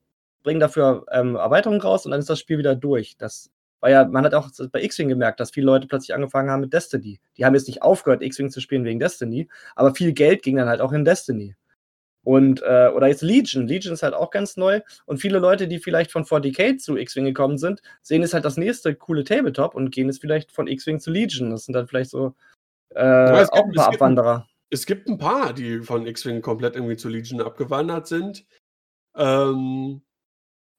S2: bringen dafür ähm, Erweiterungen raus und dann ist das Spiel wieder durch. Das war ja, man hat auch bei X-Wing gemerkt, dass viele Leute plötzlich angefangen haben mit Destiny. Die haben jetzt nicht aufgehört, X-Wing zu spielen wegen Destiny, aber viel Geld ging dann halt auch in Destiny. Und, äh, oder jetzt Legion. Legion ist halt auch ganz neu. Und viele Leute, die vielleicht von 40k zu X-Wing gekommen sind, sehen jetzt halt das nächste coole Tabletop und gehen jetzt vielleicht von X-Wing zu Legion. Das sind dann vielleicht so äh,
S1: es gibt-
S2: auch ein paar
S1: es gibt-
S2: Abwanderer.
S1: Es gibt ein paar, die von X-Wing komplett irgendwie zu Legion abgewandert sind. Ähm,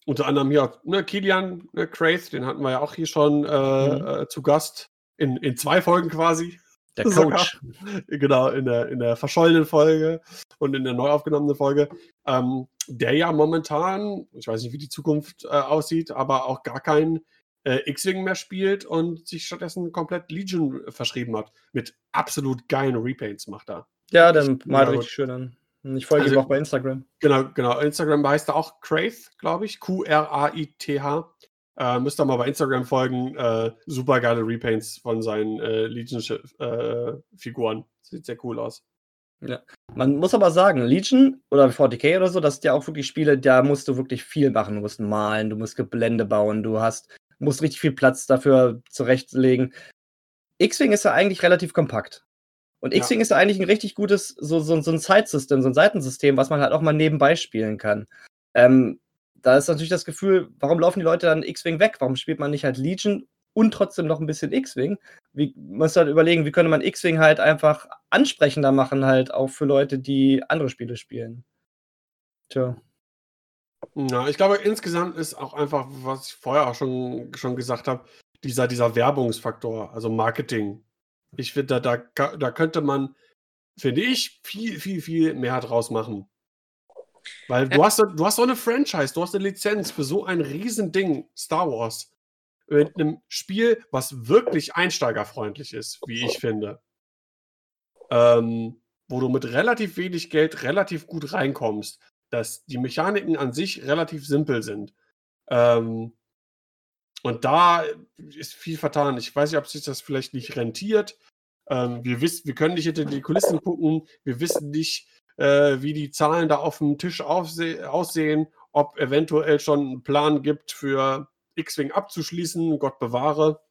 S1: unter anderem hier ne, Kilian ne, Craith, den hatten wir ja auch hier schon äh,
S2: Mhm.
S1: äh, zu Gast. In, in zwei Folgen quasi.
S2: Der
S1: sogar.
S2: Coach.
S1: Genau, in der, in der verschollenen Folge und in der neu aufgenommenen Folge. Ähm, der ja momentan, ich weiß nicht, wie die Zukunft äh, aussieht, aber auch gar kein äh, X-Wing mehr spielt und sich stattdessen komplett Legion verschrieben hat. Mit absolut geilen Repaints macht er.
S2: Ja, malt
S1: Ja,
S2: richtig schön an. Ich folge
S1: Also-
S2: ihm auch bei Instagram.
S1: Genau, genau. Instagram heißt er auch Craith, glaube ich. Q-R-A-I-T-H. Äh, müsst ihr mal bei Instagram folgen. Äh, super geile Repaints von seinen äh, Legion-Figuren. Sieht sehr cool aus.
S2: Man muss aber sagen, Legion oder 40k oder so, das sind ja auch wirklich Spiele, da musst du wirklich viel machen. Du musst malen, du musst Geblende bauen, du hast musst richtig viel Platz dafür zurechtlegen. X-Wing ist ja eigentlich relativ kompakt. Und X-Wing ist eigentlich ein richtig gutes, so, so, so ein Side-System, so ein Seitensystem, was man halt auch mal nebenbei spielen kann. Ähm, da ist natürlich das Gefühl, warum laufen die Leute dann X-Wing weg? Warum spielt man nicht halt Legion und trotzdem noch ein bisschen X-Wing? Wie muss halt überlegen, wie könnte man X-Wing halt einfach ansprechender machen, halt auch für Leute, die andere Spiele spielen. Tja.
S1: Ja, ich glaube, insgesamt ist auch einfach, was ich vorher auch schon, schon gesagt habe, dieser, dieser Werbungsfaktor, also Marketing. Ich finde, da, da, da könnte man, finde ich, viel, viel, viel mehr draus machen. Weil du hast, du hast so eine Franchise, du hast eine Lizenz für so ein Riesending, Star Wars. Mit einem Spiel, was wirklich einsteigerfreundlich ist, wie ich finde. Ähm, wo du mit relativ wenig Geld relativ gut reinkommst. Dass die Mechaniken an sich relativ simpel sind. Ähm, und da ist viel vertan. Ich weiß nicht, ob sich das vielleicht nicht rentiert. Ähm, wir, wissen, wir können nicht hinter die Kulissen gucken. Wir wissen nicht, äh, wie die Zahlen da auf dem Tisch aussehen, ob eventuell schon einen Plan gibt für X-Wing abzuschließen, Gott bewahre.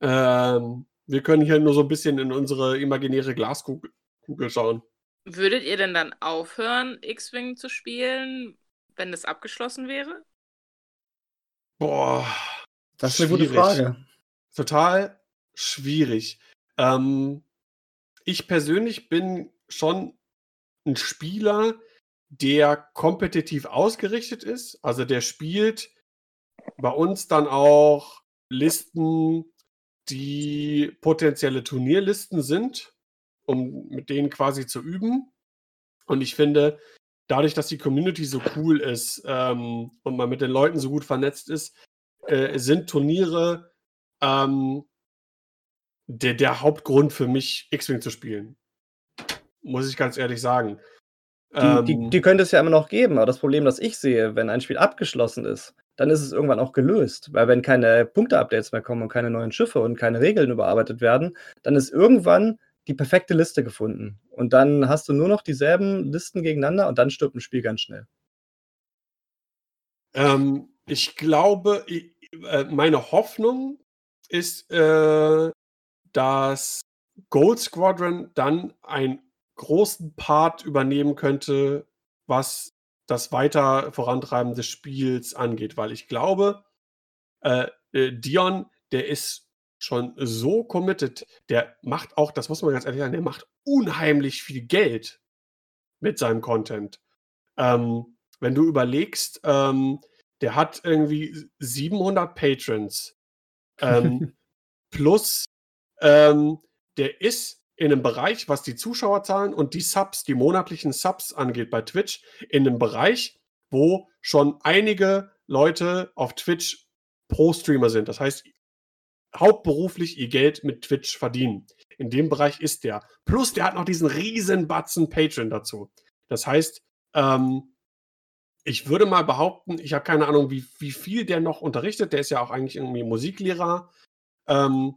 S1: Ähm, wir können hier nur so ein bisschen in unsere imaginäre Glaskugel schauen.
S3: Würdet ihr denn dann aufhören, X-Wing zu spielen, wenn es abgeschlossen wäre?
S1: Boah.
S2: Das ist eine gute Frage.
S1: Total schwierig. Ähm, ich persönlich bin schon ein Spieler, der kompetitiv ausgerichtet ist. Also der spielt bei uns dann auch Listen, die potenzielle Turnierlisten sind, um mit denen quasi zu üben. Und ich finde, dadurch, dass die Community so cool ist ähm, und man mit den Leuten so gut vernetzt ist, äh, sind Turniere ähm, der, der Hauptgrund für mich, X-Wing zu spielen muss ich ganz ehrlich sagen.
S2: Die, ähm, die, die, könnte es ja immer noch geben, aber das Problem, das ich sehe, wenn ein Spiel abgeschlossen ist, dann ist es irgendwann auch gelöst. Weil wenn keine Punkte-Updates mehr kommen und keine neuen Schiffe und keine Regeln überarbeitet werden, dann ist irgendwann die perfekte Liste gefunden. Und dann hast du nur noch dieselben Listen gegeneinander und dann stirbt ein Spiel ganz schnell.
S1: Ähm, ich glaube, äh, meine Hoffnung ist, äh, dass Gold Squadron dann ein großen Part übernehmen könnte, was das weiter Vorantreiben des Spiels angeht, weil ich glaube, äh, äh, Dion, der ist schon so committed, der macht auch, das muss man ganz ehrlich sagen, der macht unheimlich viel Geld mit seinem Content. Ähm, wenn du überlegst, ähm, der hat irgendwie 700 Patrons ähm, plus ähm, der ist in einem Bereich, was die Zuschauerzahlen und die Subs, die monatlichen Subs angeht bei Twitch, in einem Bereich, wo schon einige Leute auf Twitch Pro-Streamer sind. Das heißt, hauptberuflich ihr Geld mit Twitch verdienen. In dem Bereich ist der. Plus, der hat noch diesen riesen Batzen Patreon dazu. Das heißt, ähm, ich würde mal behaupten, ich habe keine Ahnung, wie, wie viel der noch unterrichtet. Der ist ja auch eigentlich irgendwie Musiklehrer. Ähm,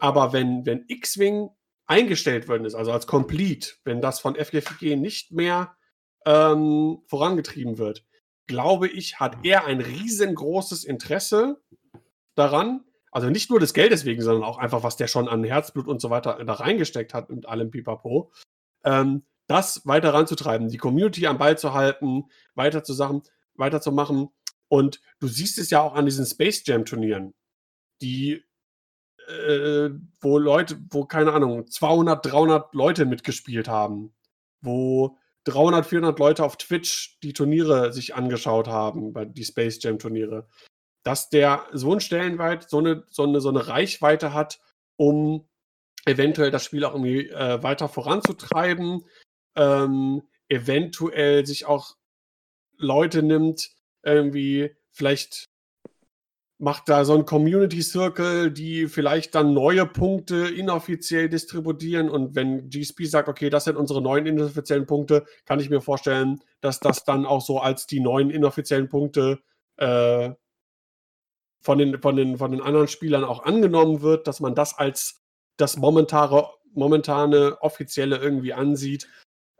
S1: aber wenn, wenn X-Wing eingestellt worden ist, also als Complete, wenn das von FGFG nicht mehr ähm, vorangetrieben wird, glaube ich, hat er ein riesengroßes Interesse daran, also nicht nur des Geldes wegen, sondern auch einfach, was der schon an Herzblut und so weiter da reingesteckt hat mit allem Pipapo, ähm, das weiter ranzutreiben, die Community am Ball zu halten, weiter zu Sachen, weiterzumachen. Und du siehst es ja auch an diesen Space Jam Turnieren, die äh, wo Leute, wo keine Ahnung, 200, 300 Leute mitgespielt haben, wo 300, 400 Leute auf Twitch die Turniere sich angeschaut haben, die Space Jam Turniere, dass der so einen Stellenweit, so eine, so eine, so eine Reichweite hat, um eventuell das Spiel auch irgendwie äh, weiter voranzutreiben, ähm, eventuell sich auch Leute nimmt, irgendwie vielleicht macht da so ein Community Circle, die vielleicht dann neue Punkte inoffiziell distributieren. Und wenn GSP sagt, okay, das sind unsere neuen inoffiziellen Punkte, kann ich mir vorstellen, dass das dann auch so als die neuen inoffiziellen Punkte äh, von, den, von, den, von den anderen Spielern auch angenommen wird, dass man das als das momentane, momentane offizielle irgendwie ansieht.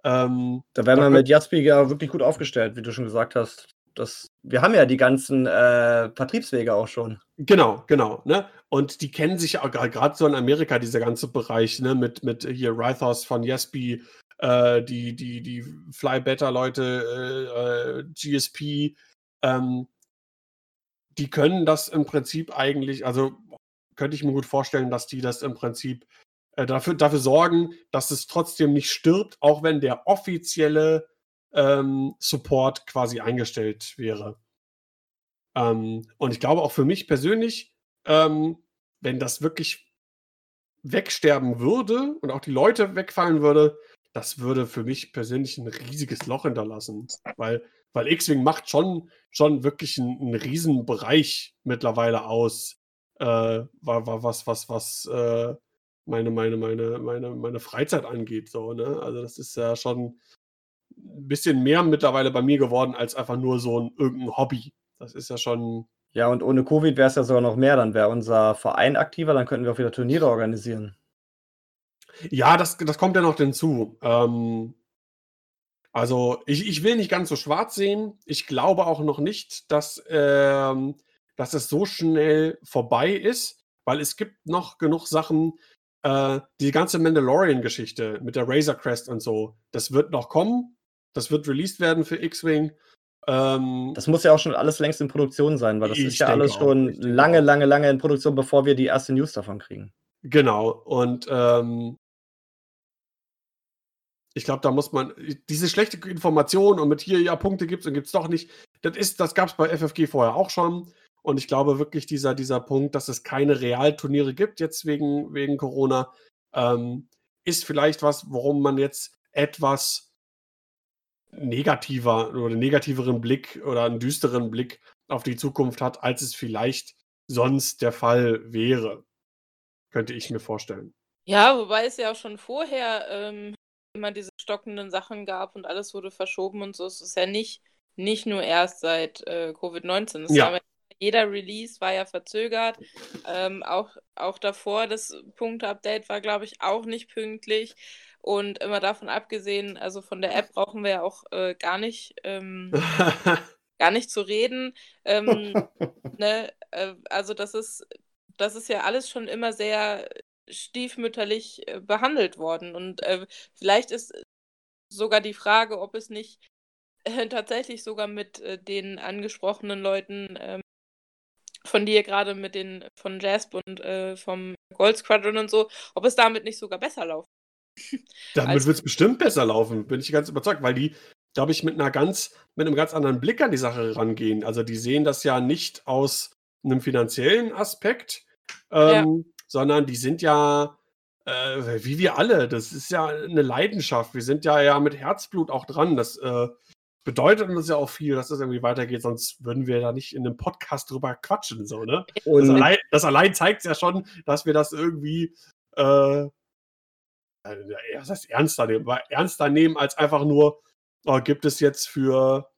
S2: Ähm, da wären wir mit Jaspi ja wirklich gut aufgestellt, wie du schon gesagt hast. das, wir haben ja die ganzen äh, Vertriebswege auch schon.
S1: Genau, genau. Ne? Und die kennen sich auch gerade so in Amerika, dieser ganze Bereich, ne, mit, mit hier Rythos von Yesby, äh, die, die, die Fly Better Leute, äh, äh GSP, ähm, die können das im Prinzip eigentlich, also könnte ich mir gut vorstellen, dass die das im Prinzip äh, dafür, dafür sorgen, dass es trotzdem nicht stirbt, auch wenn der offizielle ähm, Support quasi eingestellt wäre. Ähm, und ich glaube auch für mich persönlich, ähm, wenn das wirklich wegsterben würde und auch die Leute wegfallen würde, das würde für mich persönlich ein riesiges Loch hinterlassen. Weil, weil X-Wing macht schon, schon wirklich einen, einen riesen Bereich mittlerweile aus, äh, was, was, was äh, meine, meine, meine, meine, meine Freizeit angeht. So, ne? Also das ist ja schon ein bisschen mehr mittlerweile bei mir geworden als einfach nur so ein irgendein Hobby. Das ist ja schon.
S2: Ja, und ohne Covid wäre es ja sogar noch mehr. Dann wäre unser Verein aktiver, dann könnten wir auch wieder Turniere organisieren.
S1: Ja, das, das kommt ja noch hinzu. Ähm, also, ich, ich will nicht ganz so schwarz sehen. Ich glaube auch noch nicht, dass, ähm, dass es so schnell vorbei ist, weil es gibt noch genug Sachen, äh, die ganze Mandalorian-Geschichte mit der Razor Crest und so, das wird noch kommen. Das wird released werden für X-Wing.
S2: Ähm, das muss ja auch schon alles längst in Produktion sein, weil das ist ja alles schon lange, lange, lange in Produktion, bevor wir die erste News davon kriegen.
S1: Genau. Und ähm, ich glaube, da muss man diese schlechte Information und mit hier ja Punkte gibt es und gibt es doch nicht. Das ist, das gab es bei FFG vorher auch schon. Und ich glaube wirklich, dieser, dieser Punkt, dass es keine Realturniere gibt, jetzt wegen, wegen Corona, ähm, ist vielleicht was, worum man jetzt etwas negativer oder negativeren Blick oder einen düsteren Blick auf die Zukunft hat, als es vielleicht sonst der Fall wäre. Könnte ich mir vorstellen.
S3: Ja, wobei es ja auch schon vorher ähm, immer diese stockenden Sachen gab und alles wurde verschoben und so. Es ist ja nicht, nicht nur erst seit äh, Covid-19.
S1: Ja.
S3: Jeder Release war ja verzögert. Ähm, auch, auch davor, das Punkte-Update war, glaube ich, auch nicht pünktlich. Und immer davon abgesehen, also von der App brauchen wir ja auch äh, gar nicht. Ähm, gar nicht zu reden. Ähm, ne, äh, also das ist, das ist ja alles schon immer sehr stiefmütterlich äh, behandelt worden. Und äh, vielleicht ist sogar die Frage, ob es nicht äh, tatsächlich sogar mit äh, den angesprochenen Leuten ähm, von dir gerade mit den von Jasp und äh, vom Gold Squadron und so, ob es damit nicht sogar besser laufen.
S1: damit wird es bestimmt besser laufen, bin ich ganz überzeugt, weil die, glaube ich, mit einer ganz, mit einem ganz anderen Blick an die Sache rangehen. Also die sehen das ja nicht aus einem finanziellen Aspekt, ähm, ja. Sondern die sind ja äh, wie wir alle. Das ist ja eine Leidenschaft. Wir sind ja ja mit Herzblut auch dran. Das äh, bedeutet uns ja auch viel, dass das irgendwie weitergeht, sonst würden wir da nicht in einem Podcast drüber quatschen, so, ne? Das allein, das allein zeigt ja schon, dass wir das irgendwie, äh, was heißt ernster nehmen, ernster nehmen als einfach nur, oh, gibt es jetzt für,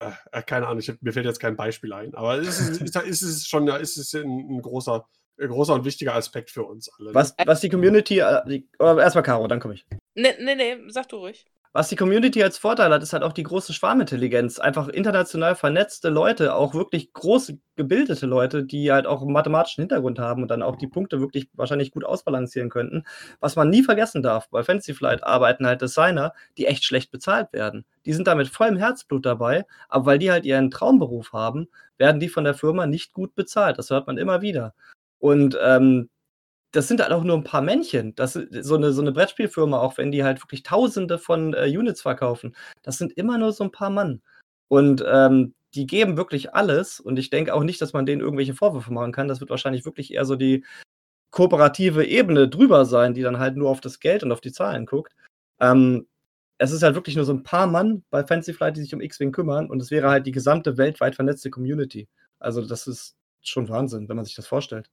S1: äh, äh keine Ahnung, ich, mir fällt jetzt kein Beispiel ein, aber es ist, ist, ist, ist schon, ist es ein, ein großer, großer und wichtiger Aspekt für uns alle.
S2: Ne? Was, was die Community, äh, die, erstmal Caro, dann komme ich.
S3: Nee, nee, nee, sag du ruhig.
S2: Was die Community als Vorteil hat, ist halt auch die große Schwarmintelligenz. Einfach international vernetzte Leute, auch wirklich große gebildete Leute, die halt auch einen mathematischen Hintergrund haben und dann auch die Punkte wirklich wahrscheinlich gut ausbalancieren könnten. Was man nie vergessen darf, bei Fancy Flight arbeiten halt Designer, die echt schlecht bezahlt werden. Die sind da mit vollem Herzblut dabei, aber weil die halt ihren Traumberuf haben, werden die von der Firma nicht gut bezahlt. Das hört man immer wieder. Und ähm, das sind halt auch nur ein paar Männchen. Das, so, eine, so eine Brettspielfirma, auch wenn die halt wirklich Tausende von äh, Units verkaufen, das sind immer nur so ein paar Mann. Und ähm, die geben wirklich alles. Und ich denke auch nicht, dass man denen irgendwelche Vorwürfe machen kann. Das wird wahrscheinlich wirklich eher so die kooperative Ebene drüber sein, die dann halt nur auf das Geld und auf die Zahlen guckt. Ähm, es ist halt wirklich nur so ein paar Mann bei Fancy Flight, die sich um X-Wing kümmern. Und es wäre halt die gesamte weltweit vernetzte Community. Also das ist schon Wahnsinn, wenn man sich das vorstellt.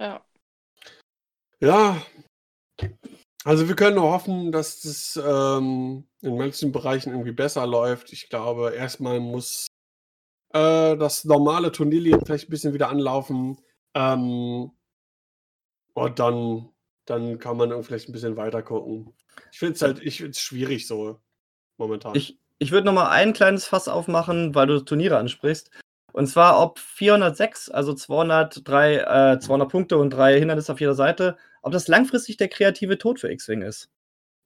S3: Ja.
S1: Ja. Also wir können nur hoffen, dass das ähm, in manchen Bereichen irgendwie besser läuft. Ich glaube, erstmal muss äh, das normale Turnierleben vielleicht ein bisschen wieder anlaufen. Ähm, und dann, dann kann man vielleicht ein bisschen weiter gucken. Ich finde es halt, ich finde es schwierig so momentan.
S2: Ich, ich würde noch mal ein kleines Fass aufmachen, weil du Turniere ansprichst. Und zwar, ob 406, also 203, äh, 200 Punkte und drei Hindernisse auf jeder Seite, ob das langfristig der kreative Tod für X-Wing ist.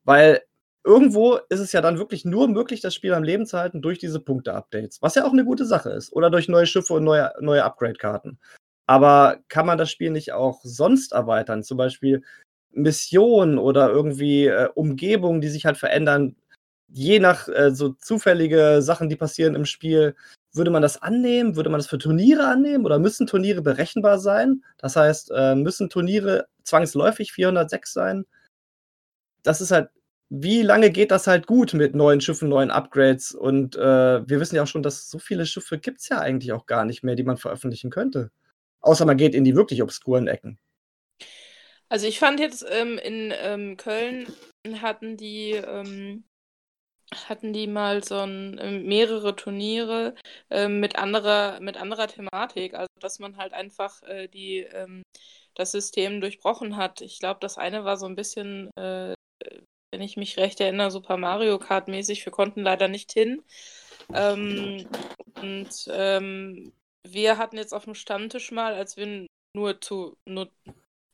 S2: Weil irgendwo ist es ja dann wirklich nur möglich, das Spiel am Leben zu halten durch diese Punkte-Updates, was ja auch eine gute Sache ist. Oder durch neue Schiffe und neue, neue Upgrade-Karten. Aber kann man das Spiel nicht auch sonst erweitern? Zum Beispiel Missionen oder irgendwie äh, Umgebungen, die sich halt verändern, je nach äh, so zufällige Sachen, die passieren im Spiel. Würde man das annehmen? Würde man das für Turniere annehmen? Oder müssen Turniere berechenbar sein? Das heißt, äh, müssen Turniere zwangsläufig 406 sein? Das ist halt, wie lange geht das halt gut mit neuen Schiffen, neuen Upgrades? Und äh, wir wissen ja auch schon, dass so viele Schiffe gibt es ja eigentlich auch gar nicht mehr, die man veröffentlichen könnte. Außer man geht in die wirklich obskuren Ecken.
S3: Also ich fand jetzt ähm, in ähm, Köln hatten die ähm, hatten die mal so ein, ähm, mehrere Turniere ähm, mit anderer mit anderer Thematik, also dass man halt einfach äh, die ähm, das System durchbrochen hat. Ich glaube, das eine war so ein bisschen, äh, wenn ich mich recht erinnere, Super Mario Kart mäßig. Wir konnten leider nicht hin. Ähm, und ähm, wir hatten jetzt auf dem Stammtisch mal, als wir nur zu nur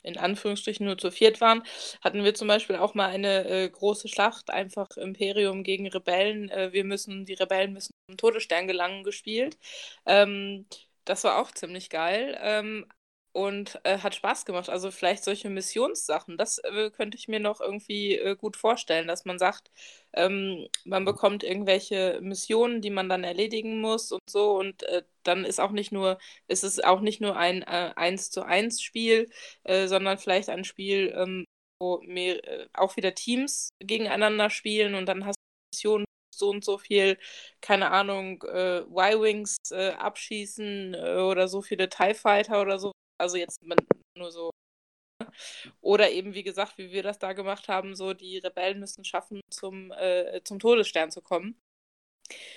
S3: in Anführungsstrichen nur zu viert waren, hatten wir zum Beispiel auch mal eine äh, große Schlacht, einfach Imperium gegen Rebellen. Äh, wir müssen, die Rebellen müssen zum Todesstern gelangen, gespielt. Ähm, das war auch ziemlich geil. Ähm, und äh, hat Spaß gemacht. Also vielleicht solche Missionssachen, das äh, könnte ich mir noch irgendwie äh, gut vorstellen, dass man sagt, ähm, man bekommt irgendwelche Missionen, die man dann erledigen muss und so und äh, dann ist auch nicht nur, ist es auch nicht nur ein äh, 1 zu 1 Spiel, äh, sondern vielleicht ein Spiel, ähm, wo mehr, auch wieder Teams gegeneinander spielen und dann hast du Missionen so und so viel, keine Ahnung, äh, Y-Wings äh, abschießen äh, oder so viele TIE Fighter oder so also jetzt nur so. Ne? Oder eben, wie gesagt, wie wir das da gemacht haben, so die Rebellen müssen schaffen, zum, äh, zum Todesstern zu kommen.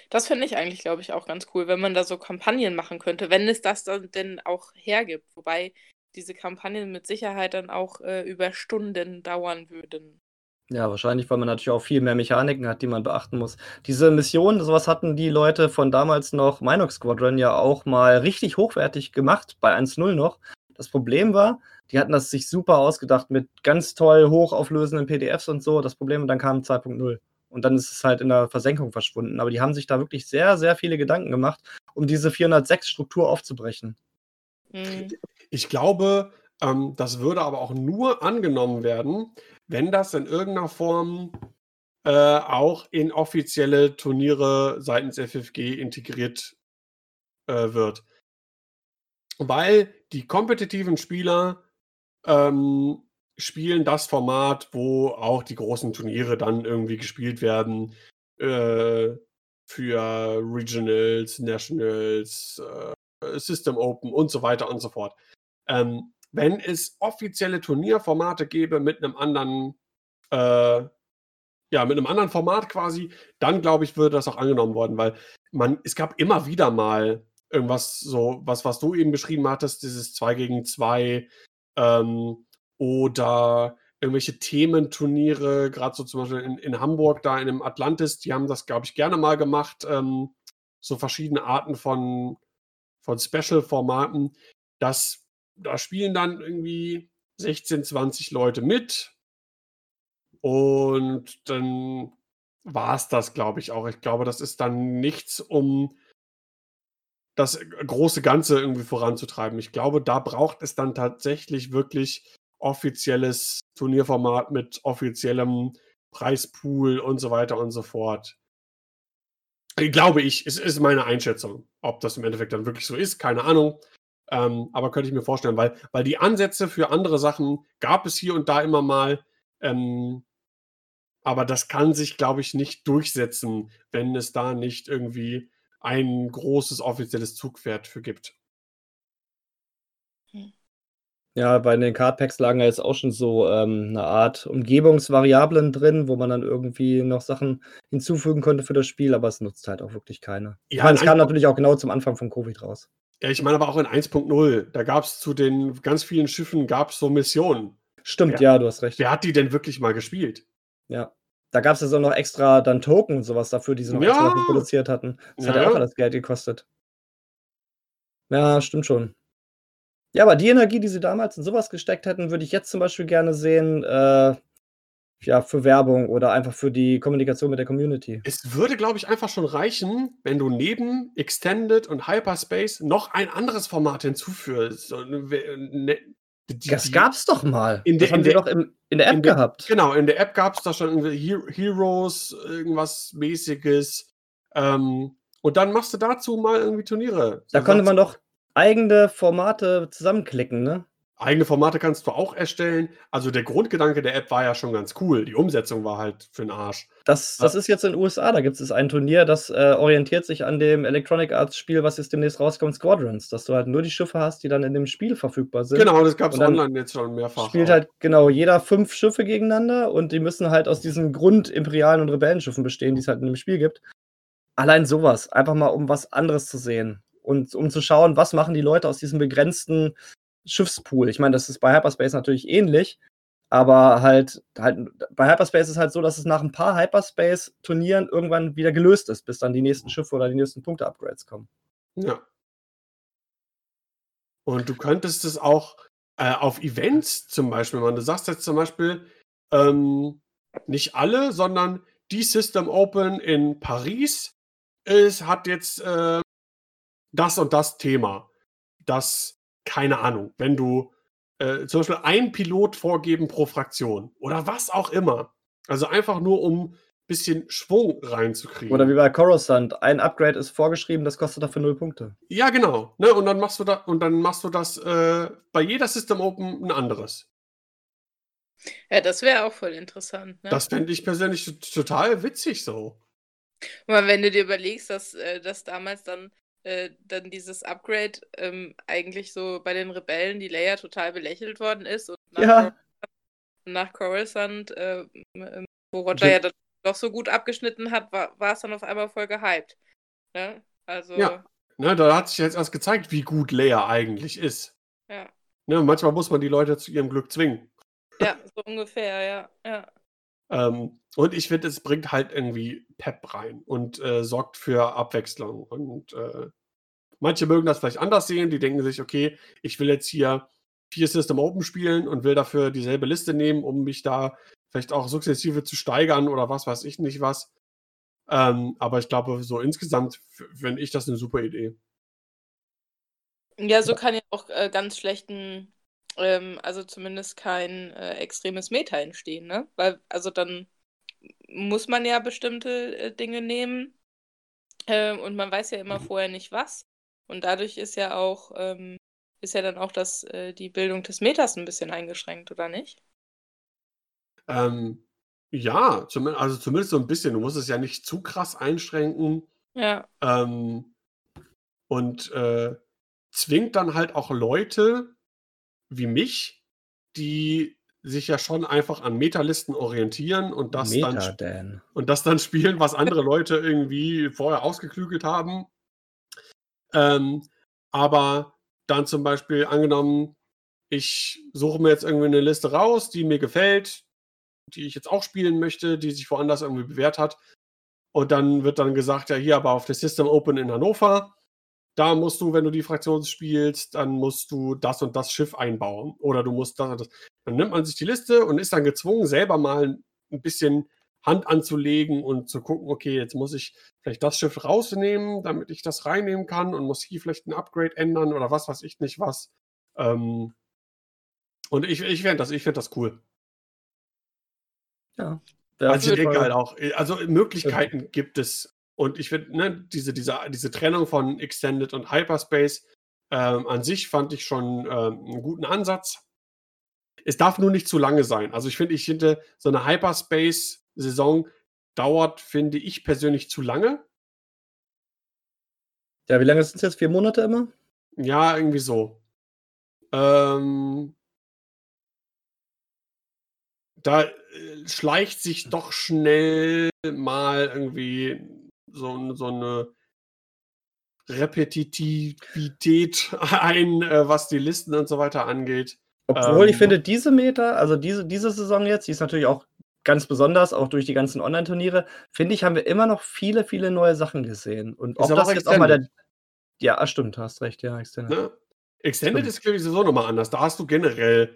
S3: Das finde ich eigentlich, glaube ich, auch ganz cool, wenn man da so Kampagnen machen könnte, wenn es das dann denn auch hergibt. Wobei diese Kampagnen mit Sicherheit dann auch äh, über Stunden dauern würden.
S2: Ja, wahrscheinlich, weil man natürlich auch viel mehr Mechaniken hat, die man beachten muss. Diese Mission, sowas hatten die Leute von damals noch Minox Squadron ja auch mal richtig hochwertig gemacht, bei 1.0 noch. Das Problem war, die hatten das sich super ausgedacht mit ganz toll hochauflösenden PDFs und so. Das Problem, dann kam 2.0. Und dann ist es halt in der Versenkung verschwunden. Aber die haben sich da wirklich sehr, sehr viele Gedanken gemacht, um diese 406-Struktur aufzubrechen.
S1: Mhm. Ich glaube, ähm, das würde aber auch nur angenommen werden, wenn das in irgendeiner Form äh, auch in offizielle Turniere seitens FFG integriert äh, wird. Weil die kompetitiven Spieler ähm, spielen das Format, wo auch die großen Turniere dann irgendwie gespielt werden. Äh, für Regionals, Nationals, äh, System Open und so weiter und so fort. Ähm, wenn es offizielle Turnierformate gäbe mit einem anderen, äh, ja, mit einem anderen Format quasi, dann glaube ich, würde das auch angenommen worden, weil man, es gab immer wieder mal irgendwas so, was, was du eben beschrieben hattest, dieses 2 gegen 2 ähm, oder irgendwelche Thementurniere, gerade so zum Beispiel in, in Hamburg, da in dem Atlantis, die haben das, glaube ich, gerne mal gemacht, ähm, so verschiedene Arten von, von Special-Formaten. Das da spielen dann irgendwie 16, 20 Leute mit. Und dann war es das, glaube ich, auch. Ich glaube, das ist dann nichts, um das große Ganze irgendwie voranzutreiben. Ich glaube, da braucht es dann tatsächlich wirklich offizielles Turnierformat mit offiziellem Preispool und so weiter und so fort. Glaube ich, es ist meine Einschätzung. Ob das im Endeffekt dann wirklich so ist, keine Ahnung. Ähm, aber könnte ich mir vorstellen, weil, weil die Ansätze für andere Sachen gab es hier und da immer mal. Ähm, aber das kann sich, glaube ich, nicht durchsetzen, wenn es da nicht irgendwie ein großes offizielles Zugpferd für gibt.
S2: Hm. Ja, bei den Cardpacks lagen ja jetzt auch schon so ähm, eine Art Umgebungsvariablen drin, wo man dann irgendwie noch Sachen hinzufügen konnte für das Spiel, aber es nutzt halt auch wirklich keine. Ja, ich meine, es kam natürlich auch genau zum Anfang von Covid raus.
S1: Ja, ich meine aber auch in 1.0, da gab es zu den ganz vielen Schiffen gab es so Missionen.
S2: Stimmt, wer, ja, du hast recht.
S1: Wer hat die denn wirklich mal gespielt?
S2: Ja. da gab es ja so noch extra dann Token und sowas dafür, die sie noch extra
S1: Ja.
S2: dafür produziert hatten. Das hat
S1: Ja,
S2: ja auch
S1: ja.
S2: alles Geld gekostet. Ja, stimmt schon. Ja, aber die Energie, die sie damals in sowas gesteckt hätten, würde ich jetzt zum Beispiel gerne sehen, äh, ja, für Werbung oder einfach für die Kommunikation mit der Community.
S1: Es würde, glaube ich, einfach schon reichen, wenn du neben Extended und Hyperspace noch ein anderes Format hinzuführst. Ne, ne, die-
S2: Das
S1: die-
S2: gab's doch mal.
S1: In
S2: das
S1: der-
S2: haben wir
S1: der-
S2: doch im, in der App
S1: in der-
S2: gehabt.
S1: Genau, in der App gab es da schon Heroes, irgendwas mäßiges. Ähm, und dann machst du dazu mal irgendwie Turniere.
S2: Da
S1: So
S2: konnte man doch eigene Formate zusammenklicken, ne?
S1: Eigene Formate kannst du auch erstellen. Also der Grundgedanke der App war ja schon ganz cool. Die Umsetzung war halt für den Arsch.
S2: Das, das ist jetzt in den USA, da gibt es ein Turnier, das äh, orientiert sich an dem Electronic Arts Spiel, was jetzt demnächst rauskommt, Squadrons, dass du halt nur die Schiffe hast, die dann in dem Spiel verfügbar sind.
S1: Genau, das gab es online jetzt schon mehrfach.
S2: Spielt
S1: auch.
S2: halt genau jeder fünf Schiffe gegeneinander und die müssen halt aus diesen Grund-Imperialen und Rebellenschiffen bestehen, die es halt in dem Spiel gibt. Allein sowas, einfach mal um was anderes zu sehen und um zu schauen, was machen die Leute aus diesem begrenzten Schiffspool. Ich meine, das ist bei Hyperspace natürlich ähnlich, aber halt, halt bei Hyperspace ist halt so, dass es nach ein paar Hyperspace-Turnieren irgendwann wieder gelöst ist, bis dann die nächsten Schiffe oder die nächsten Punkte-Upgrades kommen.
S1: Ja. Und du könntest es auch äh, auf Events zum Beispiel machen. Du sagst jetzt zum Beispiel, ähm, nicht alle, sondern die System Open in Paris ist, hat jetzt äh, das und das Thema. Das, keine Ahnung, wenn du äh, zum Beispiel ein Pilot vorgeben pro Fraktion oder was auch immer. Also einfach nur, um ein bisschen Schwung reinzukriegen.
S2: Oder wie bei Coruscant, ein Upgrade ist vorgeschrieben, das kostet dafür null Punkte.
S1: Ja, genau. Ne? Und dann machst du da und dann machst du das äh, bei jeder System Open ein anderes.
S3: Ja, das wäre auch voll interessant. Ne?
S1: Das fände ich persönlich total witzig so.
S3: Aber wenn du dir überlegst, dass, äh, dass damals dann, äh, dann dieses Upgrade ähm, eigentlich so bei den Rebellen, die Leia total belächelt worden ist und nach,
S2: Ja.
S3: Nach Coruscant, äh, ähm, wo Roger
S1: Ja.
S3: ja dann doch so gut abgeschnitten hat, war, war es dann auf einmal voll gehypt. Ne? Also,
S1: Ja. Ne, da hat sich jetzt erst gezeigt, wie gut Leia eigentlich ist.
S3: ja.
S1: Ne, manchmal muss man die Leute zu ihrem Glück zwingen.
S3: Ja, so ungefähr, ja. ja.
S1: Ähm, und ich finde, es bringt halt irgendwie Pep rein und äh, sorgt für Abwechslung. Und äh, manche mögen das vielleicht anders sehen. Die denken sich, okay, ich will jetzt hier vier System Open spielen und will dafür dieselbe Liste nehmen, um mich da vielleicht auch sukzessive zu steigern oder was weiß ich nicht was. Ähm, aber ich glaube, so insgesamt finde ich das eine super Idee.
S3: Ja, so kann ja auch äh, ganz schlechten, ähm, also zumindest kein äh, extremes Meta entstehen, ne? Weil, also dann muss man ja bestimmte äh, Dinge nehmen ähm, und man weiß ja immer vorher nicht was. Und dadurch ist ja auch, ähm, ist ja dann auch das, äh, die Bildung des Metas ein bisschen eingeschränkt, oder nicht?
S1: Ähm, ja, zum, also zumindest so ein bisschen. Du musst es ja nicht zu krass einschränken.
S3: Ja,
S1: Ähm, und äh, zwingt dann halt auch Leute wie mich, die sich ja schon einfach an Metalisten orientieren und das, dann,
S2: Meta,
S1: sp-
S2: Dan.
S1: und das dann spielen, was andere Leute irgendwie vorher ausgeklügelt haben. Ähm, aber dann zum Beispiel angenommen, ich suche mir jetzt irgendwie eine Liste raus, die mir gefällt, die ich jetzt auch spielen möchte, die sich woanders irgendwie bewährt hat. Und dann wird dann gesagt, ja, hier aber auf der System Open in Hannover, da musst du, wenn du die Fraktion spielst, dann musst du das und das Schiff einbauen. Oder du musst das und das. Dann nimmt man sich die Liste und ist dann gezwungen, selber mal ein bisschen Hand anzulegen und zu gucken, okay, jetzt muss ich vielleicht das Schiff rausnehmen, damit ich das reinnehmen kann und muss hier vielleicht ein Upgrade ändern oder was weiß ich nicht was. Ähm, und ich, ich fände das, ich find das cool.
S2: Ja.
S1: Also
S2: jeden
S1: egal
S2: Fall-
S1: auch. Also Möglichkeiten gibt es. Und ich finde, ne, diese, diese, diese Trennung von Extended und Hyperspace ähm, an sich fand ich schon ähm, einen guten Ansatz. Es darf nur nicht zu lange sein. Also ich finde, ich finde, so eine Hyperspace-Saison dauert, finde ich persönlich zu lange.
S2: Ja, wie lange sind es jetzt? Vier Monate immer?
S1: Ja, irgendwie so. Ähm, da äh, schleicht sich doch schnell mal irgendwie so, so eine Repetitivität ein, äh, was die Listen und so weiter angeht.
S2: Obwohl ich
S1: Ähm.
S2: finde, diese Meta, also diese, diese Saison jetzt, die ist natürlich auch ganz besonders, auch durch die ganzen Online-Turniere, finde ich, haben wir immer noch viele, viele neue Sachen gesehen. Und ob das jetzt auch mal der. Ja, ah, stimmt, hast recht, ja, Extended.
S1: Ne? Extended
S2: Stimmt.
S1: ist, glaube ich, sowieso nochmal anders. Da hast du generell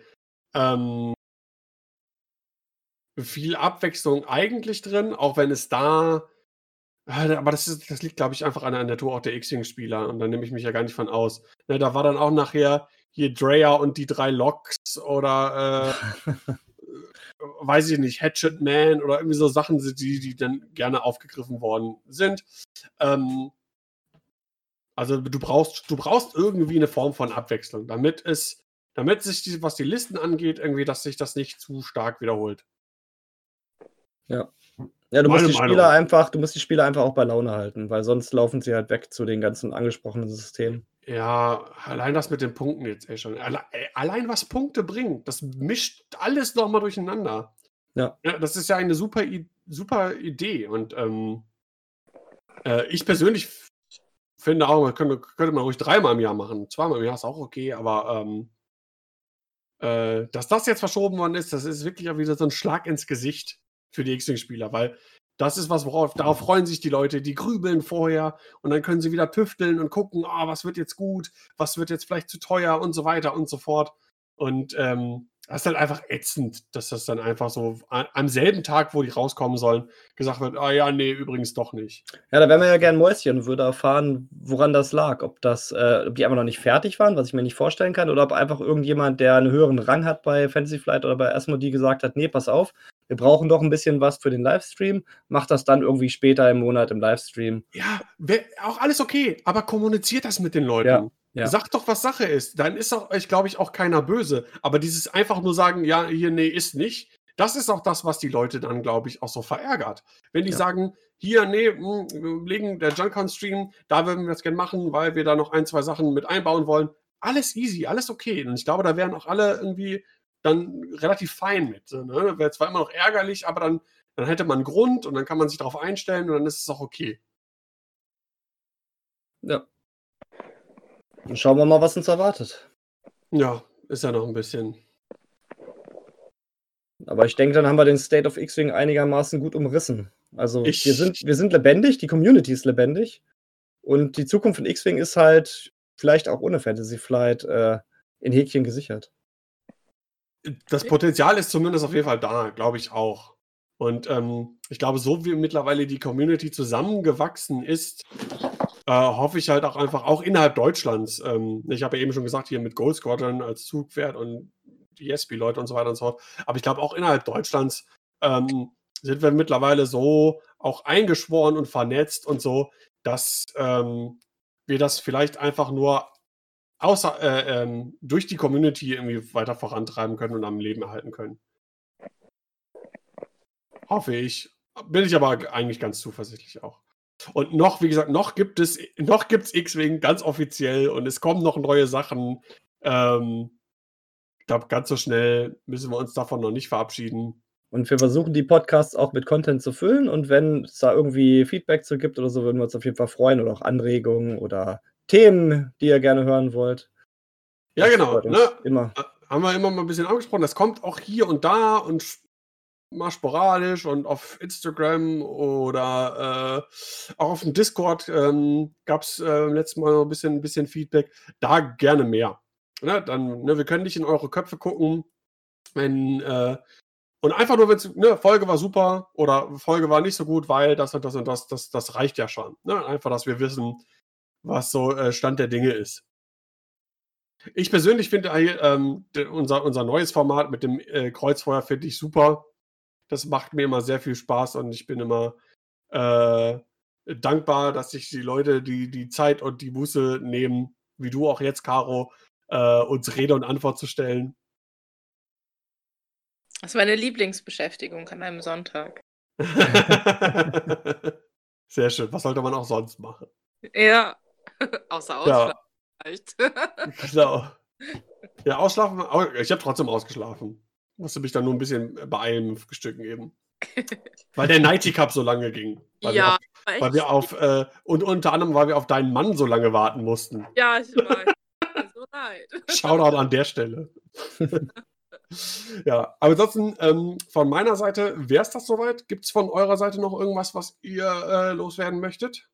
S1: ähm, viel Abwechslung eigentlich drin, auch wenn es da. Ah, Aber das, ist, das liegt, glaube ich, einfach an der Natur auch der X-Wing-Spieler und da nehme ich mich ja gar nicht von aus. Ne, da war dann auch nachher hier Drea und die drei Locks oder äh, weiß ich nicht, Hatchet Man oder irgendwie so Sachen, die, die dann gerne aufgegriffen worden sind. Ähm, also du brauchst, du brauchst irgendwie eine Form von Abwechslung, damit es, damit sich die, was die Listen angeht, irgendwie, dass sich das nicht zu stark wiederholt.
S2: Ja. Ja, du musst die
S1: Meinung.
S2: Spieler einfach, du musst die Spieler einfach auch bei Laune halten, weil sonst laufen sie halt weg zu den ganzen angesprochenen Systemen.
S1: Ja, allein das mit den Punkten jetzt ey, schon. Alle, allein was Punkte bringt, das mischt alles nochmal durcheinander.
S2: Ja.
S1: ja. Das ist ja eine super, super Idee. Und ähm, äh, ich persönlich finde auch, man könnte, könnte man ruhig dreimal im Jahr machen. Zweimal im Jahr ist auch okay, aber ähm, äh, dass das jetzt verschoben worden ist, das ist wirklich auch wieder so ein Schlag ins Gesicht für die X-Wing-Spieler, weil das ist was, worauf darauf freuen sich die Leute, die grübeln vorher und dann können sie wieder tüfteln und gucken, ah, was wird jetzt gut, was wird jetzt vielleicht zu teuer und so weiter und so fort. Und ähm, das ist halt einfach ätzend, dass das dann einfach so am selben Tag, wo die rauskommen sollen, gesagt wird, ah ja, nee, übrigens doch nicht.
S2: Ja, da wären wir ja gern Mäuschen und würde erfahren, woran das lag. Ob das, äh, ob die einfach noch nicht fertig waren, was ich mir nicht vorstellen kann, oder ob einfach irgendjemand, der einen höheren Rang hat bei Fantasy Flight oder bei Asmodee gesagt hat, nee, pass auf, wir brauchen doch ein bisschen was für den Livestream, mach das dann irgendwie später im Monat im Livestream.
S1: Ja, auch alles okay, aber kommuniziert das mit den Leuten.
S2: Ja, ja.
S1: Sagt doch, was Sache ist. Dann ist auch, ich glaube ich, auch keiner böse. Aber dieses einfach nur sagen, ja, hier, nee, ist nicht, das ist auch das, was die Leute dann, glaube ich, auch so verärgert. Wenn die
S2: Ja.
S1: sagen, hier, nee, mh, wir legen der Junkcon-Stream, da würden wir das gerne machen, weil wir da noch ein, zwei Sachen mit einbauen wollen. Alles easy, alles okay. Und ich glaube, da wären auch alle irgendwie dann relativ fein mit. Ne? Wäre zwar immer noch ärgerlich, aber dann, dann hätte man einen Grund und dann kann man sich darauf einstellen und dann ist es auch okay.
S2: ja. Dann schauen wir mal, was uns erwartet.
S1: Ja, ist ja noch ein bisschen.
S2: Aber ich denke, dann haben wir den State of X-Wing einigermaßen gut umrissen. Also
S1: Ich-
S2: wir, sind, wir sind lebendig, die Community ist lebendig. Und die Zukunft von X-Wing ist halt vielleicht auch ohne Fantasy Flight äh, in Häkchen gesichert.
S1: Das Potenzial ist zumindest auf jeden Fall da, glaube ich auch. Und ähm, ich glaube, so wie mittlerweile die Community zusammengewachsen ist, äh, hoffe ich halt auch einfach, auch innerhalb Deutschlands. Ähm, ich habe ja eben schon gesagt, hier mit Gold Squadron als Zugpferd und die ESP-Leute und so weiter und so fort. Aber ich glaube, auch innerhalb Deutschlands ähm, sind wir mittlerweile so auch eingeschworen und vernetzt und so, dass ähm, wir das vielleicht einfach nur außer, äh, ähm, durch die Community irgendwie weiter vorantreiben können und am Leben erhalten können. Hoffe ich. Bin ich aber eigentlich ganz zuversichtlich auch. Und noch, wie gesagt, noch gibt es, noch gibt's X-Wing ganz offiziell und es kommen noch neue Sachen. Ähm, ich glaube, ganz so schnell müssen wir uns davon noch nicht verabschieden.
S2: Und wir versuchen die Podcasts auch mit Content zu füllen. Und wenn es da irgendwie Feedback zu gibt oder so, würden wir uns auf jeden Fall freuen. Oder auch Anregungen oder Themen, die ihr gerne hören wollt.
S1: Ja,
S2: Das
S1: genau. Ne?
S2: Immer.
S1: haben wir immer mal ein bisschen angesprochen. Das kommt auch hier und da und mal sporadisch und auf Instagram oder äh, auch auf dem Discord ähm, gab es äh, letztes Mal noch ein bisschen, ein bisschen Feedback. Da gerne mehr. Ne? Dann, ne, wir können nicht in eure Köpfe gucken, wenn äh, und einfach nur, wenn es, ne, Folge war super oder Folge war nicht so gut, weil das und das und das, das, das reicht ja schon. Ne? Einfach, dass wir wissen, was so äh, Stand der Dinge ist. Ich persönlich finde äh, ähm, unser, unser neues Format mit dem äh, Kreuzfeuer finde ich super. Das macht mir immer sehr viel Spaß und ich bin immer äh, dankbar, dass sich die Leute die, die Zeit und die Buße nehmen, wie du auch jetzt, Caro, äh, uns Rede und Antwort zu stellen.
S3: Das war meine Lieblingsbeschäftigung an einem Sonntag.
S1: sehr schön. Was sollte man auch sonst machen?
S3: Ja. Außer
S1: Ja.
S3: Ausschlag vielleicht.
S1: Genau. Ja, ausschlafen. au- Ich habe trotzdem ausgeschlafen. Musste mich dann nur ein bisschen beeilen im Frühstücken eben. Weil der Nighty Cup so lange ging. Weil
S3: ja,
S1: wir auf, weil wir auf äh, und unter anderem, weil wir auf deinen Mann so lange warten mussten.
S3: ja, ich weiß. So leid.
S1: Shoutout an der Stelle. Ja, aber ansonsten ähm, von meiner Seite wäre es das soweit. Gibt es von eurer Seite noch irgendwas, was ihr äh, loswerden möchtet?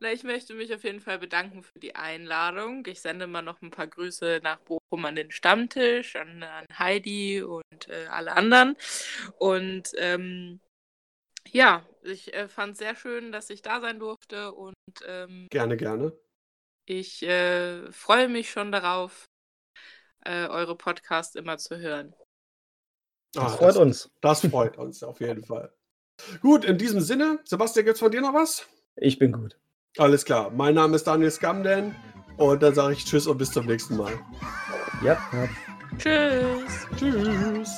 S3: Na, ich möchte mich auf jeden Fall bedanken für die Einladung. Ich sende mal noch ein paar Grüße nach Bochum an den Stammtisch, an, an Heidi und äh, alle anderen. Und ähm, ja, ich äh, fand es sehr schön, dass ich da sein durfte und ähm,
S1: Gerne, gerne.
S3: ich äh, freue mich schon darauf, äh, eure Podcasts immer zu hören.
S2: Das
S1: Ah,
S2: freut uns.
S1: Das freut uns auf jeden Fall. Gut, in diesem Sinne, Sebastian, gibt's von dir noch was?
S2: Ich bin gut.
S1: Alles klar. Mein Name ist Daniel Scamden und dann sage ich Tschüss und bis zum nächsten Mal.
S2: Ja, ja.
S3: Tschüss!
S1: Tschüss.